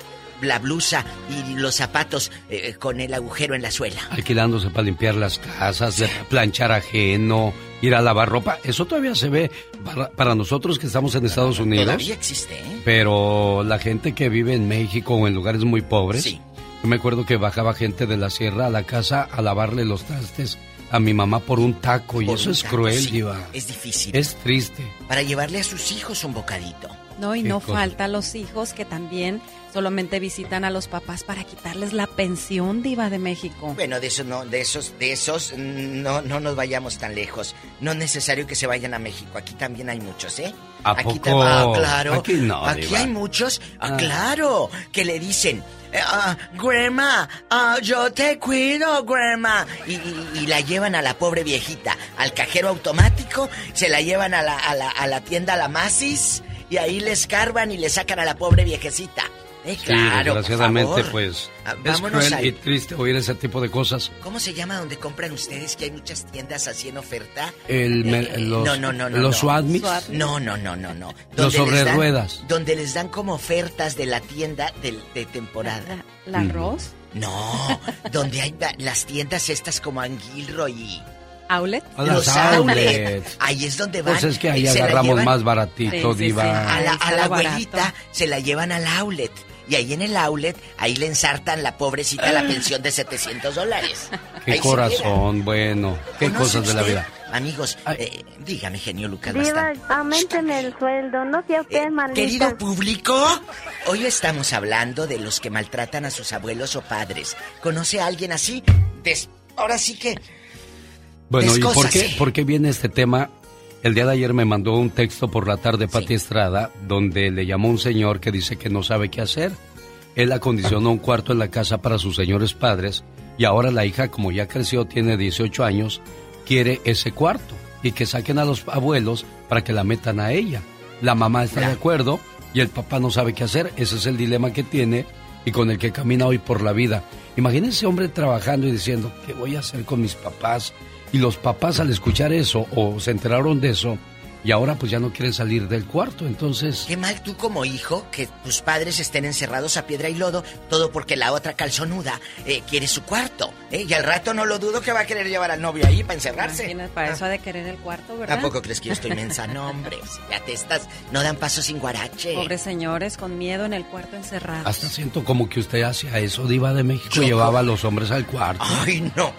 la blusa y los zapatos eh, con el agujero en la suela. Alquilándose para limpiar las casas, planchar ajeno ir a lavar ropa. Eso todavía se ve para, para nosotros que estamos en Estados Unidos. Todavía existe, ¿eh? Pero la gente que vive en México o en lugares muy pobres, Sí. yo me acuerdo que bajaba gente de la sierra a la casa a lavarle los trastes a mi mamá por un taco y Por eso es taco, cruel, sí. Diva. Es difícil. Es triste. Para llevarle a sus hijos un bocadito. No, y Qué no cosa. falta los hijos que también solamente visitan a los papás para quitarles la pensión diva de México. Bueno, de esos no, de esos, de esos no, no nos vayamos tan lejos. No es necesario que se vayan a México. Aquí también hay muchos, ¿eh? ¿A Aquí poco? ah, claro. Aquí no, Aquí Diva. hay muchos, ah, Ah. claro, que le dicen, eh, ah, grandma, ah, yo te cuido, grandma. Y, y- y la llevan a la pobre viejita, al cajero automático, se la llevan a la, a la, a la tienda a la Macy's y ahí le escarban y le sacan a la pobre viejecita. Eh, Sí, claro, por desgraciadamente, favor. pues Ah, es cruel al- y triste oír ese tipo de cosas. ¿Cómo se llama donde compran ustedes que hay muchas tiendas así en oferta? El, me- Eh, los, no, no, no, no. los no. No, no, no, no, no. Los sobre dan- ruedas. Donde les dan como ofertas de la tienda de, de temporada. ¿La Mm. arroz? No, donde hay las tiendas estas como Anguilro y ¿Outlet? A las los outlets. Ahí es donde van. Pues es que ahí la agarramos llevan más baratito, Sí, sí, diva. sí. A la, a la lo barato. abuelita se la llevan al outlet. Y ahí en el outlet, ahí le ensartan la pobrecita la pensión de 700 dólares. Qué Ahí corazón, bueno. Qué ¿Conoce cosas de la usted? vida. Amigos, eh, dígame, genio Lucas Diva, aumenteme el sueldo, no sea usted maldita. Eh, Querido público, hoy estamos hablando de los que maltratan a sus abuelos o padres. ¿Conoce a alguien así? Des- Ahora sí que... Bueno, ¿y por qué, por qué viene este tema? El día de ayer me mandó un texto por la tarde Pati Estrada, donde le llamó un señor que dice que no sabe qué hacer. Él acondicionó un cuarto en la casa para sus señores padres y ahora la hija, como ya creció, tiene 18 años, quiere ese cuarto y que saquen a los abuelos para que la metan a ella. La mamá está de acuerdo y el papá no sabe qué hacer. Ese es el dilema que tiene y con el que camina hoy por la vida. Imagínense hombre trabajando y diciendo, ¿qué voy a hacer con mis papás? Y los papás al escuchar eso o se enteraron de eso y ahora pues ya no quieren salir del cuarto. Entonces, Qué mal tú como hijo que tus padres estén encerrados a piedra y lodo, todo porque la otra calzonuda eh, quiere su cuarto. ¿eh? Y al rato no lo dudo que va a querer llevar al novio ahí para encerrarse. Imagínate, Para eso ha de querer el cuarto, ¿verdad? ¿A poco crees que yo estoy mensa? No, hombre, si ya te estás, no dan paso sin guarache. Pobres señores con miedo en el cuarto encerrados. hasta siento como que usted hacía eso, diva de México, Yo- llevaba a los hombres al cuarto. Ay, no.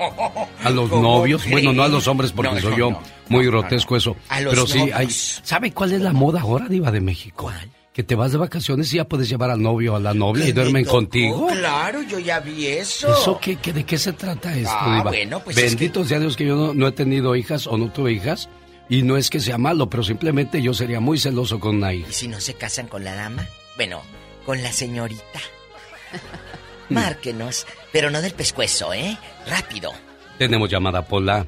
A los ¿Cómo novios, cree? bueno, no a los hombres porque No, soy no, yo no. Muy grotesco eso. A los Pero sí, hay. ¿sabe cuál es la moda ahora, diva de México? Que te vas de vacaciones y ya puedes llevar al novio o a la novia y ¿Qué me duermen tocó? contigo. Claro, yo ya vi eso. ¿Eso qué, qué- de qué se trata esto, Ah, diva? bueno, pues es Bendito sea Dios que yo no, no he tenido hijas o no tuve hijas. Y no es que sea malo, pero simplemente yo sería muy celoso con una hija. ¿Y si no se casan con la dama? Bueno, con la señorita. Márquenos, pero no del pescuezo, ¿eh? Rápido. Tenemos llamada Pola.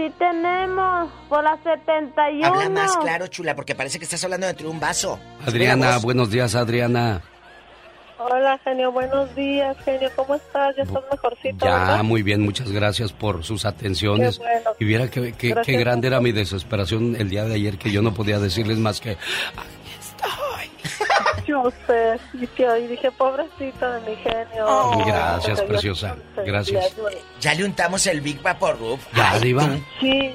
Sí tenemos, por la 71. Habla más claro, chula, porque parece que estás hablando dentro de un vaso. Adriana, buenos días, Adriana. Hola, genio, buenos días, genio, ¿cómo estás? ¿Ya estás mejorcito, Ya, verdad? muy bien, muchas gracias por sus atenciones. Qué bueno. Y viera que, que- qué Gracias grande era mi desesperación el día de ayer que yo no podía decirles más que Yo sé, y, tío, y dije, pobrecita de mi genio. Oh. Gracias, preciosa. Gracias. Ya le untamos el Big Vaporub. Ya, Ay, Diva. Sí.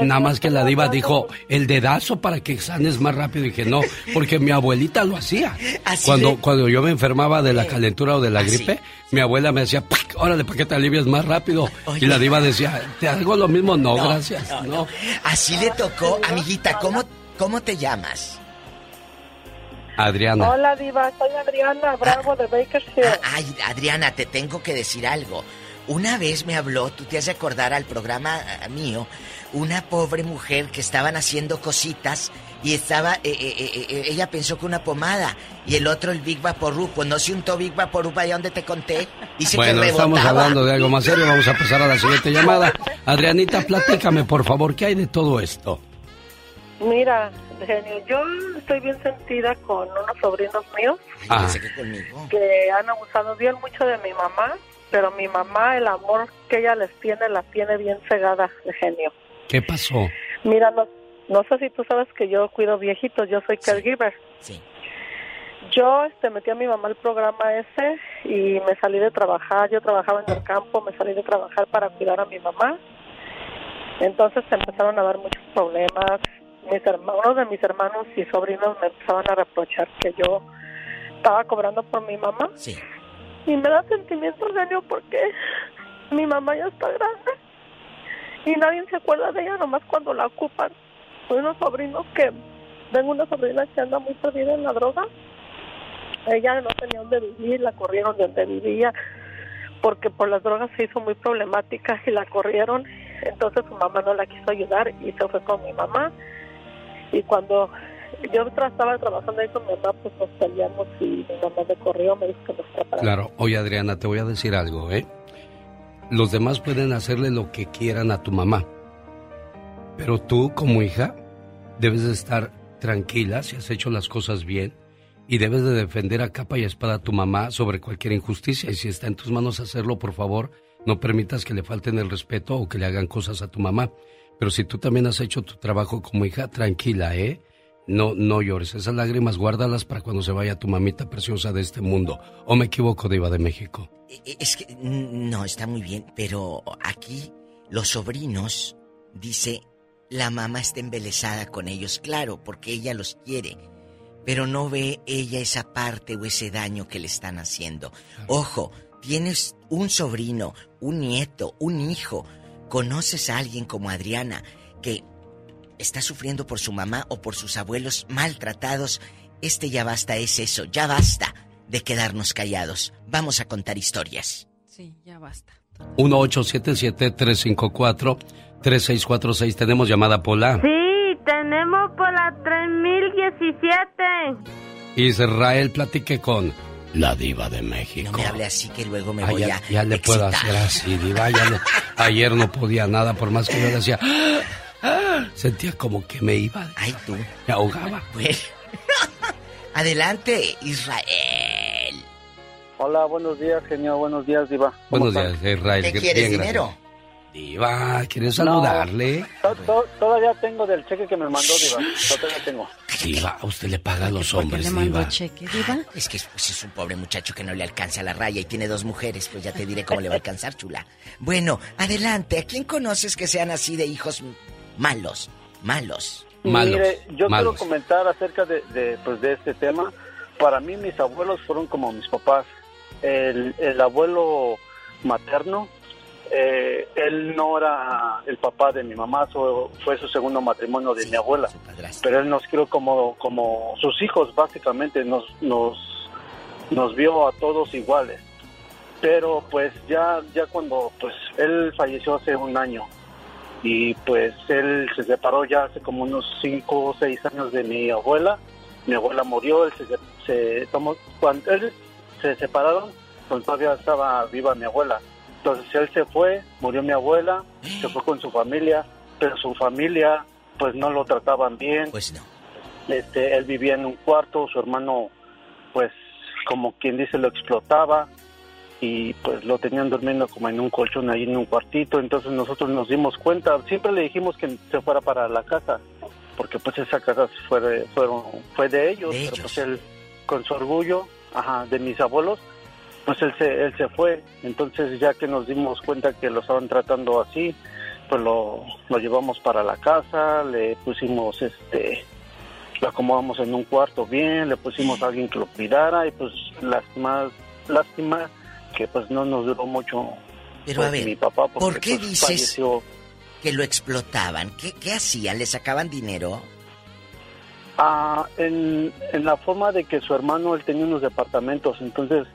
Nada más que la diva dijo el dedazo para que sanes más rápido. Y dije, no, porque mi abuelita lo hacía. Así Cuando, de- cuando yo me enfermaba de la calentura o de la Así. gripe, mi abuela me decía, "Pac, órale, para que te alivies más rápido. Y la diva decía, ¿te hago lo mismo? No, No, gracias. no, No, no. Así le tocó, amiguita, ¿cómo, cómo te llamas? Adriana. Hola, diva, soy Adriana Bravo de Bakersfield. Ay, Adriana, te tengo que decir algo. Una vez me habló, tú te has de acordar al programa ah, mío, una pobre mujer que estaban haciendo cositas y estaba, eh, eh, eh, eh, ella pensó que una pomada y el otro el Big Vaporub, pues no se untó Big Vaporub allá donde te conté, dice Bueno, que estamos hablando de algo más serio. Vamos a pasar a la siguiente llamada. Adrianita, platícame, por favor, ¿qué hay de todo esto? Mira, genio, yo estoy bien sentida con unos sobrinos míos Ah, que conmigo. que han abusado bien mucho de mi mamá, pero mi mamá, el amor que ella les tiene, la tiene bien cegada, genio. ¿qué pasó? Mira, no, no sé si tú sabes que yo cuido viejitos, yo soy caregiver. Sí. Yo este, metí a mi mamá al programa ese y me salí de trabajar. Yo trabajaba en el campo, me salí de trabajar para cuidar a mi mamá. Entonces se empezaron a dar muchos problemas. Mis hermanos, uno de mis hermanos y sobrinos me empezaban a reprochar que yo estaba cobrando por mi mamá. Sí. Y me da sentimiento genio porque mi mamá ya está grande y nadie se acuerda de ella nomás cuando la ocupan. Hay unos sobrinos que, tengo una sobrina que anda muy perdida en la droga. Ella no tenía dónde vivir, la corrieron de donde vivía porque por las drogas se hizo muy problemática y la corrieron. Entonces su mamá no la quiso ayudar y se fue con mi mamá. Y cuando yo estaba trabajando ahí con mi mamá, pues nos peleamos y mi mamá me corrió, me dijo que nos separáramos. Claro, oye Adriana, te voy a decir algo, ¿eh? Los demás pueden hacerle lo que quieran a tu mamá, pero tú como hija debes de estar tranquila si has hecho las cosas bien y debes de defender a capa y espada a tu mamá sobre cualquier injusticia y si está en tus manos hacerlo, por favor, no permitas que le falten el respeto o que le hagan cosas a tu mamá. Pero si tú también has hecho tu trabajo como hija, tranquila, ¿eh? No, no llores. Esas lágrimas guárdalas para cuando se vaya tu mamita preciosa de este mundo. ¿O me equivoco, Diva de México? E- Es que no, está muy bien, pero aquí los sobrinos, dice, la mamá está embelesada con ellos, claro, porque ella los quiere, pero no ve ella esa parte o ese daño que le están haciendo. Ojo, tienes un sobrino, un nieto, un hijo, conoces a alguien como Adriana que está sufriendo por su mamá o por sus abuelos maltratados, este ya basta es eso, ya basta de quedarnos callados. Vamos a contar historias. Sí, ya basta. 1877-354-3646. Tenemos llamada Pola. Sí, tenemos por la 3017. Israel, platique con la Diva de México. No me hable así que luego me Ah, voy ya, a ya le puedo excitar. hacer así, Diva. ya le- ayer no podía nada, por más que yo decía. Sentía como que me iba. Ay, tú. Me ahogaba. Bueno. Adelante, Israel. Hola, buenos días, genio. Buenos días, Diva. ¿Cómo Buenos están? días, Israel. ¿Qué Bien, quieres, gracias. Diva, ¿quieres saludarle? To- to- todavía tengo del cheque que me mandó, Diva. Todavía tengo. Diva, a usted le paga a los ¿Por qué hombres, le mandó Diva. cheque, Diva? Es que pues, es un pobre muchacho que no le alcanza la raya y tiene dos mujeres, pues ya te diré cómo le va a alcanzar, chula. Bueno, adelante. ¿A quién conoces que sean así de hijos malos? Malos. Mire, yo quiero comentar acerca de, de, pues, de este tema. Para mí, mis abuelos fueron como mis papás. El, el abuelo materno, eh, él no era el papá de mi mamá, fue su segundo matrimonio de mi abuela. Pero él nos crió como, como sus hijos, básicamente. Nos, nos, nos vio a todos iguales. Pero pues ya, ya cuando pues él falleció hace un año y pues él se separó ya hace como unos cinco o seis años de mi abuela. Mi abuela murió, él se, se tomó, cuando él se separaron, pues todavía estaba viva mi abuela. Entonces él se fue, murió mi abuela, se fue con su familia, pero su familia pues no lo trataban bien. Pues no. Este, él vivía en un cuarto, su hermano pues como quien dice lo explotaba y pues lo tenían durmiendo como en un colchón ahí en un cuartito, entonces nosotros nos dimos cuenta, siempre le dijimos que se fuera para la casa, porque pues esa casa fue de, fueron, fue de ellos, De pero pues él con su orgullo, ajá, de mis abuelos, pues él se, él se fue, entonces ya que nos dimos cuenta que lo estaban tratando así, pues lo, lo llevamos para la casa, le pusimos este lo acomodamos en un cuarto bien, le pusimos a alguien que lo cuidara y pues lástima, lástima que pues no nos duró mucho Pero pues, a ver, mi papá porque ¿por qué pues, dices falleció. que lo explotaban? ¿Qué, qué hacían? ¿Le sacaban dinero? Ah, en, en la forma de que su hermano él tenía unos departamentos, entonces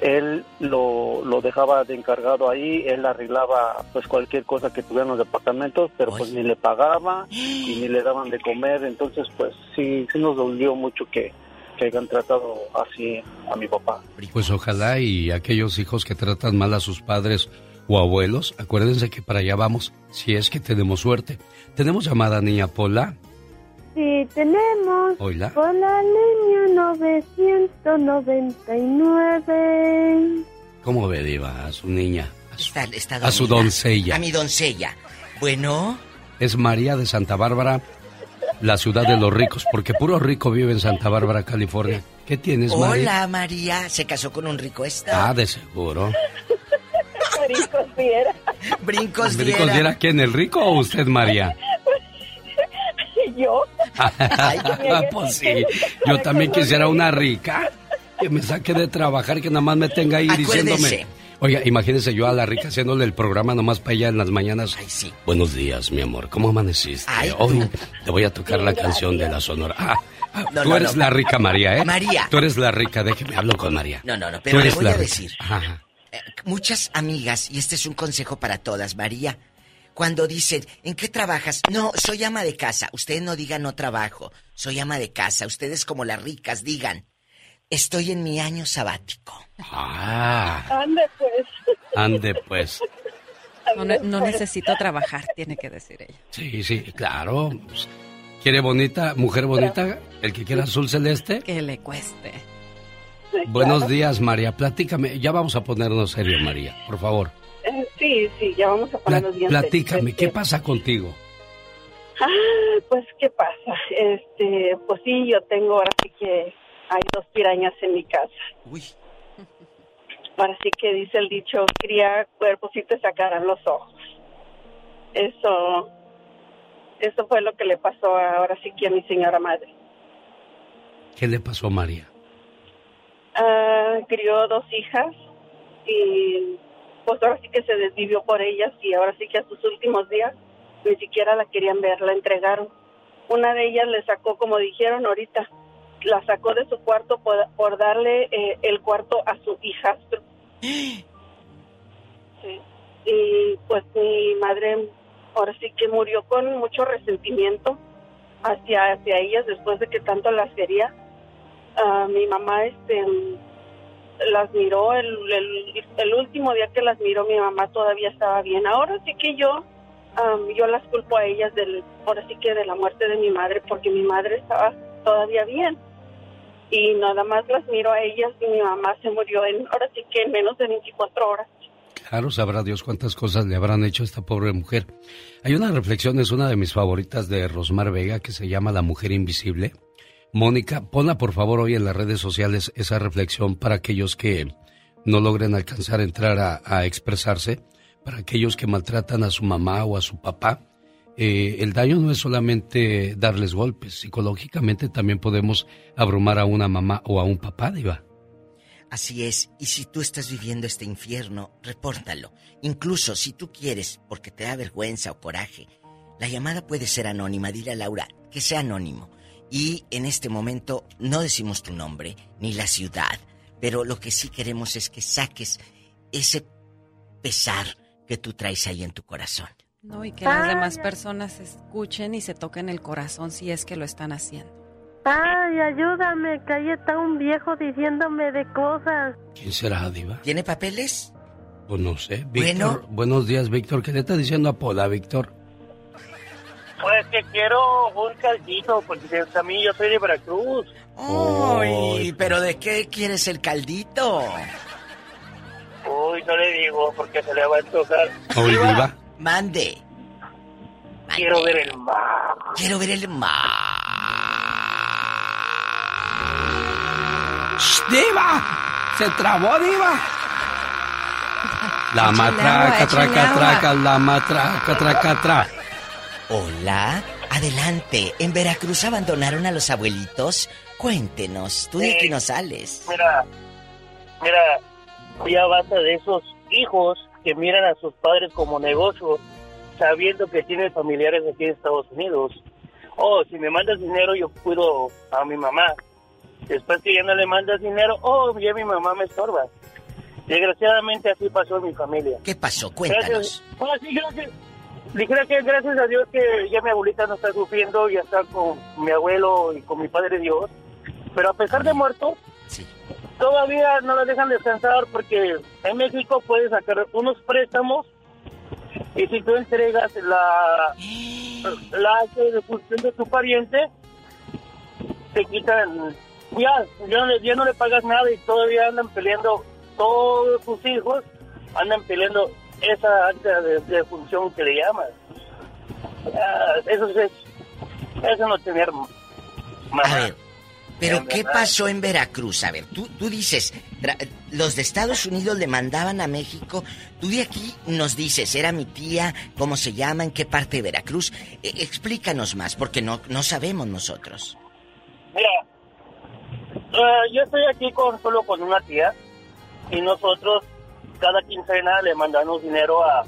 él lo, lo dejaba de encargado ahí, él arreglaba pues cualquier cosa que tuvieran los departamentos, pero pues ni le pagaba y ni le daban de comer, entonces pues sí, sí nos dolió mucho que, que hayan tratado así a mi papá. Pues ojalá y aquellos hijos que tratan mal a sus padres o abuelos, acuérdense que para allá vamos, si es que tenemos suerte. Tenemos llamada niña Pola. Sí, tenemos Hola. por la línea 999. ¿Cómo ve, Diva? A su niña. A su, Está- está a su dormida. doncella. A mi doncella. Bueno, Es María de Santa Bárbara, la ciudad de los ricos, porque puro rico vive en Santa Bárbara, California. ¿Qué tienes, María? hola María. ¿Se casó con un rico esta? Ah, de seguro. Brincos, ¿Brincos diera. diera quién, el rico o usted, María? Yo. pues sí, yo también quisiera una rica que me saque de trabajar, que nada más me tenga ahí diciéndome. Oiga, imagínese yo a la rica haciéndole el programa nomás para ella en las mañanas. Ay, sí. Buenos días, mi amor. ¿Cómo amaneciste? Hoy te voy a tocar la canción de la Sonora. Ah, ah tú eres la rica María, ¿eh? María. Tú eres la rica, déjeme hablo con María. No, no, no, pero le voy a decir. Eh, muchas amigas, y este es un consejo para todas, María, cuando dicen, ¿en qué trabajas? No, soy ama de casa. Ustedes no digan no trabajo, soy ama de casa. Ustedes como las ricas digan, estoy en mi año sabático. Ah. Ande pues. Ande pues. No, necesito trabajar, tiene que decir ella. Sí, sí, claro. ¿Quiere bonita, mujer bonita? ¿El que quiera azul celeste? Que le cueste. Buenos días, María. Platícame. Ya vamos a ponernos serios, María, por favor. Eh, sí, sí, ya vamos a ponernos bien Platícame, ¿qué pasa contigo? Ah, pues, ¿qué pasa? Este, pues sí, yo tengo, ahora sí que hay dos pirañas en mi casa. Uy. Ahora sí que dice el dicho, cría cuerpos y te sacarán los ojos. Eso, eso fue lo que le pasó ahora sí que a mi señora madre. ¿Qué le pasó a María? Ah, crió dos hijas y pues ahora sí que se desvivió por ellas y ahora sí que a sus últimos días ni siquiera la querían ver, la entregaron. Una de ellas le sacó, como dijeron ahorita, la sacó de su cuarto por, darle eh, el cuarto a su hijastro. Sí. Y pues mi madre ahora sí que murió con mucho resentimiento hacia, hacia ellas después de que tanto las quería. Ah, mi mamá este las miró el, el, último día que las miró mi mamá todavía estaba bien ahora sí que yo yo las culpo a ellas del ahora sí que de la muerte de mi madre porque mi madre estaba todavía bien y nada más las miro a ellas y mi mamá se murió en ahora sí que en menos de 24 horas Claro, sabrá Dios cuántas cosas le habrán hecho a esta pobre mujer. Hay una reflexión, es una de mis favoritas de Rosmar Vega, que se llama La Mujer Invisible. Mónica, ponla por favor hoy en las redes sociales esa reflexión para aquellos que no logren alcanzar a entrar a, expresarse, para aquellos que maltratan a su mamá o a su papá. Eh, el daño no es solamente darles golpes, psicológicamente también podemos abrumar a una mamá o a un papá, Diva. Así es, y si tú estás viviendo este infierno, repórtalo. Incluso si tú quieres, porque te da vergüenza o coraje, la llamada puede ser anónima. Dile a Laura que sea anónimo y en este momento no decimos tu nombre ni la ciudad, pero lo que sí queremos es que saques ese pesar que tú traes ahí en tu corazón. No, y que las demás personas escuchen y se toquen el corazón si es que lo están haciendo. Ay, ayúdame, que ahí está un viejo diciéndome de cosas. ¿Quién será, Diva? ¿Tiene papeles? Pues no sé. Víctor, buenos días, Víctor. ¿Qué le está diciendo a Pola, Víctor? Pues que quiero un caldito, porque también yo soy de Veracruz. Uy, pero ¿de qué quieres el caldito? Uy, no le digo porque se le va a tocar. Uy, diva. Mande. Quiero ver el mar. Quiero ver el mar. ¡Diva! ¡Se trabó, diva! La matraca, traca, traca, la matraca, traca, traca. Hola, adelante. ¿En Veracruz abandonaron a los abuelitos? Cuéntenos, tú de aquí no sales. Mira, mira, ya basta de esos hijos que miran a sus padres como negocio, sabiendo que tienen familiares aquí en Estados Unidos. Oh, si me mandas dinero, yo cuido a mi mamá. Después que ya no le mandas dinero, oh, ya mi mamá me estorba. Desgraciadamente así pasó en mi familia. ¿Qué pasó? Cuéntanos. Gracias. Oh, sí, gracias. Dijera que gracias a Dios que ya mi abuelita no está sufriendo, ya está con mi abuelo y con mi padre Dios. Pero a pesar de muerto, todavía no la dejan descansar porque en México puedes sacar unos préstamos y si tú entregas la, la de función de tu pariente, te quitan, ya, ya, ya no le pagas nada y todavía andan peleando todos tus hijos, andan peleando esa acta de, función que le llaman. eso es, eso no tener más. Pero En ¿qué verdad. pasó en Veracruz? A ver, tú, tú dices, los de Estados Unidos le mandaban a México, tú de aquí nos dices, era mi tía, cómo se llama, en qué parte de Veracruz. Eh, explícanos más, porque no, no sabemos nosotros. Mira, eh, yo estoy aquí con solo con una tía y nosotros cada quincena le mandamos dinero a,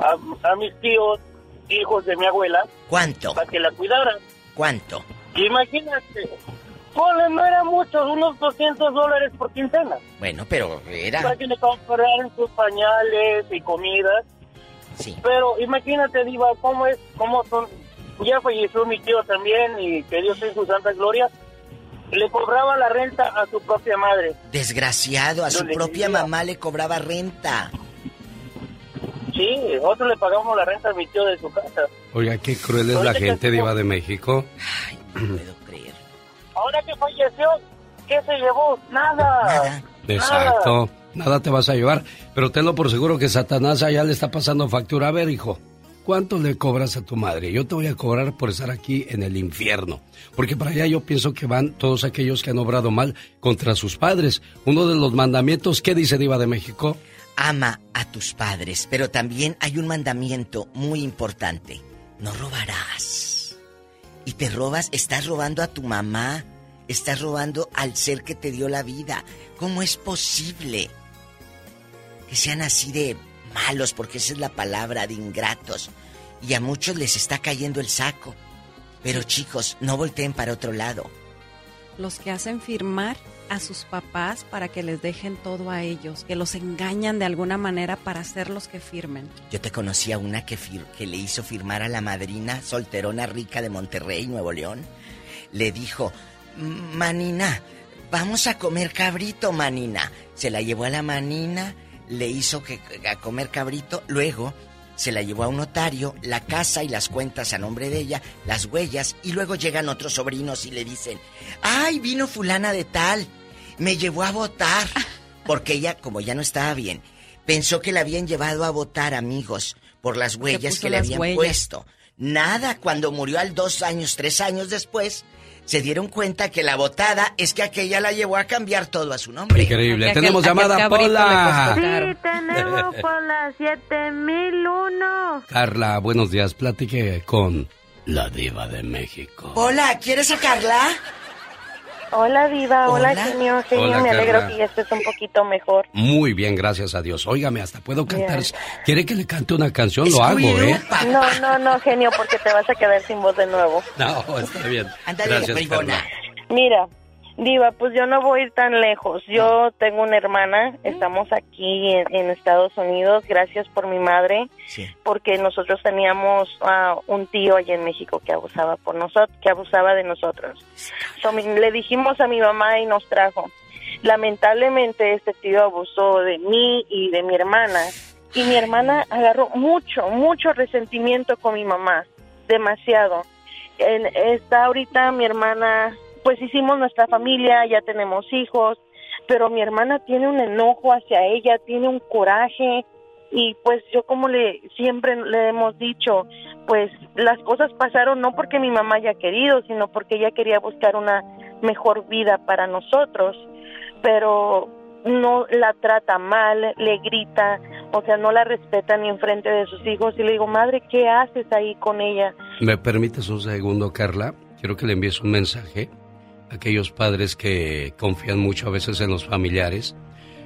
a, a mis tíos, hijos de mi abuela, ¿Cuánto? para que la cuidaran. ¿Cuánto? Imagínate, ponle, no era mucho, unos 200 dólares por quincena. Bueno, pero era... Para que le compraran sus pañales y comidas. Sí. Pero imagínate, Diva, cómo es, cómo son. Ya falleció mi tío también y que Dios en su santa gloria. Le cobraba la renta a su propia madre. Desgraciado, a su Donde propia vivía. mamá le cobraba renta. Sí, nosotros le pagamos la renta a mi tío de su casa. Oiga, qué cruel es la gente, estuvo- Diva de México. Ahora que falleció, ¿qué se llevó? Nada. Exacto. Nada te vas a llevar. Pero tenlo por seguro que Satanás allá le está pasando factura. A ver, hijo, ¿cuánto le cobras a tu madre? Yo te voy a cobrar por estar aquí en el infierno. Porque para allá yo pienso que van todos aquellos que han obrado mal contra sus padres. Uno de los mandamientos, ¿qué dice Diva de México? Ama a tus padres, pero también hay un mandamiento muy importante. No robarás. Y te robas, estás robando a tu mamá, estás robando al ser que te dio la vida. ¿Cómo es posible que sean así de malos? Porque esa es la palabra, de ingratos. Y a muchos les está cayendo el saco. Pero chicos, no volteen para otro lado. Los que hacen firmar a sus papás para que les dejen todo a ellos, que los engañan de alguna manera para hacerlos que firmen. Yo te conocí a una que, fir- que le hizo firmar a la madrina solterona rica de Monterrey, Nuevo León. Le dijo, Manina, vamos a comer cabrito, Manina. Se la llevó a la Manina, le hizo que, a comer cabrito, luego se la llevó a un notario, la casa y las cuentas a nombre de ella, las huellas, y luego llegan otros sobrinos y le dicen, ay, vino fulana de tal, me llevó a votar. Porque ella, como ya no estaba bien, pensó que la habían llevado a votar, amigos, por las huellas que le habían huellas. puesto. Nada, cuando murió al dos años, tres años después, se dieron cuenta que la votada es que aquella la llevó a cambiar todo a su nombre. Increíble. Tenemos llamada, Pola. Sí, tenemos por la 7001. Carla, buenos días. Platique con la Diva de México. Hola, ¿quieres sacarla? Hola, Diva. Hola, Hola. genio. Genio, Hola, me alegro Carla. que ya estés un poquito mejor. Muy bien, gracias a Dios. Óigame, hasta puedo cantar. Bien. ¿Quiere que le cante una canción? Lo hago, ¿eh? No, no, no, genio, porque te vas a quedar sin voz de nuevo. No, está bien. Ándale, Gracias. Mira, Diva, pues yo no voy a ir tan lejos. Yo tengo una hermana, estamos aquí en, en Estados Unidos, gracias por mi madre, porque nosotros teníamos ah, un tío allá en México que abusaba por nosotros, que abusaba de nosotros. So, le dijimos a mi mamá y nos trajo. Lamentablemente este tío abusó de mí y de mi hermana y mi hermana agarró mucho, mucho resentimiento con mi mamá, demasiado. En- está ahorita mi hermana, pues hicimos nuestra familia, ya tenemos hijos, pero mi hermana tiene un enojo hacia ella, tiene un coraje y pues yo como le siempre le hemos dicho, pues las cosas pasaron no porque mi mamá haya querido, sino porque ella quería buscar una mejor vida para nosotros, pero no la trata mal, le grita, o sea, no la respeta ni enfrente de sus hijos y le digo, madre, ¿qué haces ahí con ella? ¿Me permites un segundo, Carla? Quiero que le envíes un mensaje aquellos padres que confían mucho a veces en los familiares.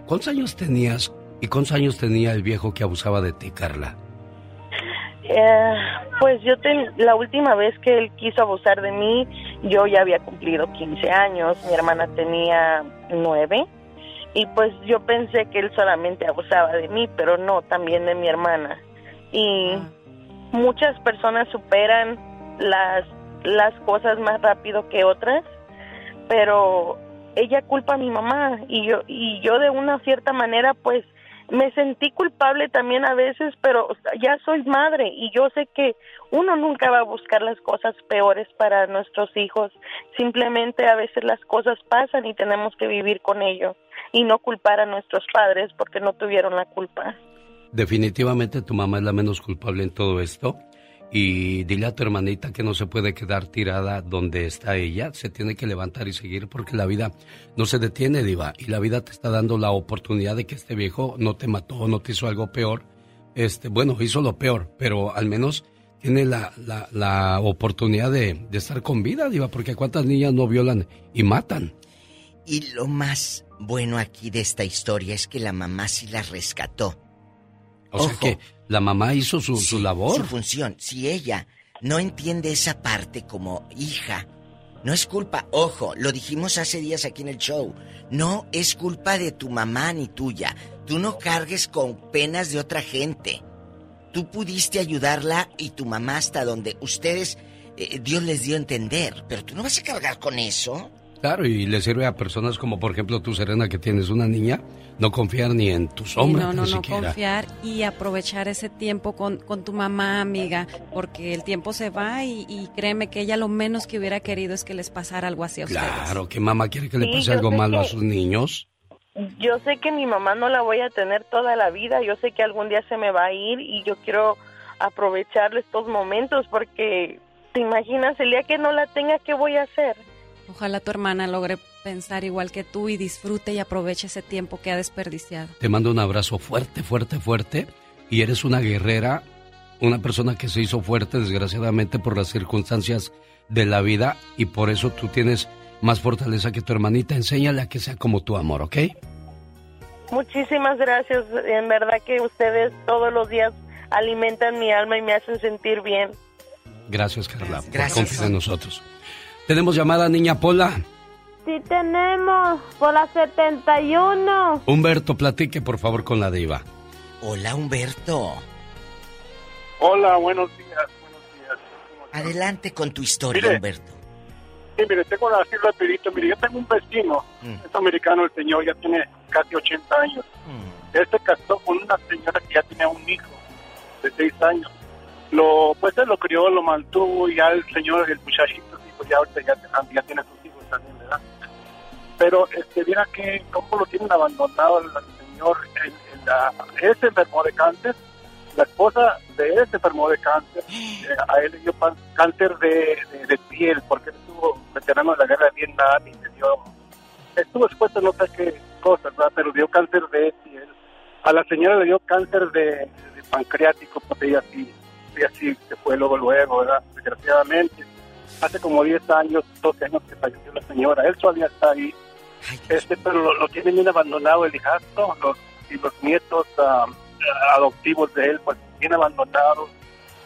¿Cuántos años tenías y cuántos años tenía el viejo que abusaba de ti, Carla? Eh, pues yo ten- la última vez que él quiso abusar de mí, yo ya había cumplido 15 años, mi hermana tenía 9 y pues yo pensé que él solamente abusaba de mí, pero no, también de mi hermana. Y muchas personas superan las las cosas más rápido que otras, pero ella culpa a mi mamá y yo y yo de una cierta manera pues me sentí culpable también a veces, pero ya soy madre y yo sé que uno nunca va a buscar las cosas peores para nuestros hijos. Simplemente a veces las cosas pasan y tenemos que vivir con ello y no culpar a nuestros padres porque no tuvieron la culpa. Definitivamente tu mamá es la menos culpable en todo esto. Y dile a tu hermanita que no se puede quedar tirada donde está ella, se tiene que levantar y seguir porque la vida no se detiene, diva, y la vida te está dando la oportunidad de que este viejo no te mató, no te hizo algo peor. Este, bueno, hizo lo peor, pero al menos tiene la, la, la oportunidad de, de estar con vida, diva, porque cuántas niñas no violan y matan. Y lo más bueno aquí de esta historia es que la mamá sí la rescató. O sea que la mamá hizo su, su labor. Su función. Si ella no entiende esa parte como hija, no es culpa, ojo, lo dijimos hace días aquí en el show, no es culpa de tu mamá ni tuya. Tú no cargues con penas de otra gente. Tú pudiste ayudarla y tu mamá hasta donde ustedes, eh, Dios les dio a entender, pero tú no vas a cargar con eso. Claro, y le sirve a personas como por ejemplo tú, Serena, que tienes una niña, no confiar ni en tus hombres. no, no, ni no siquiera. confiar y aprovechar ese tiempo con, con tu mamá, amiga, porque el tiempo se va y, y créeme que ella lo menos que hubiera querido es que les pasara algo así a ustedes. Claro, que mamá quiere que le Sí, pase algo malo a sus niños. Yo sé que mi mamá no la voy a tener toda la vida, yo sé que algún día se me va a ir y yo quiero aprovechar estos momentos porque te imaginas el día que no la tenga, ¿qué voy a hacer? Ojalá tu hermana logre pensar igual que tú y disfrute y aproveche ese tiempo que ha desperdiciado. Te mando un abrazo fuerte, fuerte, fuerte. Y eres una guerrera, una persona que se hizo fuerte, desgraciadamente, por las circunstancias de la vida. Y por eso tú tienes más fortaleza que tu hermanita. Enséñale a que sea como tu amor, ¿ok? Muchísimas gracias, en verdad que ustedes todos los días alimentan mi alma y me hacen sentir bien. Gracias, Carla, por Gracias. confiar en nosotros. Tenemos llamada, niña Pola. Sí tenemos, por la 71. Humberto, platique por favor con la diva. Hola, Humberto. Hola, buenos días. Adelante con tu historia, Mire. Humberto. Sí, mire, tengo que decir rapidito. Mire, yo tengo un vecino, es americano el señor, ya tiene casi 80 años. Él se casó con una señora que ya tenía un hijo de 6 años. Lo, pues él lo crió, lo mantuvo y ya el señor, el muchachito, pues ya ahorita ya, tiene sus hijos también, ¿verdad? Pero, este, mira que, cómo lo tienen abandonado el señor. El, el, ah, él se enfermó de cáncer, la esposa de él se enfermó de cáncer, eh, a él le dio cáncer de, de- de piel, porque él estuvo veterano de la guerra de Vietnam y le dio, estuvo expuesto a no sé qué cosas, ¿verdad? pero dio cáncer de piel. A la señora le dio cáncer de, de pancreático, porque ella sí, ella sí se fue luego, luego, ¿verdad? Desgraciadamente. Hace como 10 años, 12 años que falleció la señora, él todavía está ahí, este, pero lo, lo tienen bien abandonado el hijastro, los, y los nietos ah, adoptivos de él, pues bien abandonados.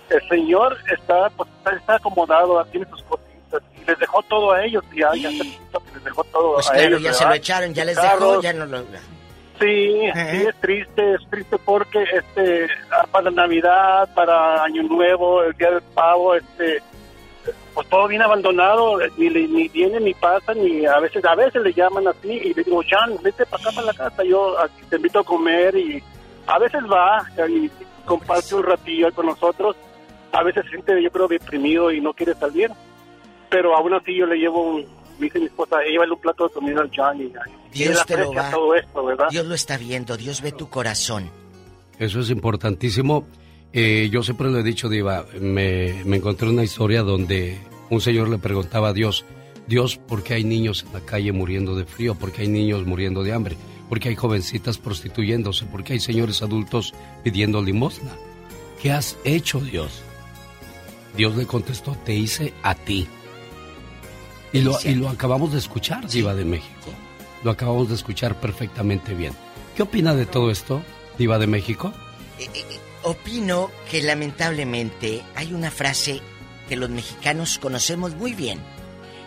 El señor está, pues, está, acomodado, tiene sus cositas y les dejó todo a ellos, ya, ya se les dejó todo Pues a claro, ellos. ya se ¿verdad? lo echaron, ya les dejó, ya no lo... Sí, sí, es triste, es triste porque este ah, para Navidad, para Año Nuevo, el Día del Pavo, este pues todo bien abandonado, eh, ni, ni viene ni pasa, ni a veces a veces le llaman así y le digo, Jan, vete para acá para la casa, yo aquí te invito a comer y a veces va y comparte un ratillo con nosotros, a veces se siente yo creo deprimido y no quiere salir, pero aún así yo le llevo, un- dice mi esposa, llévale un plato de comida al Jan y, y él Dios te lo va... todo esto, ¿verdad? Dios lo está viendo, Dios ve tu corazón. Eso es importantísimo. Eh, yo siempre lo he dicho, Diva, me, me encontré una historia donde un señor le preguntaba a Dios, Dios, ¿por qué hay niños en la calle muriendo de frío? ¿Por qué hay niños muriendo de hambre? ¿Por qué hay jovencitas prostituyéndose? ¿Por qué hay señores adultos pidiendo limosna? ¿Qué has hecho, Dios? Dios le contestó, te hice a ti. Y lo, y lo acabamos de escuchar, Diva de México. Lo acabamos de escuchar perfectamente bien. ¿Qué opina de todo esto, Diva de México? Opino que lamentablemente hay una frase que los mexicanos conocemos muy bien.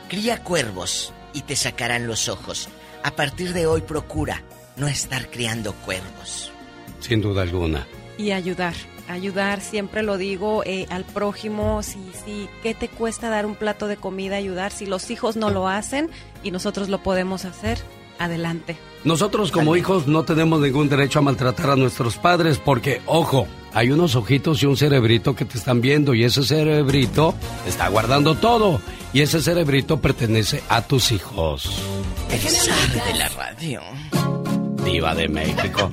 Cría cuervos y te sacarán los ojos. A partir de hoy procura no estar criando cuervos. Sin duda alguna. Y ayudar, ayudar, siempre lo digo, eh, al prójimo, si, si, ¿qué te cuesta dar un plato de comida, ayudar? Si los hijos no lo hacen y nosotros lo podemos hacer, adelante. Nosotros como hijos no tenemos ningún derecho a maltratar a nuestros padres porque, ojo, hay unos ojitos y un cerebrito que te están viendo y ese cerebrito está guardando todo y ese cerebrito pertenece a tus hijos. El zar de la radio. Diva de México.